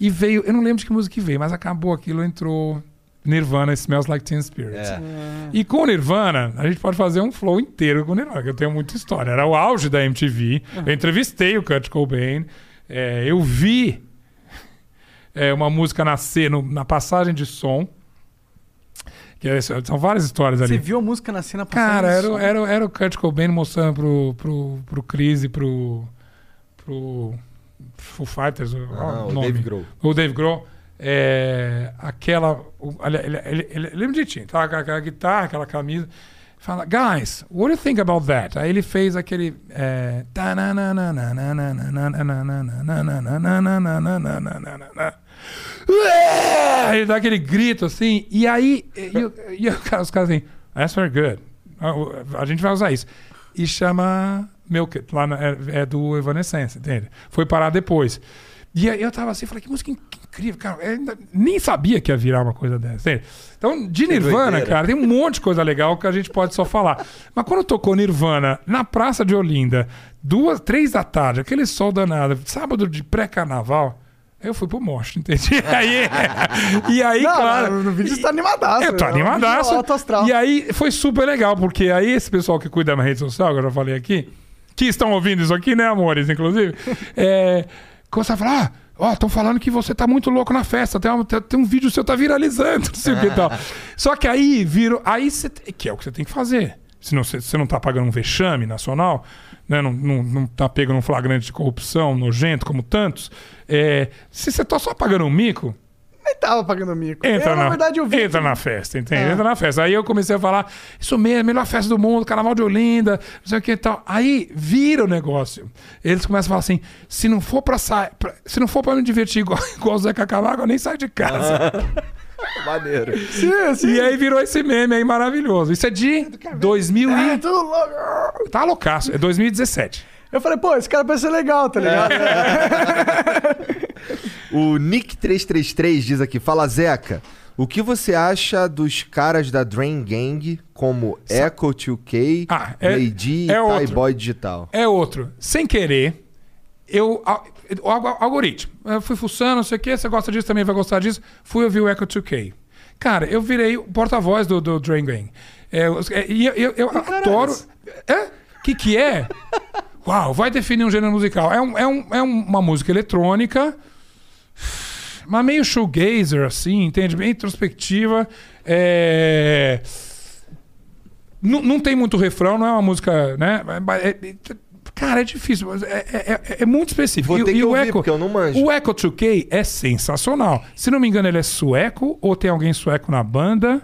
[SPEAKER 3] e veio, eu não lembro de que música que veio, mas acabou aquilo, entrou Nirvana Smells Like Teen Spirit.
[SPEAKER 2] É.
[SPEAKER 3] E com Nirvana, a gente pode fazer um flow inteiro com Nirvana, que eu tenho muita história. Era o auge da MTV. Eu entrevistei o Kurt Cobain. é, eu vi é, uma música nascer no- na passagem de som. Que é- são várias histórias ali.
[SPEAKER 1] Você viu a música na cena passando?
[SPEAKER 3] Cara, era,
[SPEAKER 1] som?
[SPEAKER 3] era, era o Kurt Cobain mostrando pro, pro, pro Chris e pro. pro. Foo Fighters, o,
[SPEAKER 2] Ah,
[SPEAKER 3] o
[SPEAKER 2] o
[SPEAKER 3] nome.
[SPEAKER 2] Dave Grohl.
[SPEAKER 3] O Dave Grohl. É, aquela. o- ele, ele, ele, ele lembra direitinho, tá? Aquela, aquela guitarra, aquela camisa. Fala, guys, what do you think about that? Aí ele fez aquele. É! Ele dá aquele grito assim, e aí e, e o cara- os caras assim, that's very good. A, a gente vai usar isso. E chama It, lá na- é, é do Evanescence, entende? Foi parar depois. E aí eu tava assim, falei, que música incrível, cara. Eu nem sabia que ia virar uma coisa dessa. entende? Então, de Nirvana, cara, tem um monte de coisa legal que a gente pode só falar. Mas quando tocou Nirvana na Praça de Olinda, duas, três da tarde, aquele sol danado, sábado de pré-carnaval, eu fui pro mocho, entende? E aí, e aí
[SPEAKER 1] Não,
[SPEAKER 3] claro.
[SPEAKER 1] no vídeo você tá animadaço.
[SPEAKER 3] Eu tô
[SPEAKER 1] é um vídeo
[SPEAKER 3] animadaço. E aí foi super legal, porque aí esse pessoal que cuida da rede social, que eu já falei aqui, que estão ouvindo isso aqui, né, amores, inclusive, é, começaram a falar, ah, ó, estão falando que você tá muito louco na festa, tem, um- tem- um vídeo seu tá viralizando, não sei o que e tal. Só que aí virou, aí você, que é o que você tem que fazer. Se não, você, você não tá pagando um vexame nacional, né, não, não, não tá pegando um flagrante de corrupção nojento como tantos, é, se você tá só pagando um mico,
[SPEAKER 1] Nem tava pagando mico.
[SPEAKER 3] Entra,
[SPEAKER 1] eu,
[SPEAKER 3] na,
[SPEAKER 1] na verdade, eu vi.
[SPEAKER 3] entra na festa, entende?
[SPEAKER 1] É.
[SPEAKER 3] Entra na festa. Aí eu comecei a falar, isso mesmo, melhor festa do mundo, carnaval de Olinda, não sei o que e tal. Aí vira o negócio. Eles começam a falar assim: se não for pra sair, se não for pra me divertir igual, igual o Zeca Camargo, eu nem saio de casa.
[SPEAKER 2] Maneiro.
[SPEAKER 1] Sim, sim.
[SPEAKER 3] E aí virou esse meme aí maravilhoso. Isso é de 2000
[SPEAKER 1] É,
[SPEAKER 3] e...
[SPEAKER 1] tudo louco.
[SPEAKER 3] Tá loucaço, é 2017.
[SPEAKER 1] Eu falei, pô, esse cara parece ser legal, tá ligado?
[SPEAKER 2] O Nick333 diz aqui: Fala Zeca, o que você acha dos caras da Drain Gang como Echo 2K,
[SPEAKER 3] Ah, é-
[SPEAKER 2] Lady
[SPEAKER 3] é
[SPEAKER 2] e
[SPEAKER 3] outro.
[SPEAKER 2] Boy Digital?
[SPEAKER 3] É outro. Sem querer, eu. Algoritmo. Eu fui fuçando, não sei o que, você gosta disso, também vai gostar disso. Fui ouvir o Echo 2K. Cara, eu virei o porta-voz do, do Drain Gang. É, é, e eu, eu, eu adoro. É? Que que é? Uau, vai definir um gênero musical. É, um, é, um, é uma música eletrônica, mas meio shoegazer, assim, entende? Bem introspectiva. É. Não, não tem muito refrão, não é uma música, né? Cara, é difícil. mas É, é- é- é muito específico.
[SPEAKER 2] Vou ter
[SPEAKER 3] E-
[SPEAKER 2] que
[SPEAKER 3] e o
[SPEAKER 2] ouvir,
[SPEAKER 3] Echo,
[SPEAKER 2] porque eu não manjo.
[SPEAKER 3] O Echo 2K é sensacional. Se não me engano, ele é sueco, ou tem alguém sueco na banda,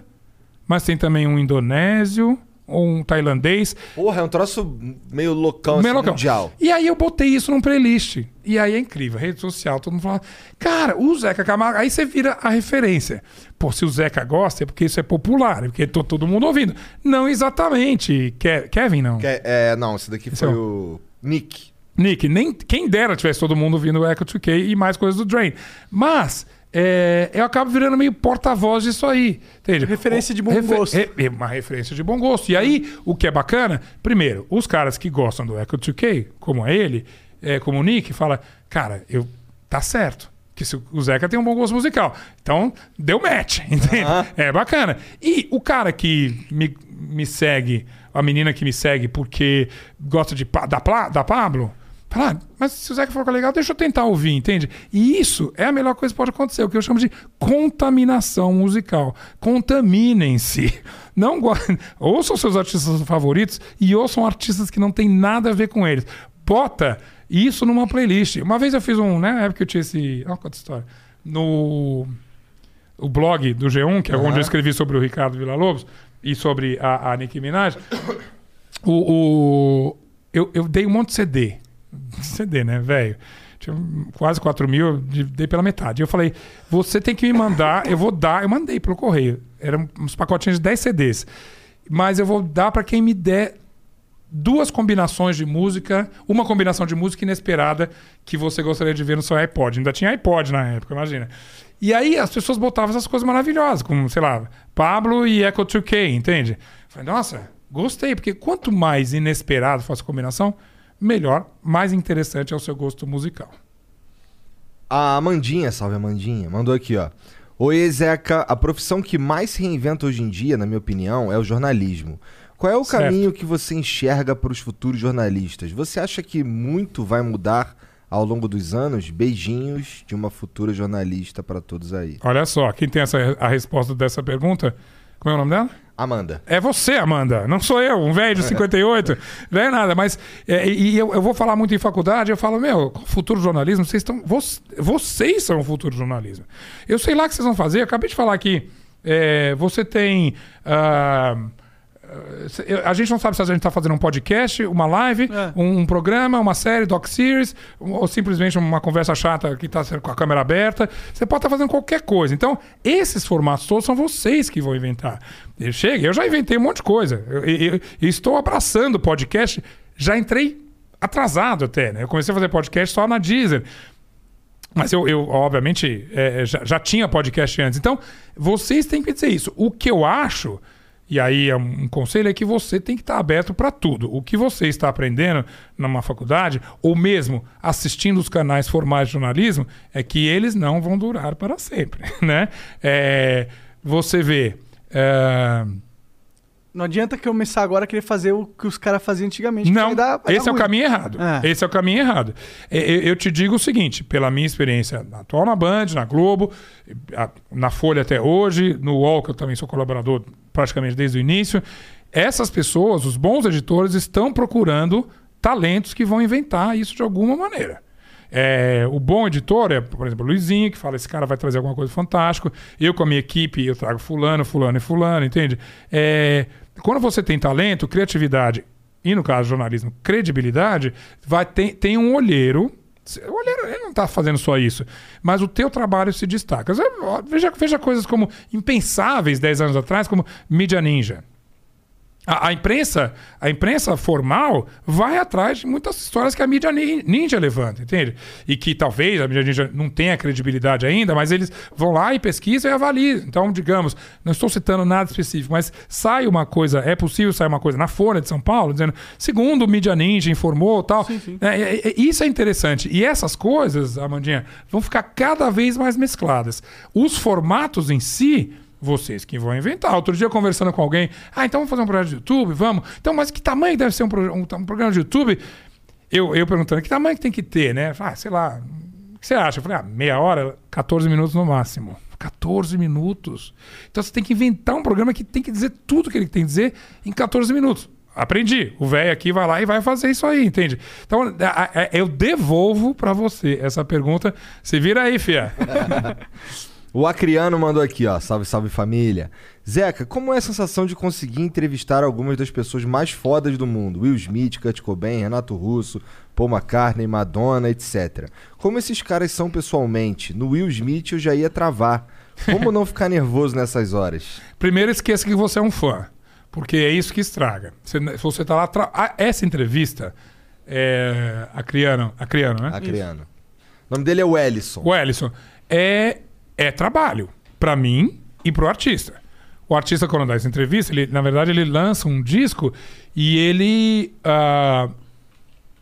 [SPEAKER 3] mas tem também um indonésio, um tailandês.
[SPEAKER 2] Porra, é um troço meio loucão, assim,
[SPEAKER 3] Meio loucão.
[SPEAKER 2] mundial.
[SPEAKER 3] E aí eu botei isso num playlist. E aí é incrível, rede social, todo mundo fala, cara, o Zeca Camargo, aí você vira a referência. Pô, se o Zeca gosta, é porque isso é popular, é porque tô todo mundo ouvindo. Não exatamente. Ke- Kevin, não.
[SPEAKER 2] É, não, esse daqui
[SPEAKER 3] Esse
[SPEAKER 2] foi
[SPEAKER 3] é
[SPEAKER 2] o Nick.
[SPEAKER 3] Nick, nem quem dera tivesse todo mundo ouvindo o Echo 2K e mais coisas do Drain. Mas é, eu acabo virando meio porta-voz disso aí. Entende?
[SPEAKER 1] Referência de bom
[SPEAKER 3] Refe-
[SPEAKER 1] gosto.
[SPEAKER 3] re- é uma referência de bom gosto. E aí, o que é bacana, primeiro, os caras que gostam do Echo 2K, como é ele, é, como o Nick, fala, cara, eu tá certo. Que se o Zeca tem um bom gosto musical. Então, deu match, entende? É bacana. E o cara que me, me segue, a menina que me segue porque gosta de, da, da Pablo, fala, ah, mas se o Zeca for legal, deixa eu tentar ouvir, entende? E isso é a melhor coisa que pode acontecer, o que eu chamo de contaminação musical. Contaminem-se. Não. Ouçam seus artistas favoritos e ouçam artistas que não tem nada a ver com eles. Bota isso numa playlist. Uma vez eu fiz um, né? Na época que eu tinha esse. Olha quanta história. No o blog do G1, que é onde eu escrevi sobre o Ricardo Villa-Lobos e sobre a, a Nicki Minaj, o, o- eu, eu dei um monte de CD. CD, né, velho? Tinha quase 4 mil, eu de- dei pela metade. Eu falei, você tem que me mandar, eu vou dar. Eu mandei pelo correio. Eram uns pacotinhos de 10 CDs. Mas eu vou dar para quem me der duas combinações de música, uma combinação de música inesperada que você gostaria de ver no seu iPod. Ainda tinha iPod na época, imagina. E aí as pessoas botavam essas coisas maravilhosas, como, sei lá, Pablo e Echo 2K, entende? Falei, nossa, gostei, porque quanto mais inesperado for essa combinação, melhor, mais interessante é o seu gosto musical.
[SPEAKER 2] A Amandinha, salve Amandinha, mandou aqui, ó. Oi, Zeca. A profissão que mais se reinventa hoje em dia, na minha opinião, é o jornalismo. Qual é o
[SPEAKER 3] Certo.
[SPEAKER 2] caminho que você enxerga para os futuros jornalistas? Você acha que muito vai mudar ao longo dos anos? Beijinhos de uma futura jornalista para todos aí.
[SPEAKER 3] Olha só, quem tem essa, a resposta dessa pergunta, como é o nome dela?
[SPEAKER 2] Amanda.
[SPEAKER 3] É você, Amanda. Não sou eu, um velho de 58. não é nada, mas. é, e eu, eu vou falar muito em faculdade, eu falo, meu, futuro jornalismo, vocês estão. voc- Vocês são o futuro jornalismo. Eu sei lá o que vocês vão fazer. Eu acabei de falar aqui. é, você tem. eu- a gente não sabe se a gente está fazendo um podcast, uma live, um, um programa, uma série, doc-series, ou simplesmente uma conversa chata que está com a câmera aberta. Você pode estar fazendo qualquer coisa. Então, esses formatos todos são vocês que vão inventar. Eu chego, eu já inventei um monte de coisa. Eu, eu- eu estou abraçando o podcast. Já entrei atrasado até, né? Eu comecei a fazer podcast só na Deezer. Mas eu, eu, obviamente, é, já, já tinha podcast antes. Então, vocês têm que dizer isso. O que eu acho, e aí é um conselho, é que você tem que estar aberto para tudo. O que você está aprendendo numa faculdade, ou mesmo assistindo os canais formais de jornalismo, é que eles não vão durar para sempre. Né? É, você vê. é,
[SPEAKER 1] Não adianta começar agora a querer fazer o que os caras faziam antigamente. que
[SPEAKER 3] Não,
[SPEAKER 1] dar- vai
[SPEAKER 3] esse é o caminho errado.
[SPEAKER 1] É.
[SPEAKER 3] Esse é o caminho errado. E- e- Eu te digo o seguinte, pela minha experiência atual na Band, na Globo, na Folha até hoje, no UOL, que eu também sou colaborador praticamente desde o início, essas pessoas, os bons editores, estão procurando talentos que vão inventar isso de alguma maneira. É, o bom editor é, por exemplo, o Luizinho, que fala: esse cara vai trazer alguma coisa fantástica. Eu, com a minha equipe, eu trago Fulano, Fulano e Fulano, entende? É, quando você tem talento, criatividade e, no caso, jornalismo, credibilidade, vai ter, tem um olheiro. O olheiro ele não está fazendo só isso, mas o teu trabalho se destaca. Veja, veja coisas como impensáveis 10 anos atrás, como Mídia Ninja. A, a imprensa, a imprensa formal vai atrás de muitas histórias que a mídia ni- ninja levanta, entende? E que talvez a mídia ninja não tenha credibilidade ainda, mas eles vão lá e pesquisam e avaliam. Então, digamos, não estou citando nada específico, mas sai uma coisa, é possível sair uma coisa na Folha de São Paulo, dizendo, segundo o mídia ninja informou tal. É, é, é, isso é interessante. E essas coisas, Amandinha, vão ficar cada vez mais mescladas. Os formatos em si vocês que vão inventar. Outro dia conversando com alguém, ah, então vamos fazer um projeto de YouTube, vamos. Então, mas que tamanho deve ser um, proje- um, um programa de YouTube? Eu, eu perguntando, que tamanho que tem que ter, né? Ah, sei lá, o que você acha? Eu falei, ah, meia hora, 14 minutos no máximo. 14 minutos. Então você tem que inventar um programa que tem que dizer tudo que ele tem que dizer em 14 minutos. Aprendi. O velho aqui vai lá e vai fazer isso aí, entende? Então, a- a- eu devolvo pra você essa pergunta. Se vira aí, fia.
[SPEAKER 2] O Acriano mandou aqui, ó. Salve, salve família. Zeca, como é a sensação de conseguir entrevistar algumas das pessoas mais fodas do mundo? Will Smith, Kurt Cobain, Renato Russo, Paul McCartney, Madonna, etc. Como esses caras são pessoalmente? No Will Smith eu já ia travar. Como não ficar nervoso nessas horas?
[SPEAKER 3] Primeiro, esqueça que você é um fã. Porque é isso que estraga. Você, se você tá lá. tra- Ah, essa entrevista. É, Acriano, Acriano, né?
[SPEAKER 2] Acriano. O nome dele é Wellison.
[SPEAKER 3] O Ellison. É, é trabalho. Pra mim e pro artista. O artista, quando dá essa entrevista, ele, na verdade, ele lança um disco e ele. ah,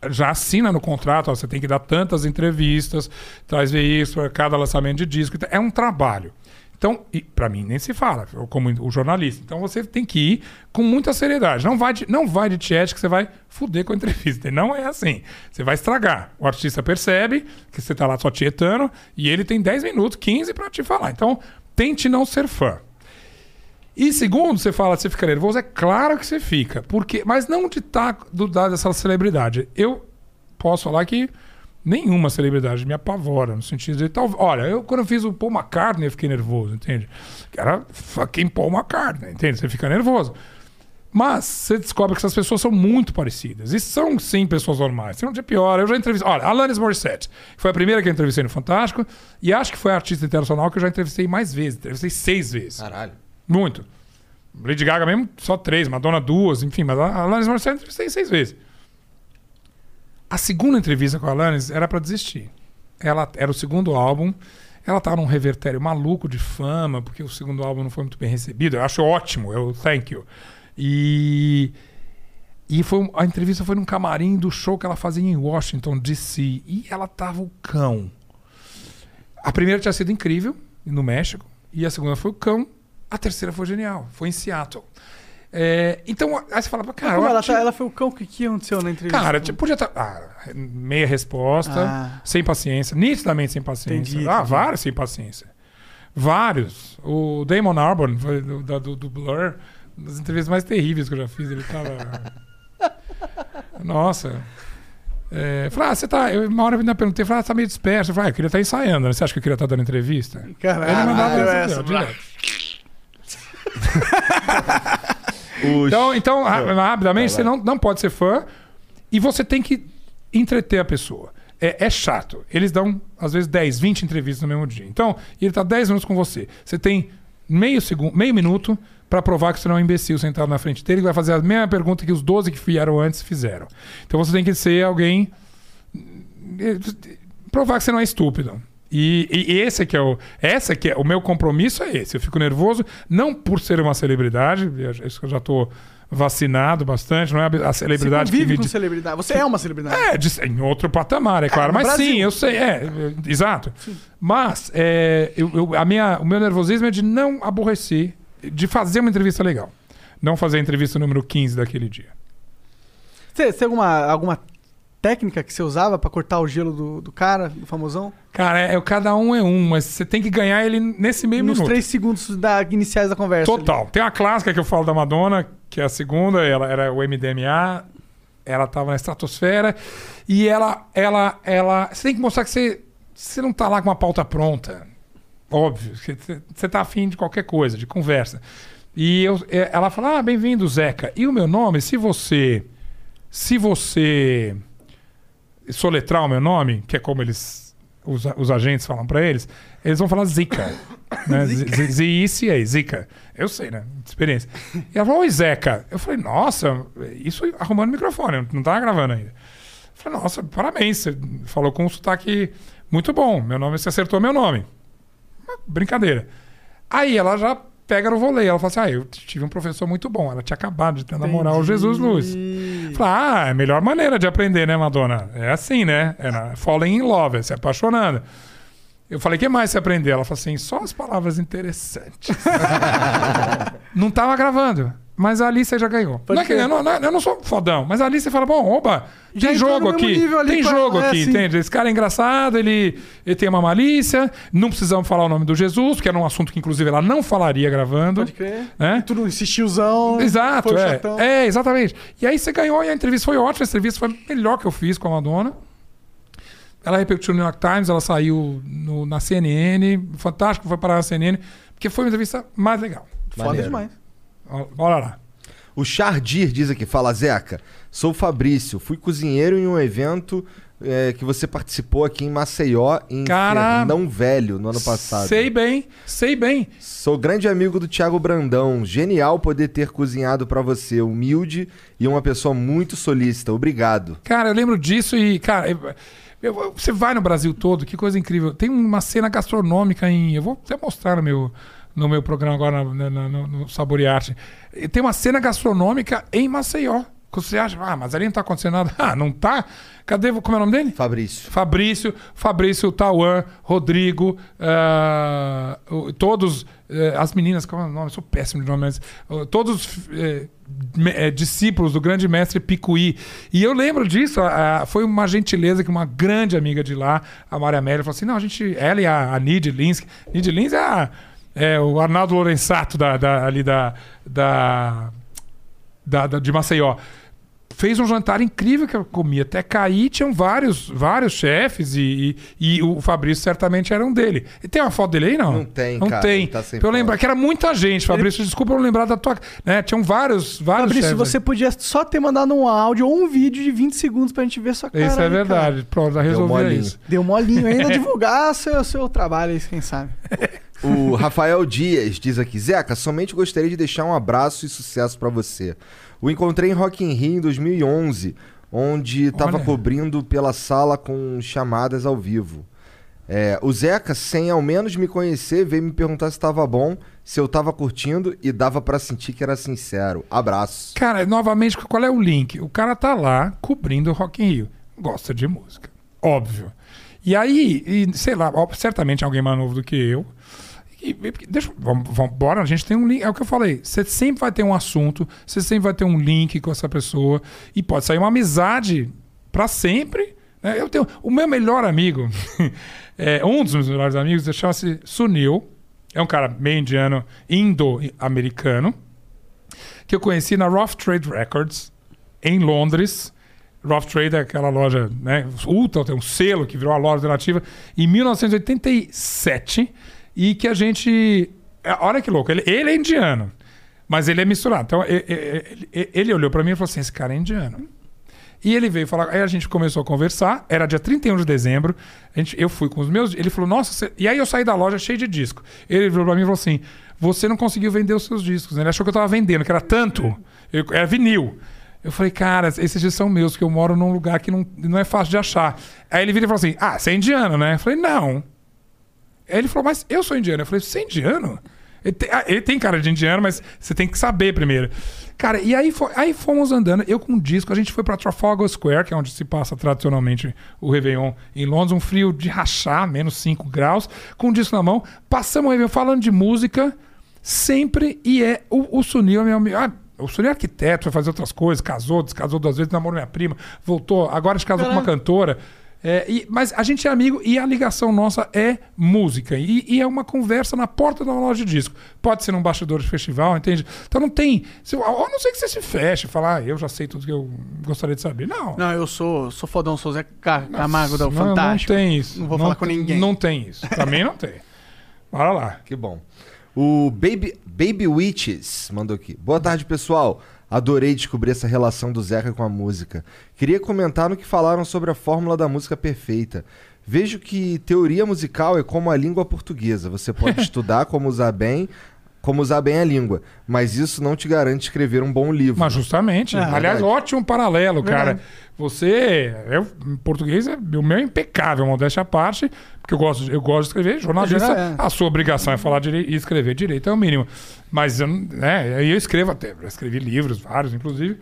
[SPEAKER 3] já assina no contrato, ó, você tem que dar tantas entrevistas, traz veículos para cada lançamento de disco. Então, É um trabalho. Então, para mim nem se fala, como o jornalista. Então você tem que ir com muita seriedade. Não vai de, não vai de tiete que você vai fuder com a entrevista. Não é assim. Você vai estragar. O artista percebe que você tá lá só tietando e ele tem 10 minutos, 15 para te falar. Então, tente não ser fã. E segundo, você fala, você fica nervoso, é claro que você fica. Porque, mas não de estar do lado dessa celebridade. Eu posso falar que nenhuma celebridade me apavora, no sentido de tal. Olha, eu quando eu fiz o Paul McCartney, eu fiquei nervoso, entende? Era fucking Paul McCartney, entende? Você fica nervoso. Mas você descobre que essas pessoas são muito parecidas. E são, sim, pessoas normais. Tem um dia pior. Eu já entrevistei. Olha, Alanis Morissette. Foi a primeira que eu entrevistei no Fantástico. E acho que foi a artista internacional que eu já entrevistei mais vezes. Entrevistei seis vezes.
[SPEAKER 2] Caralho.
[SPEAKER 3] Muito. Lady Gaga mesmo, só três. Madonna, duas. Enfim, mas a Alanis Morissette eu entrevistei seis vezes. A segunda entrevista com a Alanis era pra desistir. Ela era o segundo álbum. Ela tava num revertério maluco de fama, porque o segundo álbum não foi muito bem recebido. Eu acho ótimo, eu thank you. E E foi a entrevista foi num camarim do show que ela fazia em Washington, D.C. E ela tava o cão. A primeira tinha sido incrível, no México. E a segunda foi o cão. A terceira foi genial. Foi em Seattle. É, então, aí você fala, cara,
[SPEAKER 1] ela, tá- ela foi o cão, o que, que aconteceu na entrevista?
[SPEAKER 3] Cara, tipo, podia estar. ah, meia resposta,
[SPEAKER 1] Ah.
[SPEAKER 3] sem paciência, nitidamente sem paciência.
[SPEAKER 1] Entendi,
[SPEAKER 3] ah,
[SPEAKER 1] entendi.
[SPEAKER 3] vários sem paciência. Vários. O Damon Albarn, foi do, do, do Blur, uma das entrevistas mais terríveis que eu já fiz. Ele tava. Nossa. É, falei, ah, você tá. Eu, uma hora eu ainda perguntei, falei, ah, você tá meio disperso. Eu falei, ah, eu queria estar ensaiando, né? Você acha que eu queria estar dando entrevista?
[SPEAKER 1] Caralho,
[SPEAKER 3] Ele mandava essa,
[SPEAKER 1] essa,
[SPEAKER 3] direto.
[SPEAKER 2] Os-
[SPEAKER 3] Então, então ra- rapidamente, você não, não pode ser fã e você tem que entreter a pessoa. É, é chato. Eles dão, às vezes, 10, 20 entrevistas no mesmo dia. Então, ele tá 10 minutos com você. Você tem meio, segundo, meio minuto para provar que você não é um imbecil sentado na frente dele, que vai fazer a mesma pergunta que os 12 que vieram antes fizeram. Então você tem que ser alguém. provar que você não é estúpido. E, e esse que é o, essa que é o meu compromisso é esse. Eu fico nervoso não por ser uma celebridade, eu- isso eu já estou vacinado bastante, não é a
[SPEAKER 1] Você
[SPEAKER 3] celebridade que
[SPEAKER 1] convive
[SPEAKER 3] me
[SPEAKER 1] com
[SPEAKER 3] di-
[SPEAKER 1] celebridade. Você é uma celebridade.
[SPEAKER 3] é, de- em outro patamar, é claro.
[SPEAKER 1] no
[SPEAKER 3] Mas
[SPEAKER 1] Brasil.
[SPEAKER 3] sim, eu sei, é, é, exato. Mas é, eu, eu- a minha, o meu nervosismo é de não aborrecer, de fazer uma entrevista legal. Não fazer a entrevista número 15 daquele dia.
[SPEAKER 1] Você tem alguma, alguma técnica que você usava pra cortar o gelo do, do cara, do famosão?
[SPEAKER 3] Cara, é, cada um é um, mas você tem que ganhar ele nesse meio
[SPEAKER 1] Nos
[SPEAKER 3] minuto.
[SPEAKER 1] três segundos da, iniciais da conversa. ali.
[SPEAKER 3] Total. Tem uma clássica que eu falo da Madonna, que é a segunda, ela era o MDMA, ela tava na estratosfera, e ela, ela, ela. Você tem que mostrar que você, você não tá lá com uma pauta pronta. Óbvio. Você, você tá afim de qualquer coisa, de conversa. E eu, é, ela fala: Ah, bem-vindo, Zeca. E o meu nome, se você. Se você soletrar o meu nome, que é como eles. Os, os agentes falam pra eles, eles vão falar Zika. né? Z-I-C-A, Zika. Eu sei, né? Experiência. E ela falou, oi, Zeca. Eu falei, nossa, isso arrumando o microfone, não tava gravando ainda. Eu falei, nossa, parabéns, você falou com um sotaque muito bom. Meu nome, você acertou meu nome. Brincadeira. Aí ela já pega no voleio. Ela fala assim: Ah, eu tive um professor muito bom. Ela tinha acabado de namorar o Jesus Luz. Ah, é a melhor maneira de aprender, né, Madonna? É assim, né? É na, falling in love, é se apaixonando. Eu falei, o que mais você aprendeu? Ela falou assim, só as palavras interessantes. não tava gravando. Mas ali você já ganhou. Não é que, eu, não, não- eu não sou fodão, mas ali você fala, bom, oba, tem jogo aqui. Tem jogo
[SPEAKER 1] é,
[SPEAKER 3] aqui, entende? Esse cara é engraçado, ele, ele tem uma malícia, não precisamos falar o nome do Jesus, porque era um assunto que, inclusive, ela não falaria gravando.
[SPEAKER 1] Pode crer.
[SPEAKER 3] Né?
[SPEAKER 1] Tudo esse tiozão.
[SPEAKER 3] Exato, é.
[SPEAKER 1] chatão.
[SPEAKER 3] É, exatamente. E aí você ganhou e a entrevista foi ótima. A entrevista foi a melhor que eu fiz com a Madonna. Ela repercutiu no New York Times, ela saiu no- na CNN. Fantástico, foi parar na CNN, porque foi uma entrevista mais legal.
[SPEAKER 1] Foda demais.
[SPEAKER 3] Bora lá.
[SPEAKER 2] O Chardir diz aqui, fala Zeca, sou o Fabrício, fui cozinheiro em um evento é, que você participou aqui em Maceió, em
[SPEAKER 3] Cara,
[SPEAKER 2] Fernão Velho, no ano passado.
[SPEAKER 3] Sei bem, sei bem.
[SPEAKER 2] Sou grande amigo do Thiago Brandão. Genial poder ter cozinhado pra você, humilde e uma pessoa muito solícita. Obrigado.
[SPEAKER 3] Cara, eu lembro disso e, cara, eu- eu- você vai no Brasil todo, que coisa incrível. Tem uma cena gastronômica em. Eu vou até mostrar no meu, no meu programa agora, no, no. E Tem uma cena gastronômica em Maceió. Que você acha, ah, mas ali não tá acontecendo nada. Ah, não tá? Cadê? Como é o nome dele?
[SPEAKER 2] Fabrício.
[SPEAKER 3] Fabrício, Fabrício, Tauan, Rodrigo, o- todos, eh, as meninas, como é o nome? Eu sou péssimo de nome, mas ah, todos eh, me- eh, discípulos do grande mestre Picuí. E eu lembro disso, foi uma gentileza que uma grande amiga de lá, a Maria Amélia, falou assim: não, a gente, ela e a, a Nid Lins, Nid Lins é, a- é o Arnaldo Lorenzato da, da- ali da, da, da- da- de Maceió fez um jantar incrível que eu comi até cair. Tinham vários, vários chefes e, e, e o Fabrício certamente era um dele. E tem uma foto dele aí, não?
[SPEAKER 2] Não tem,
[SPEAKER 3] Não
[SPEAKER 2] cara,
[SPEAKER 3] tem.
[SPEAKER 2] ele tá
[SPEAKER 3] eu lembrar que era muita gente, Fabrício. Desculpa eu não lembrar da tua. Né? Tinham vários, vários
[SPEAKER 1] Fabrício,
[SPEAKER 3] chefes.
[SPEAKER 1] você podia só ter mandado um áudio ou um vídeo de 20 segundos pra gente ver sua cara.
[SPEAKER 3] Isso é verdade.
[SPEAKER 1] cara.
[SPEAKER 3] Pronto, já resolvi isso.
[SPEAKER 1] Deu molinho ainda divulgar seu, seu trabalho aí, quem sabe.
[SPEAKER 2] O Rafael Dias diz aqui: Zeca, somente gostaria de deixar um abraço e sucesso pra você. O encontrei em Rock in Rio em 2011, onde tava
[SPEAKER 3] Olha.
[SPEAKER 2] cobrindo pela sala com chamadas ao vivo. É, o Zeca, sem ao menos me conhecer, veio me perguntar se tava bom, se eu tava curtindo e dava pra sentir que era sincero. Abraço.
[SPEAKER 3] Cara, novamente, qual é o link? O cara tá lá cobrindo o Rock in Rio. Gosta de música. Óbvio. E aí, e, sei lá, certamente alguém mais novo do que eu. E, e- deixa, vamos, vamos, bora, a gente tem um link. É o que eu falei. Você sempre vai ter um assunto, você sempre vai ter um link com essa pessoa. E pode sair uma amizade pra sempre. né? Eu tenho. O meu melhor amigo, é, um dos meus melhores amigos, chama-se Sunil. É um cara meio indiano, indo-americano que eu conheci na Rough Trade Records, em Londres. Rough Trade é aquela loja, né? Ultra, tem um selo que virou a loja alternativa, em 1987. E que a gente. é, Olha que louco, ele, ele é indiano, mas ele é misturado. Então, e- e- e- ele olhou pra mim e falou assim: esse cara é indiano. E ele veio falar, aí a gente começou a conversar, era dia 31 de dezembro, a gente, eu fui com os meus, ele falou, nossa, você... e aí eu saí da loja cheio de disco. Ele virou pra mim e falou assim, você não conseguiu vender os seus discos, né? Ele achou que eu tava vendendo, que era tanto, eu, era vinil. Eu falei, cara, esses discos são meus, que eu moro num lugar que não, não é fácil de achar. Aí ele vira e falou assim, ah, você é indiano, né? Eu falei, não. Aí ele falou, mas eu sou indiano. Eu falei, você é indiano? Ele tem, ah, ele tem cara de indiano, mas você tem que saber primeiro. Cara, e aí, fo- aí fomos andando, eu com um disco, a gente foi pra Trafalgar Square, que é onde se passa tradicionalmente o Réveillon em Londres, um frio de rachar, menos 5 graus, com um disco na mão, passamos o Réveillon falando de música, sempre, e é o, o Sunil, é meu amigo. Ah, o Sunil é arquiteto, foi fazer outras coisas, casou, descasou duas vezes, namorou minha prima, voltou, agora se casou com uma cantora. É, e- mas a gente é amigo e a ligação nossa é música. E, e é uma conversa na porta da loja de disco. Pode ser num bastidor de festival, entende? Então não tem. Se, a não ser que você se feche e falar, ah, eu já sei tudo que eu gostaria de saber. Não.
[SPEAKER 1] Não, eu sou, sou fodão, sou Zé Ca- Camargo da
[SPEAKER 3] Não-
[SPEAKER 1] Fantástico.
[SPEAKER 3] Não tem isso.
[SPEAKER 1] Não vou falar com ninguém.
[SPEAKER 3] Não tem isso. Pra mim não tem. Bora lá.
[SPEAKER 2] Que bom. O Baby, Baby Witches mandou aqui. Boa tarde, pessoal. Adorei descobrir essa relação do Zeca com a música. Queria comentar no que falaram sobre a fórmula da música perfeita. Vejo que teoria musical é como a língua portuguesa. Você pode estudar como usar bem, como usar bem a língua, mas isso não te garante escrever um bom livro.
[SPEAKER 3] Mas justamente.
[SPEAKER 2] É,
[SPEAKER 3] Aliás,
[SPEAKER 2] verdade.
[SPEAKER 3] ótimo paralelo, cara.
[SPEAKER 2] Verdade.
[SPEAKER 3] Você. Eu, em português, é, o meu é impecável, modéstia à parte, porque eu gosto, eu gosto de escrever. Jornalista,
[SPEAKER 1] É.
[SPEAKER 3] a sua obrigação é falar direito e escrever direito, é o mínimo. Mas eu, né, aí eu escrevo até. Eu escrevi livros, vários, inclusive.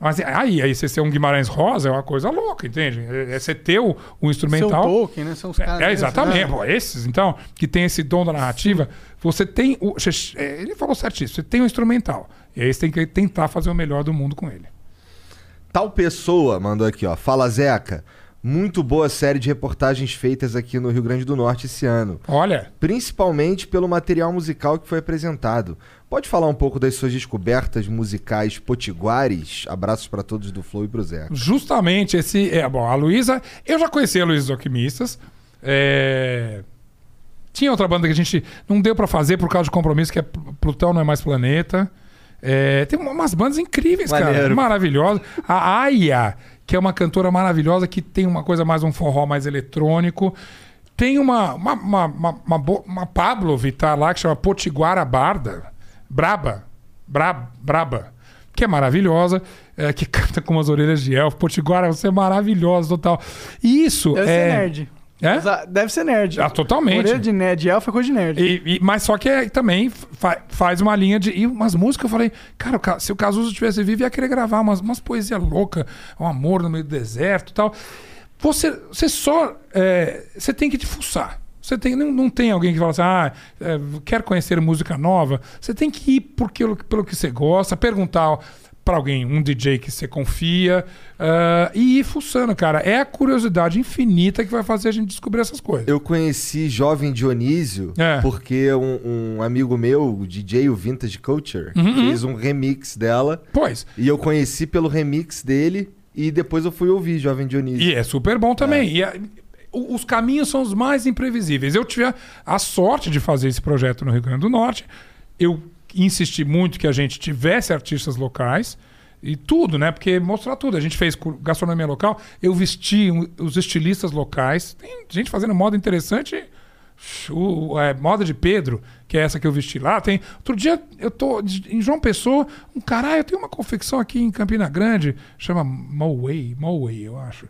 [SPEAKER 3] Mas aí, aí você ser um Guimarães Rosa é uma coisa louca, entende? É, é você ter o, o instrumental.
[SPEAKER 1] Seu Tolkien, né? São os caras
[SPEAKER 3] É,
[SPEAKER 1] desses,
[SPEAKER 3] exatamente.
[SPEAKER 1] né?
[SPEAKER 3] Pô, esses, então, que tem esse dom da narrativa, você tem. O, é, ele falou certíssimo, você tem o instrumental. E aí você tem que tentar fazer o melhor do mundo com ele.
[SPEAKER 2] Tal pessoa mandou aqui, ó. Fala, Zeca. Muito boa série de reportagens feitas aqui no Rio Grande do Norte esse ano.
[SPEAKER 3] Olha.
[SPEAKER 2] Principalmente pelo material musical que foi apresentado. Pode falar um pouco das suas descobertas musicais potiguares? Abraços pra todos do Flow e pro Zeca.
[SPEAKER 3] Justamente esse. É, bom, a Luísa. Eu já conheci a Luísa dos Alquimistas. É, Tinha outra banda que a gente não deu pra fazer por causa de compromisso, que é Pl- Plutão Não É Mais Planeta. É, Tem umas bandas incríveis, cara. Maravilhosas. A Aya, que é uma cantora maravilhosa, que tem uma coisa mais, um forró mais eletrônico. Tem uma, uma, uma, uma, uma, uma Pablo Vittar lá, que chama Potiguara Barda. Braba. Bra, braba que é maravilhosa, é, que canta com umas orelhas de elfo. Potiguara, você é maravilhosa, total. E isso
[SPEAKER 1] Deve
[SPEAKER 3] é...
[SPEAKER 1] ser nerd.
[SPEAKER 3] É?
[SPEAKER 1] Usa- Deve ser nerd.
[SPEAKER 3] Ah, totalmente.
[SPEAKER 1] Orelha de nerd, elfo é coisa de nerd.
[SPEAKER 3] E- e- mas só que é- também fa- faz uma linha de. E umas músicas, eu falei, cara, se o Cazuza tivesse vivo, ia querer gravar umas, umas poesias loucas, um amor no meio do deserto e tal. Você, você só. é, você tem que te fuçar. Você tem, não, não tem alguém que fala assim, ah, é, quer conhecer música nova. Você tem que ir porque, pelo que você gosta, perguntar pra alguém, um DJ que você confia, ah, e ir fuçando, cara. É a curiosidade infinita que vai fazer a gente descobrir essas coisas.
[SPEAKER 2] Eu conheci Jovem Dionísio
[SPEAKER 3] É.
[SPEAKER 2] porque um, um amigo meu, o DJ, o Vintage Culture,
[SPEAKER 3] Uhum.
[SPEAKER 2] fez um remix dela.
[SPEAKER 3] Pois.
[SPEAKER 2] E eu conheci pelo remix dele e depois eu fui ouvir Jovem Dionísio.
[SPEAKER 3] E é super bom também. E a- o- os caminhos são os mais imprevisíveis. Eu tive a, a sorte de fazer esse projeto no Rio Grande do Norte. Eu insisti muito que a gente tivesse artistas locais e tudo, né? Porque mostrar tudo. A gente fez gastronomia local, eu vesti os estilistas locais. Tem gente fazendo moda interessante. O, é, moda de Pedro, que é essa que eu vesti lá. Tem outro dia eu tô em João Pessoa, um caralho, eu tenho uma confecção aqui em Campina Grande, chama Moway, Moway, eu acho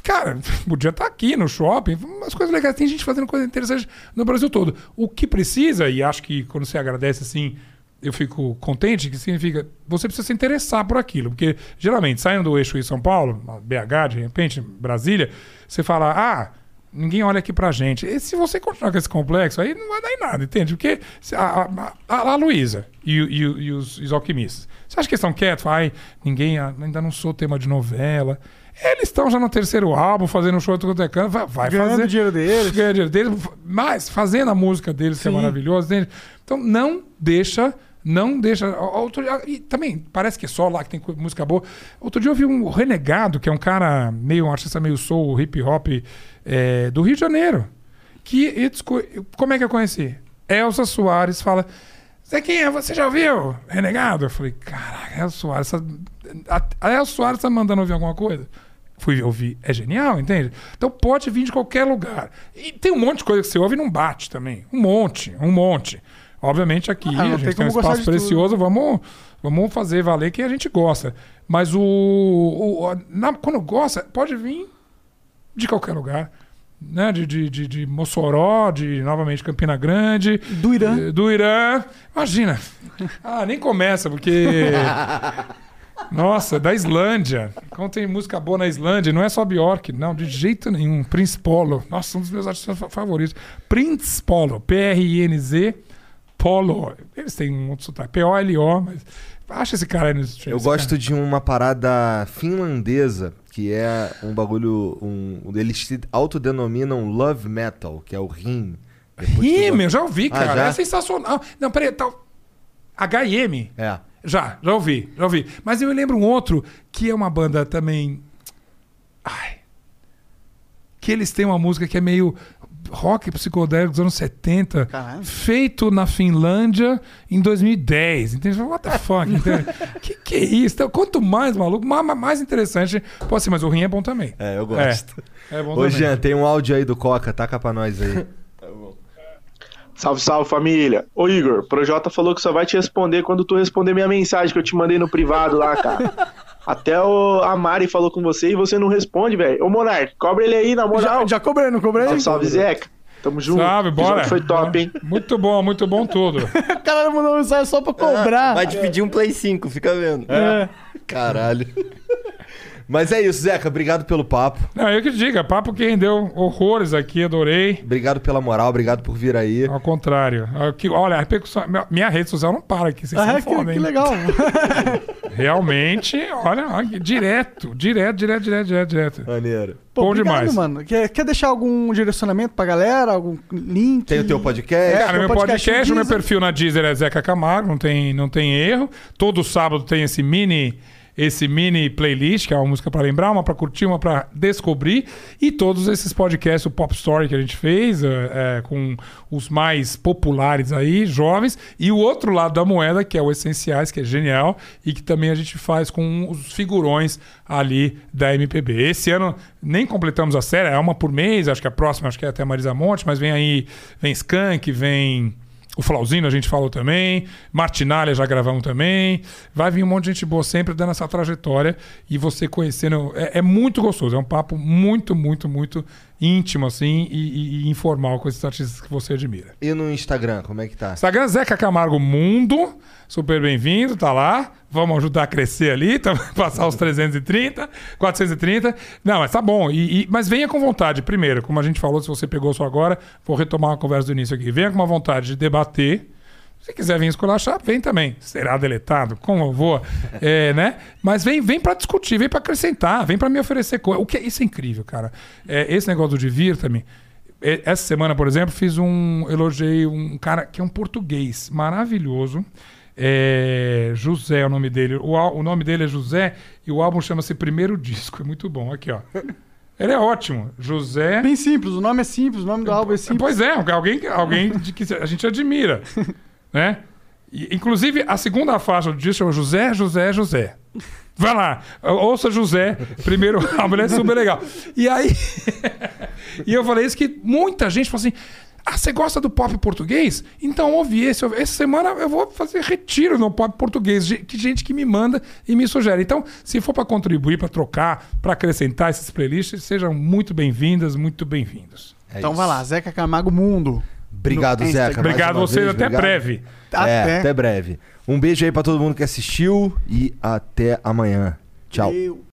[SPEAKER 3] cara, podia estar aqui no shopping, umas coisas legais. Tem gente fazendo coisa interessante no Brasil todo. O que precisa, e acho que quando você agradece assim, eu fico contente, que significa você precisa se interessar por aquilo. Porque geralmente, saindo do eixo em São Paulo, BH, de repente, Brasília, você fala, ah. Ninguém olha aqui pra gente. E se você continuar com esse complexo, aí não vai dar em nada, entende? Porque a, a, a, Luísa e, e e os, os alquimistas, você acha que eles estão quietos? Ai, ninguém, ainda não sou tema de novela. Eles estão já no terceiro álbum, fazendo show tudo quanto é canto, vai, vai
[SPEAKER 1] Ganhando
[SPEAKER 3] fazer.
[SPEAKER 1] dinheiro deles.
[SPEAKER 3] Ganhando dinheiro deles, mas fazendo a música deles, que é
[SPEAKER 1] Sim.
[SPEAKER 3] maravilhosa. Então não deixa, não deixa. Outro, e também parece que é só lá que tem música boa. Outro dia eu vi um Renegado, que é um cara meio, um artista meio soul, hip hop é, do Rio de Janeiro. Que como é que eu conheci? Elza Soares fala. Zequinha, você já ouviu Renegado? Eu falei, caraca, Elza Soares. essa- A, a Elza Soares tá mandando ouvir alguma coisa? Fui ouvir. É genial, entende? Então pode vir de qualquer lugar. E tem um monte de coisa que você ouve e não bate também. Um monte, um monte. Obviamente aqui
[SPEAKER 1] Ah,
[SPEAKER 3] a gente tem um espaço
[SPEAKER 1] tudo.
[SPEAKER 3] precioso, vamos, vamos fazer valer que a gente gosta. Mas o, o- na- quando gosta, pode vir de qualquer lugar. Né? De, de, de, de Mossoró, de novamente Campina Grande.
[SPEAKER 1] Do Irã.
[SPEAKER 3] eh, Do Irã. Imagina. Ah, nem começa, porque. Nossa, da Islândia. Como tem música boa na Islândia, não é só Bjork, não, de jeito nenhum. Prince Polo. Nossa, um dos meus artistas fa- favoritos. Prince Polo. P-R-I-N-Z Polo. Eles têm um outro sotaque. P-O-L-O, mas. Acha esse cara aí no
[SPEAKER 2] Eu gosto de uma parada finlandesa, que é um bagulho. Um, eles se autodenominam Love Metal, que é o Rim. Bota-
[SPEAKER 3] meu, já ouvi,
[SPEAKER 2] Ah,
[SPEAKER 3] cara.
[SPEAKER 2] já?
[SPEAKER 3] É sensacional. Não, peraí, tal. HM.
[SPEAKER 2] É.
[SPEAKER 3] Já, já ouvi, já ouvi. Mas eu me lembro um outro que é uma banda também. Ai. Que eles têm uma música que é meio rock psicodélico dos anos 70,
[SPEAKER 1] Caralho.
[SPEAKER 3] feito na Finlândia em 2010. Entende? What the fuck? Entende? que, que é isso? Então, quanto mais maluco, ma- ma- mais interessante. Pode ser, mas o rim é bom também.
[SPEAKER 2] É, eu gosto.
[SPEAKER 3] É, é bom
[SPEAKER 2] Ô,
[SPEAKER 3] também.
[SPEAKER 2] Jean, tem um áudio aí do Coca, taca pra nós aí.
[SPEAKER 8] Salve, salve família. Ô Igor, o Projota falou que só vai te responder quando tu responder minha mensagem que eu te mandei no privado lá, cara. Até o, a Mari falou com você e você não responde, velho. Ô Monark, cobra ele aí, na moral.
[SPEAKER 1] Já, já cobrei, não cobrei?
[SPEAKER 8] Salve, salve, Zeca. Tamo junto.
[SPEAKER 3] Salve, bora.
[SPEAKER 8] Foi top, hein?
[SPEAKER 3] Muito bom, muito bom tudo.
[SPEAKER 1] O cara mandou mensagem só pra cobrar.
[SPEAKER 7] Vai te pedir um Play 5, fica vendo.
[SPEAKER 1] É.
[SPEAKER 2] Caralho. Mas é isso, Zeca. Obrigado pelo papo.
[SPEAKER 3] Não, eu que diga, papo que rendeu horrores aqui, adorei.
[SPEAKER 2] Obrigado pela moral, obrigado por vir aí.
[SPEAKER 3] Ao contrário. Aqui, olha, a repercussão. minha- rede social não para aqui. Vocês
[SPEAKER 1] Ah,
[SPEAKER 3] são
[SPEAKER 1] que,
[SPEAKER 3] foda,
[SPEAKER 1] que
[SPEAKER 3] hein?
[SPEAKER 1] legal.
[SPEAKER 3] Realmente, olha, olha, direto, direto, direto, direto, direto, direto.
[SPEAKER 2] Maneiro.
[SPEAKER 1] Pô,
[SPEAKER 3] Bom
[SPEAKER 1] obrigado,
[SPEAKER 3] demais.
[SPEAKER 1] mano. Quer, quer deixar algum direcionamento pra galera? Algum link?
[SPEAKER 2] Tem o teu podcast?
[SPEAKER 1] É,
[SPEAKER 3] Cara, meu podcast,
[SPEAKER 1] no
[SPEAKER 3] o meu perfil na Deezer é Zeca Camargo, não tem, não tem erro. Todo sábado tem esse mini esse mini playlist, que é uma música pra lembrar, uma pra curtir, uma pra descobrir. E todos esses podcasts, o Pop Story que a gente fez, é, com os mais populares aí, jovens. E o outro lado da moeda, que é o Essenciais, que é genial. E que também a gente faz com os figurões ali da MPB. Esse ano nem completamos a série, é uma por mês, acho que a próxima acho que é até Marisa Monte, mas vem aí, vem Skank, vem o Flauzino a gente falou também, Martinalha já gravamos também. Vai vir um monte de gente boa sempre dando essa trajetória e você conhecendo. É, é muito gostoso, é um papo muito, muito, muito íntimo, assim, e, e- e informal com esses artistas que você admira.
[SPEAKER 2] E no Instagram, como é que tá?
[SPEAKER 3] Instagram Zeca Camargo Mundo, super bem-vindo, tá lá. Vamos ajudar a crescer ali, tá, passar os 330, 430. Não, mas tá bom. E, mas venha com vontade, primeiro, como a gente falou, se você pegou só agora, vou retomar a conversa do início aqui. Venha com uma vontade de debater. Se quiser vir esculachar, vem também. Será deletado? Como eu vou? É, né? Mas vem, vem para discutir, vem para acrescentar, vem para me oferecer coisa. O que é, isso é incrível, cara. É, esse negócio do divirta-me. é, Essa semana, por exemplo, fiz um. Elogiei um cara que é um português maravilhoso. É, José é o nome dele. O, o nome dele é José e o álbum chama-se Primeiro Disco. É muito bom. Aqui, ó. Ele é ótimo. José.
[SPEAKER 1] Bem simples, o nome é simples, o nome do álbum é simples.
[SPEAKER 3] Pois é, alguém, alguém de que a gente admira. né? E, inclusive, a segunda faixa do disco chama José, José, José. Vai lá, ouça José, primeiro álbum, ele é super legal. E aí. e eu falei isso que muita gente falou assim. Ah, você gosta do pop português? Então ouve esse. ouve- Essa semana eu vou fazer retiro no pop português. Que gente que me manda e me sugere. Então, se for para contribuir, para trocar, para acrescentar essas playlists, sejam muito bem-vindas, muito bem-vindos.
[SPEAKER 1] então vai lá, Zeca Camargo Mundo.
[SPEAKER 2] Obrigado,
[SPEAKER 1] No
[SPEAKER 2] Zeca.
[SPEAKER 3] Obrigado
[SPEAKER 2] uma
[SPEAKER 3] a vocês,
[SPEAKER 2] vez,
[SPEAKER 3] até
[SPEAKER 2] obrigado.
[SPEAKER 3] breve.
[SPEAKER 2] É,
[SPEAKER 1] Até.
[SPEAKER 2] até breve. Um beijo aí pra todo mundo que assistiu e até amanhã. Tchau.
[SPEAKER 1] Eu.